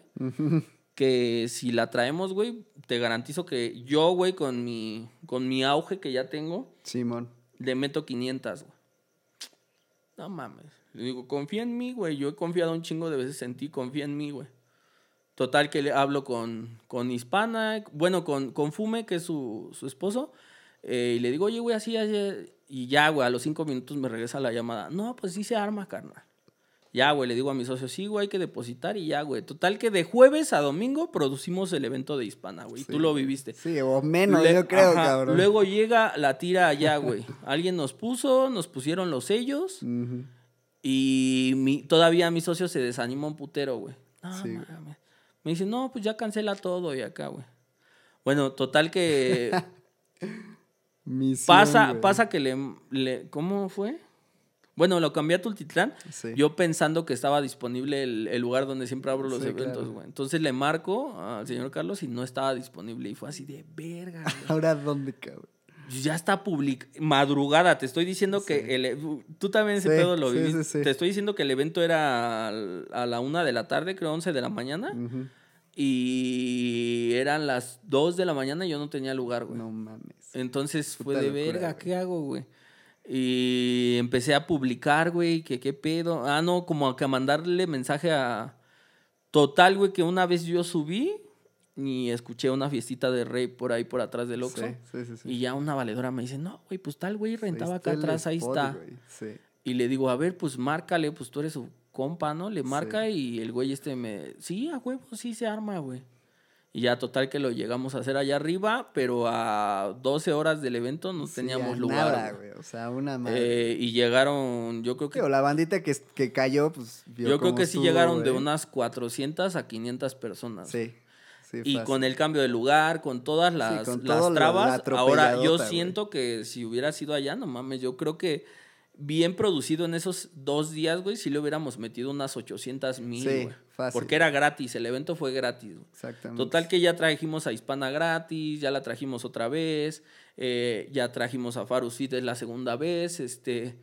que si la traemos, güey, te garantizo que yo, güey, con mi con mi auge que ya tengo, Simón. le meto 500, güey. No mames. Le digo, confía en mí, güey. Yo he confiado un chingo de veces en ti, confía en mí, güey. Total que le hablo con, con Hispana, bueno, con, con Fume, que es su, su esposo. eh, y le digo, oye, güey, así, así. Y ya, güey, a los cinco minutos me regresa la llamada. No, pues sí se arma, carnal. Ya, güey, le digo a mi socio, sí, güey, hay que depositar y ya, güey. Total que de jueves a domingo producimos el evento de Hispana, güey. y Tú Sí. lo viviste. Sí, o menos, Le- yo creo, ajá, cabrón. Luego llega la tira allá, güey. Alguien nos puso, nos pusieron los sellos y mi- todavía mi socio se desanimó un putero, güey. No, Sí, güey. Me dice, no, pues ya cancela todo y acá, güey. Bueno, total que Misión, pasa, güey. pasa que le, le- ¿cómo fue? Bueno, lo cambié a Tultitlán. Sí. Yo pensando que estaba disponible el, el lugar donde siempre abro los Sí, eventos, claro. güey. Entonces le marco al señor Carlos y no estaba disponible. Y fue así de verga, güey. Ahora, ¿dónde, cabrón? Ya está public madrugada. Te estoy diciendo que el, e, tú también ese pedo lo viviste. Te estoy diciendo que el evento era a la una de la tarde, creo 11 de la mañana. Y eran las 2 de la mañana y yo no tenía lugar, güey. No mames. Entonces fue de locura, verga, güey. ¿qué hago, güey? Y empecé a publicar, güey, que qué pedo. Ah, no, como que a mandarle mensaje a. Total, güey, que una vez yo subí y escuché una fiestita de rey por ahí por atrás del Oxxo. Sí, sí, sí. sí. Y ya una valedora me dice, no, güey, pues tal güey rentaba acá atrás, ahí spot, está. Y le digo, a ver, pues márcale, pues tú eres su compa, ¿no? Le marca y el güey este me, sí, a huevo, sí se arma, güey. Y ya total que lo llegamos a hacer allá arriba, pero a 12 horas del evento no Sí, teníamos lugar. Nada, güey. O sea, una madre. Eh, y llegaron, yo creo que, Digo, la bandita que, que cayó, pues. vio yo creo que sí llegaron de unas 400 a 500 personas. Sí. Sí, Y fácil. con el cambio de lugar, con todas las, con las la trabas, ahora yo güey. siento que si hubiera sido allá, no mames, yo creo que bien producido en esos dos días, güey, si le hubiéramos metido unas 800 mil, Sí, güey. fácil. Porque era gratis, el evento fue gratis. güey. Exactamente. Total que ya trajimos a Hispana gratis, ya la trajimos otra vez, eh, ya trajimos a Farus Fit es la segunda vez, este...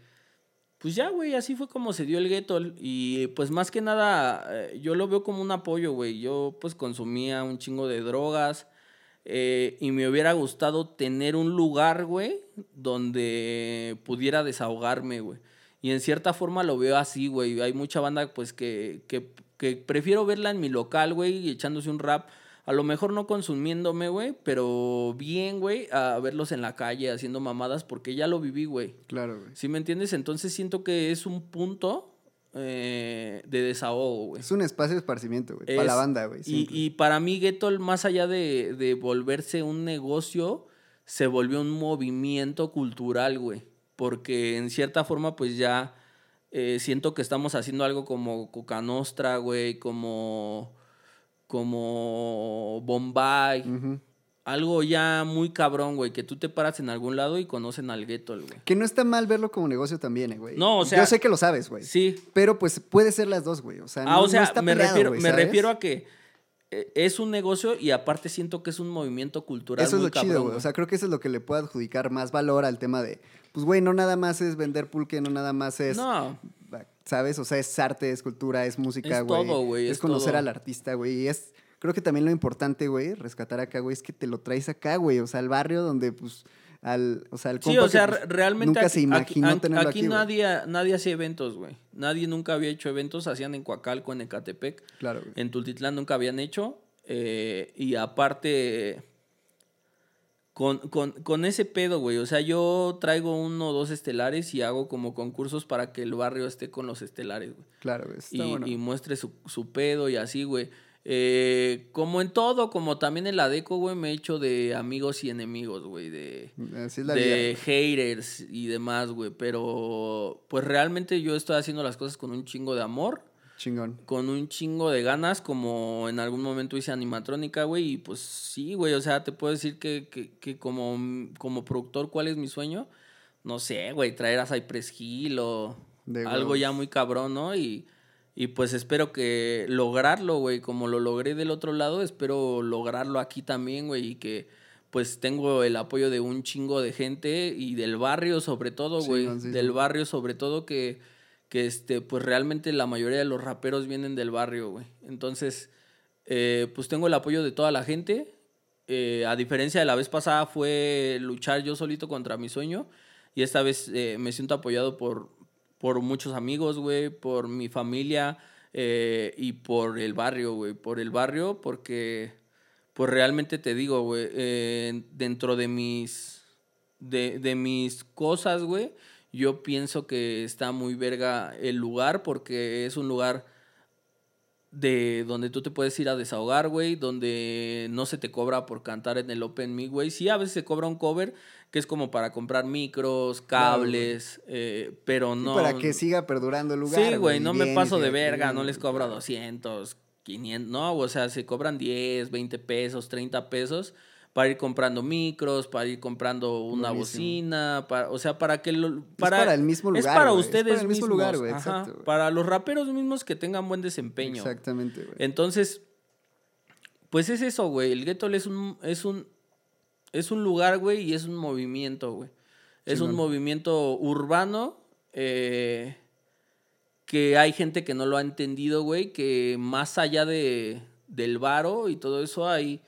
Pues ya, güey, así fue como se dio el gueto. Y pues más que nada, eh, yo lo veo como un apoyo, güey. Yo pues consumía un chingo de drogas. Eh, y me hubiera gustado tener un lugar, güey, donde pudiera desahogarme, güey. Y en cierta forma lo veo así, güey. Hay mucha banda, pues, que, que, que prefiero verla en mi local, güey, y echándose un rap. A lo mejor no consumiéndome, güey, pero bien, güey, a verlos en la calle haciendo mamadas porque ya lo viví, güey. Claro, güey. ¿Sí me entiendes? Entonces siento que es un punto eh, de desahogo, güey. Es un espacio de esparcimiento, güey. Para la banda, güey. Y, y para mí, Ghetto, más allá de, de volverse un negocio, se volvió un movimiento cultural, güey. Porque en cierta forma, pues ya eh, siento que estamos haciendo algo como Coca Nostra, güey, como, como Bombay. Ujú. Algo ya muy cabrón, güey, que tú te paras en algún lado y conocen al Ghetto, güey. Que no está mal verlo como negocio también, eh, güey. No, o sea- Yo sé que lo sabes, güey. Sí, Pero pues puede ser las dos, güey. O sea, Ah, no, o sea, no está me, peleado, refiero, güey, me refiero a que eh, es un negocio y aparte siento que es un movimiento cultural. Eso es muy lo chido, güey. O sea, creo que eso es lo que le puede adjudicar más valor al tema de, pues, güey, no nada más es vender pulque, no nada más es, no, ¿sabes? O sea, es arte, es cultura, es música, Es güey. todo, güey, Es, es conocer todo. al artista, güey. Y es, creo que también lo importante, güey, rescatar acá, güey, es que te lo traes acá, güey. O sea, al barrio donde, pues, al, o sea, el Sí, o sea, que, pues, realmente nunca aquí, se imaginó aquí- tenerlo aquí aquí, nadie, nadie hacía eventos, güey. Nadie nunca había hecho eventos, hacían en Coacalco, en Ecatepec. Claro, güey. En Tultitlán nunca habían hecho. eh, y aparte, con, con, con ese pedo, güey. O sea, yo traigo uno o dos estelares y hago como concursos para que el barrio esté con los estelares, güey. Claro, güey. Está y, bueno. y muestre su, su pedo y así, güey. Eh, como en todo, como también en la deco, güey, me he hecho de amigos y enemigos, güey, de, de haters y demás, güey. Pero, pues realmente yo estoy haciendo las cosas con un chingo de amor. Chingón. con un chingo de ganas, como en algún momento hice animatrónica, güey, y pues sí, güey, o sea, te puedo decir que, que, que como, como productor, ¿cuál es mi sueño? No sé, güey, traer a Cypress Hill o De algo ya muy cabrón, ¿no? Y, y pues espero que lograrlo, güey, como lo logré del otro lado, espero lograrlo aquí también, güey, y que pues tengo el apoyo de un chingo de gente y del barrio sobre todo, güey, sí, del barrio sobre todo que, que este, pues realmente la mayoría de los raperos vienen del barrio, güey. Entonces, eh, pues tengo el apoyo de toda la gente. Eh, a diferencia de la vez pasada fue luchar yo solito contra mi sueño. Y esta vez eh, me siento apoyado por, por muchos amigos, güey, por mi familia eh, y por el barrio, güey. Por el barrio porque, pues realmente te digo, güey, eh, dentro de mis, de, de mis cosas, güey, yo pienso que está muy verga el lugar porque es un lugar de donde tú te puedes ir a desahogar, güey, donde no se te cobra por cantar en el Open Mic, güey. Sí, a veces se cobra un cover que es como para comprar micros, Claro, cables, eh, pero Y no... para que siga perdurando el lugar. Sí, güey, no me paso de verga, no les cobro claro. 200, 500, no, o sea, se cobran 10, 20 pesos, 30 pesos para ir comprando micros, para ir comprando una Buenísimo. bocina, para, o sea, para que lo, para, para el mismo Es lugar, para es ustedes para el mismo mismos, lugar, güey, exacto, güey. para los raperos mismos que tengan buen desempeño. Exactamente, güey. Entonces, pues es eso, güey. El ghetto es un, es un, es un lugar, güey, y es un movimiento, güey. Es un movimiento urbano eh, que hay gente que no lo ha entendido, güey, que más allá de, del varo y todo eso hay,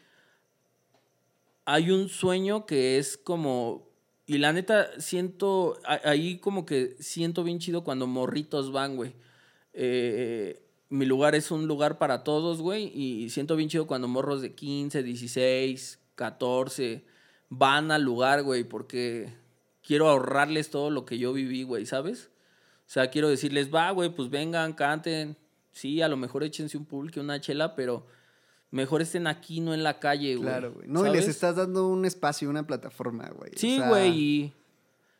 hay un sueño que es como... Y la neta, siento, ahí como que siento bien chido cuando morritos van, güey. Eh, mi lugar es un lugar para todos, güey, y siento bien chido cuando morros de 15, 16, 14 van al lugar, güey, porque quiero ahorrarles todo lo que yo viví, güey, ¿sabes? O sea, quiero decirles, va, güey, pues vengan, canten. Sí, a lo mejor échense un pulque, una chela, pero mejor estén aquí, no en la calle, güey. Claro, güey. No, y les estás dando un espacio, una plataforma, güey. O Sí, sea, güey, y,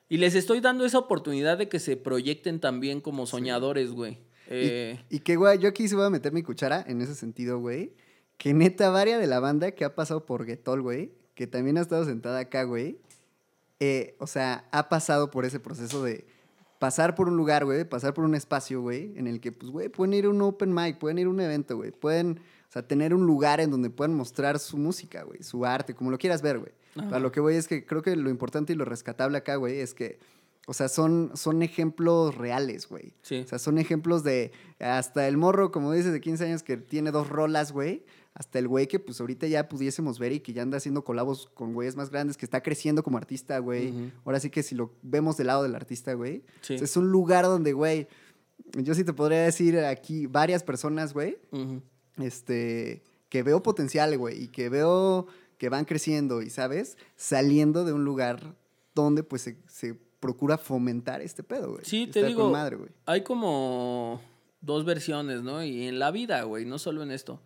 y les estoy dando esa oportunidad de que se proyecten también como soñadores, güey. Eh, Y que, güey, yo aquí se voy a meter mi cuchara en ese sentido, güey. Que neta, varia de la banda que ha pasado por Getol, güey, que también ha estado sentada acá, güey. eh, o sea, ha pasado por ese proceso de pasar por un lugar, güey, pasar por un espacio, güey, en el que, pues, güey, pueden ir a un open mic, pueden ir a un evento, güey, pueden, o sea, tener un lugar en donde puedan mostrar su música, güey, su arte, como lo quieras ver, güey. Para lo que voy es que creo que lo importante y lo rescatable acá, güey, es que, o sea, son, son ejemplos reales, güey. Sí. O sea, son ejemplos de hasta el morro, como dices, de 15 años que tiene dos rolas, güey. Hasta el güey que pues ahorita ya pudiésemos ver y que ya anda haciendo colabos con güeyes más grandes, que está creciendo como artista, güey. Ahora sí que si lo vemos del lado del artista, güey. Sí. o sea, es un lugar donde, güey, yo sí te podría decir aquí varias personas, güey, ujú. este, que veo potencial, güey, y que veo que van creciendo y, ¿sabes? Saliendo de un lugar donde pues se, se procura fomentar este pedo, güey. Sí, te Está digo, madre, hay como dos versiones, ¿no? Y en la vida, güey, no solo en esto.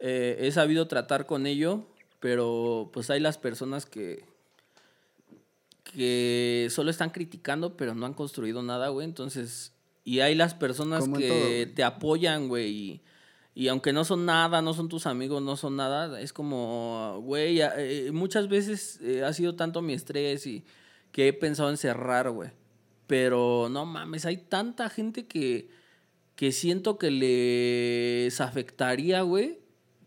Eh, he sabido tratar con ello, pero pues hay las personas que que solo están criticando, pero no han construido nada, güey. Entonces, y hay las personas Como que todo, te apoyan, güey. Y, y aunque no son nada, no son tus amigos, no son nada, es como, güey, eh, muchas veces eh, ha sido tanto mi estrés y que he pensado en cerrar, güey. Pero no mames, hay tanta gente que, que siento que les afectaría, güey.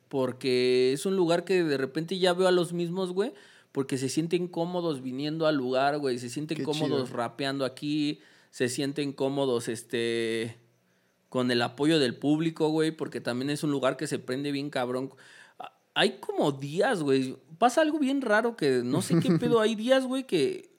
Porque es un lugar que de repente ya veo a los mismos, güey. Porque se sienten cómodos viniendo al lugar, güey. Se sienten Qué cómodos chido. rapeando aquí. Se sienten cómodos, este. Con el apoyo del público, güey. Porque también es un lugar que se prende bien cabrón. Hay como días, güey. Pasa algo bien raro que no sé qué pedo. Hay días, güey, que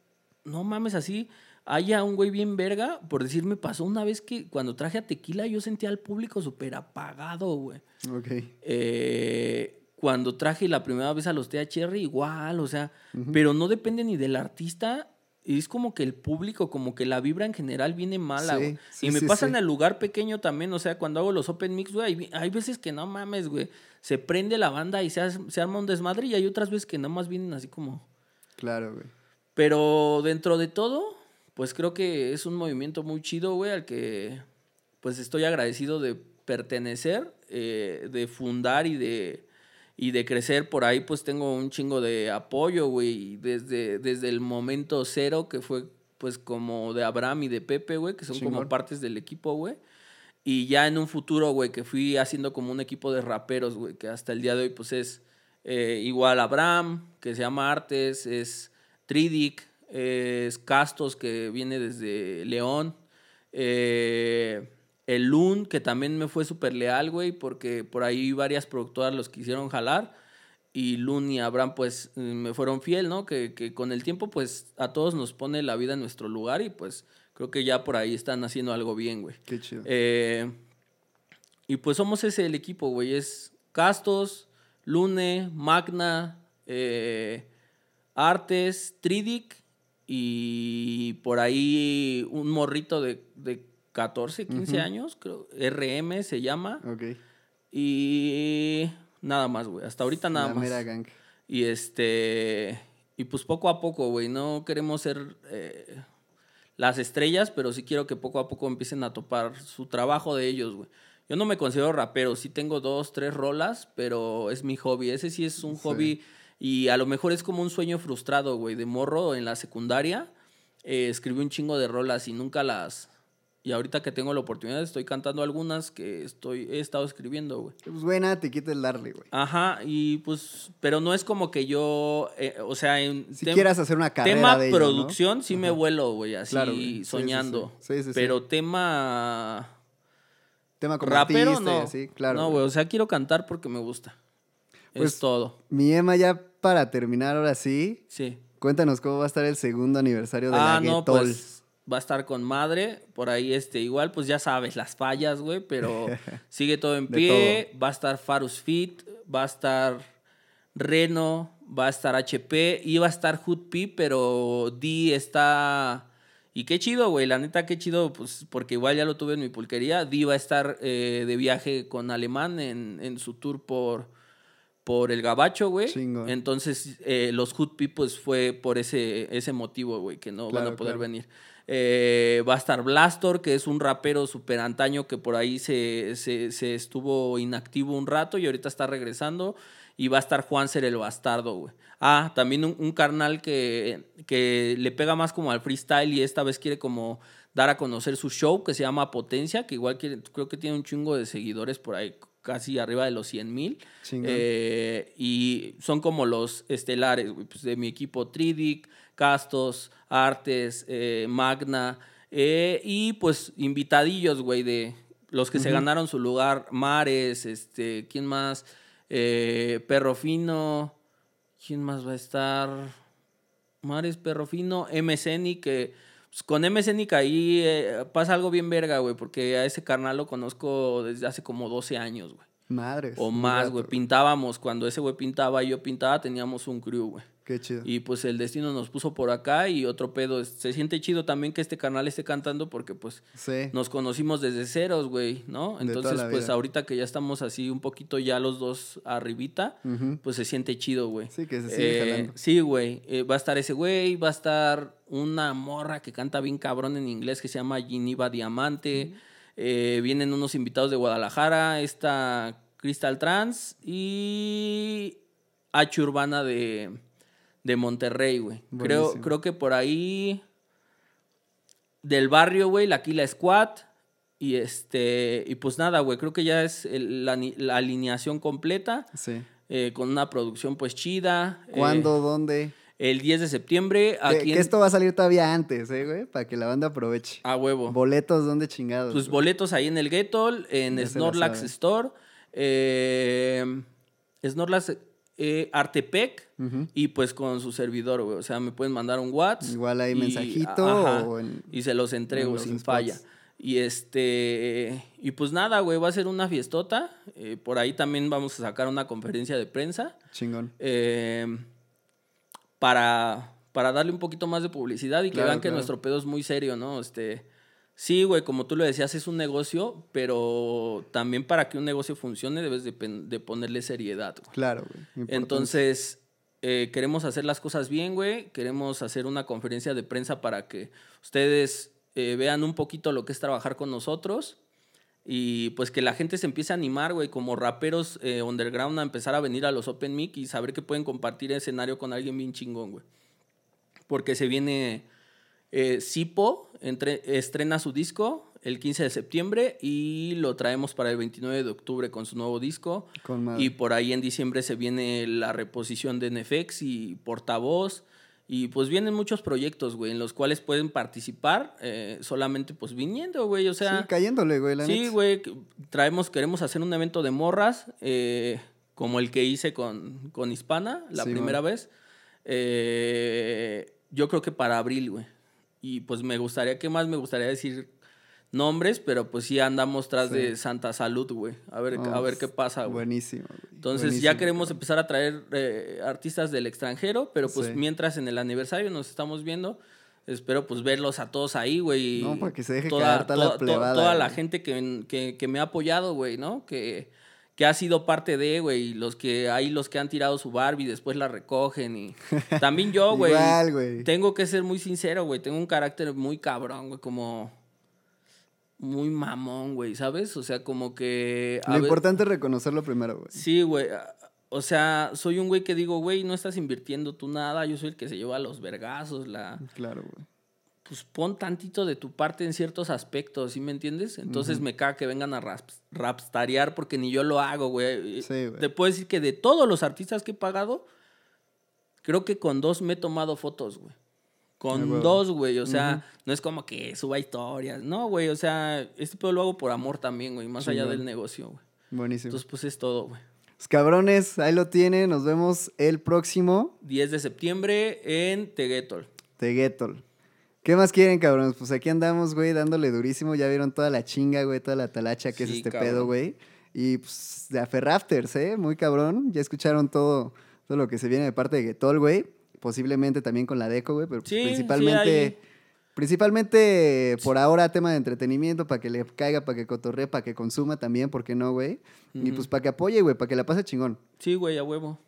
no mames así. Haya un güey bien verga, por decir, me pasó una vez que cuando traje a tequila yo sentía al público súper apagado, güey. Ok. Eh, cuando traje la primera vez a los THR, igual, o sea, pero no depende ni del artista. Es como que el público, como que la vibra en general viene mala, güey. sí, y me sí, pasa sí. en el lugar pequeño también, o sea, cuando hago los open mix, güey, hay, hay veces que no mames, güey. Se prende la banda y se, se arma un desmadre y hay otras veces que nada más vienen así como... Claro, güey. Pero dentro de todo, pues creo que es un movimiento muy chido, güey, al que pues estoy agradecido de pertenecer, eh, de fundar y de, y de crecer por ahí, pues tengo un chingo de apoyo, güey, desde, desde el momento cero, que fue pues como de Abraham y de Pepe, güey, que son como partes del equipo, güey. Y ya en un futuro, güey, que fui haciendo como un equipo de raperos, güey, que hasta el día de hoy, pues es eh, igual Abraham, que se llama Artes, es Tridic, es Castos, que viene desde León. Eh, el Loon, que también me fue súper leal, güey, porque por ahí varias productoras los quisieron jalar. Y Loon y Abraham, pues, me fueron fiel, ¿no? Que, que, con el tiempo, pues, a todos nos pone la vida en nuestro lugar y, pues, creo que ya por ahí están haciendo algo bien, güey. Qué chido. Eh, y pues somos ese el equipo, güey. Es Castos, Lune, Magna, eh, Artes, Tridic y por ahí un morrito de, de 14, 15 años, creo. RM se llama. Ok. Y nada más, güey. Hasta ahorita nada La más. mera gang. Y este. Y pues poco a poco, güey. No queremos ser eh, las estrellas, pero sí quiero que poco a poco empiecen a topar su trabajo de ellos, güey. Yo no me considero rapero, sí tengo dos, tres rolas, pero es mi hobby. Ese sí es un Sí. hobby y a lo mejor es como un sueño frustrado, güey. De morro en la secundaria, eh, escribí un chingo de rolas y nunca las... Y ahorita que tengo la oportunidad estoy cantando algunas que estoy, he estado escribiendo, güey. Pues nada te quita el darle, güey. Ajá, y pues, pero no es como que yo, eh, o sea, en Si quieras hacer una carrera tema de ello, ¿no? producción sí me vuelo, güey, así Claro, güey. Soñando. sí. Sí, sí, pero tema Tema como rapero artista y no. así, claro. No, güey, o sea, quiero cantar porque me gusta. Pues- es todo. Mi Emma, ya para terminar ahora sí, Sí. cuéntanos cómo va a estar el segundo aniversario de Ah, la no, pues va a estar con madre. Por ahí, este, igual, pues ya sabes, las fallas, güey, pero sigue todo en pie. Va a estar Farus Fit, va a estar Reno, va a estar HP y va a estar Hood P, pero D está. Y qué chido, güey, la neta, qué chido, pues porque igual ya lo tuve en mi pulquería. D va a estar eh, de viaje con Alemán en, en su tour por, por el Gabacho, güey. Entonces, eh, los Hood P, pues fue por ese, ese motivo, güey, que no van a poder claro. venir. Eh, va a estar Blastor, que es un rapero súper antaño que por ahí se, se, se estuvo inactivo un rato y ahorita está regresando. Y va a estar Juanser el Bastardo, güey. Ah, también un, un carnal que, que le pega más como al freestyle y esta vez quiere como dar a conocer su show que se llama Potencia, que igual quiere- creo que tiene un chingo de seguidores por ahí, casi arriba de los 100 mil. Eh, y son como los estelares, pues, de mi equipo Tridic, Castos, Artes, eh, Magna, eh, y pues invitadillos, güey, de los que se ganaron su lugar, Mares, este, ¿quién más? Perro Fino, ¿quién más va a estar? Mares, Perro Fino, MCN, que pues, con MCN ahí eh, pasa algo bien verga, güey, porque a ese carnal lo conozco desde hace como 12 años, güey. Madres. O más, güey. Pintábamos. Cuando ese güey pintaba y yo pintaba, teníamos un crew, güey. Qué chido. Y pues el destino nos puso por acá y otro pedo. Se siente chido también que este canal esté cantando porque pues sí. nos conocimos desde ceros, güey, ¿no? Entonces, pues vida. ahorita que ya estamos así un poquito ya los dos arribita, pues se siente chido, güey. Sí, que se sigue Eh, jalando. Sí, güey. Eh, va a estar ese güey, va a estar una morra que canta bien cabrón en inglés que se llama Giniva Diamante. Eh, vienen unos invitados de Guadalajara, esta Crystal Trans y H Urbana de, de Monterrey, güey. Creo, creo que por ahí del barrio, güey, la Aquila Squad. Y este, y pues nada, güey, creo que ya es el- la, alineación completa Sí. eh, con una producción pues chida. eh, ¿Cuándo? ¿Dónde? el 10 de septiembre, Que, aquí que en... esto va a salir todavía antes, ¿eh, güey? Para que la banda aproveche. A huevo. Boletos, ¿dónde chingados? Pues güey? boletos ahí en el Getol, en Ya Snorlax. Store, eh, Snorlax eh, Artepec y pues con su servidor, güey. O sea, me pueden mandar un WhatsApp. Igual ahí y- mensajito ajá, o en- y se los entrego sin spots. falla. Y este, y pues nada, güey, va a ser una fiestota. Eh, por ahí también vamos a sacar una conferencia de prensa. Chingón. eh, para, para darle un poquito más de publicidad y que Claro, vean que claro. nuestro pedo es muy serio, ¿no? Este, sí, güey, como tú lo decías, es un negocio, pero también para que un negocio funcione debes de, de ponerle seriedad, güey. Claro, güey. Entonces, eh, queremos hacer las cosas bien, güey. Queremos hacer una conferencia de prensa para que ustedes eh, vean un poquito lo que es trabajar con nosotros. Y pues que la gente se empiece a animar, güey, como raperos eh, underground a empezar a venir a los Open Mic y saber que pueden compartir escenario con alguien bien chingón, güey. Porque se viene Sipo, entre, estrena su disco el 15 de septiembre y lo traemos para el 29 de octubre con su nuevo disco. Con. Y por ahí en diciembre se viene la reposición de NFX y Portavoz. Y pues vienen muchos proyectos, güey, en los cuales pueden participar eh, solamente pues viniendo, güey. O sea, sí, cayéndole, güey, la Sí, güey, traemos, queremos hacer un evento de morras, eh, como el que hice con, con Hispana la Sí, primera man. vez. Eh, yo creo que para abril, güey. Y pues me gustaría, ¿qué más me gustaría decir? Nombres, pero pues sí andamos tras Sí. de Santa Salud, güey. A ver, a Oh, ver qué pasa, güey. Buenísimo, güey. Entonces ya queremos empezar a traer eh, artistas del extranjero, pero pues Sí. mientras en el aniversario nos estamos viendo, espero pues verlos a todos ahí, güey. No, para que se deje toda, toda la toda- plebada, toda la güey. gente que, que- que me ha apoyado, güey, ¿no? Que, que ha sido parte de, güey, los que hay los que han tirado su Barbie después la recogen y también yo, güey. Igual, güey. Tengo que ser muy sincero, güey, tengo un carácter muy cabrón, güey, como muy mamón, güey, ¿sabes? O sea, como que Lo importante es reconocerlo primero, güey. Sí, güey. O sea, soy un güey que digo, güey, no estás invirtiendo tú nada, yo soy el que se lleva los vergazos, la... Claro, güey. Pues pon tantito de tu parte en ciertos aspectos, ¿sí me entiendes? Entonces me caga que vengan a raps- rapstarear porque ni yo lo hago, güey. Sí, güey. Te puedo decir que de todos los artistas que he pagado, creo que con dos me he tomado fotos, güey. Con dos, güey. O sea, no es como que suba historias. No, güey. O sea, este pedo lo hago por amor también, güey. Más allá del negocio, güey. Buenísimo. Entonces, pues es todo, güey. Pues, cabrones, ahí lo tienen. Nos vemos el próximo 10 de septiembre en Teguetol. Teguetol. ¿Qué más quieren, cabrones? Pues aquí andamos, güey, dándole durísimo. Ya vieron toda la chinga, güey, toda la talacha que es Sí, este cabrón. pedo, güey. Y pues de Aferrafters, ¿eh? Muy cabrón. Ya escucharon todo, todo lo que se viene de parte de Getol, güey. Posiblemente también con la Deco, güey, pero Sí, sí, principalmente... ahí. Principalmente por ahora tema de entretenimiento, para que le caiga, para que cotorree, para que consuma también, ¿por qué no, güey? Y pues para que apoye, güey, para que la pase chingón. Sí, güey, a huevo.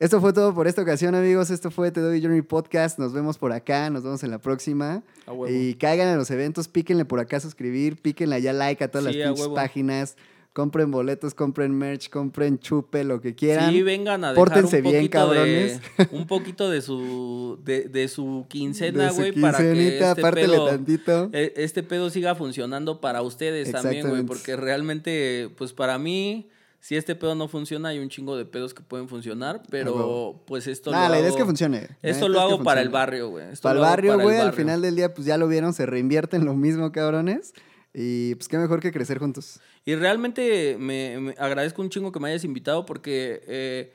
Esto fue todo por esta ocasión, amigos. Esto fue Te Doy Journey Podcast. Nos vemos por acá, nos vemos en la próxima. A huevo. Y caigan a los eventos, píquenle por acá a suscribir, píquenle ya like a todas Sí, las a páginas. Compren boletos, compren merch, compren chupe, lo que quieran. Sí, vengan a dejar Pórtense un bien, cabrones. de un poquito de su de, de su quincena, güey, para que este pedo, tantito. eh, este pedo siga funcionando para ustedes también, güey, porque realmente pues para mí si este pedo no funciona, hay un chingo de pedos que pueden funcionar, pero huevo. pues esto Nah, lo la idea es que funcione. Esto lo es que hago para el barrio, güey. Para el barrio, güey, al final del día, pues ya lo vieron, se reinvierten lo mismo, cabrones. Y pues qué mejor que crecer juntos. Y realmente me, me agradezco un chingo que me hayas invitado porque eh,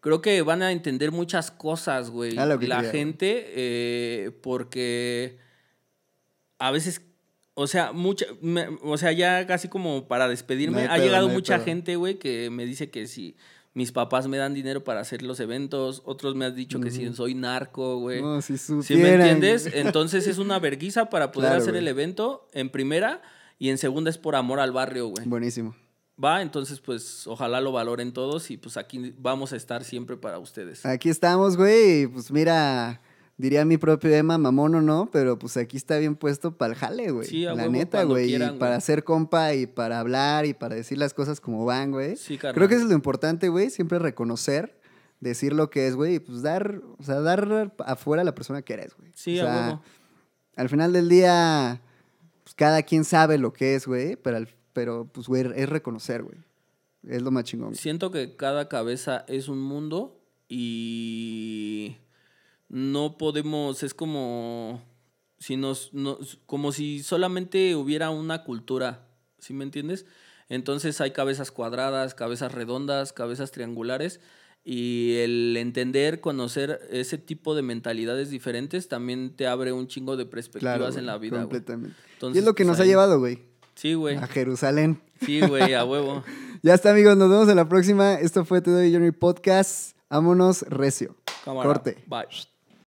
creo que van a entender muchas cosas, güey. Ah, La quería, gente, eh, porque a veces, o sea, mucha, me- o sea, ya casi como para despedirme, No ha pedo, llegado no mucha pedo. gente, güey, que me dice que si mis papás me dan dinero para hacer los eventos, otros me han dicho que si soy narco, güey. No, si ¿Sí me supieran, entiendes? Entonces es una verguiza para poder Claro, hacer el evento en primera y en segunda es por amor al barrio, güey. Buenísimo. Va, entonces pues ojalá lo valoren todos y pues aquí vamos a estar siempre para ustedes. Aquí estamos, güey. Pues mira, diría mi propio Emma, mamón o no, pero pues aquí está bien puesto para el jale, güey. Sí, a La huevo, neta, güey. y Para ser compa y para hablar y para decir las cosas como van, güey. Sí, carnal. Creo que eso es lo importante, güey. Siempre reconocer, decir lo que es, güey. Y pues dar, o sea, dar afuera a la persona que eres, güey. Sí, o sea, a huevo. Al final del día, pues cada quien sabe lo que es, güey. Pero, al- pero pues, güey, es reconocer, güey. Es lo más chingón. Siento que cada cabeza es un mundo y no podemos, es como si nos, nos- como si solamente hubiera una cultura, ¿sí me entiendes? Entonces hay cabezas cuadradas, cabezas redondas, cabezas triangulares y el entender, conocer ese tipo de mentalidades diferentes también te abre un chingo de perspectivas Claro, en la vida. Completamente. y Entonces, es lo que pues, nos ha llevado, güey. Sí, güey. A Jerusalén. Sí, güey, a huevo. Ya está, amigos. Nos vemos en la próxima. Esto fue Te Doy Journey Podcast. Vámonos, recio. Cámara. Corte. Bye.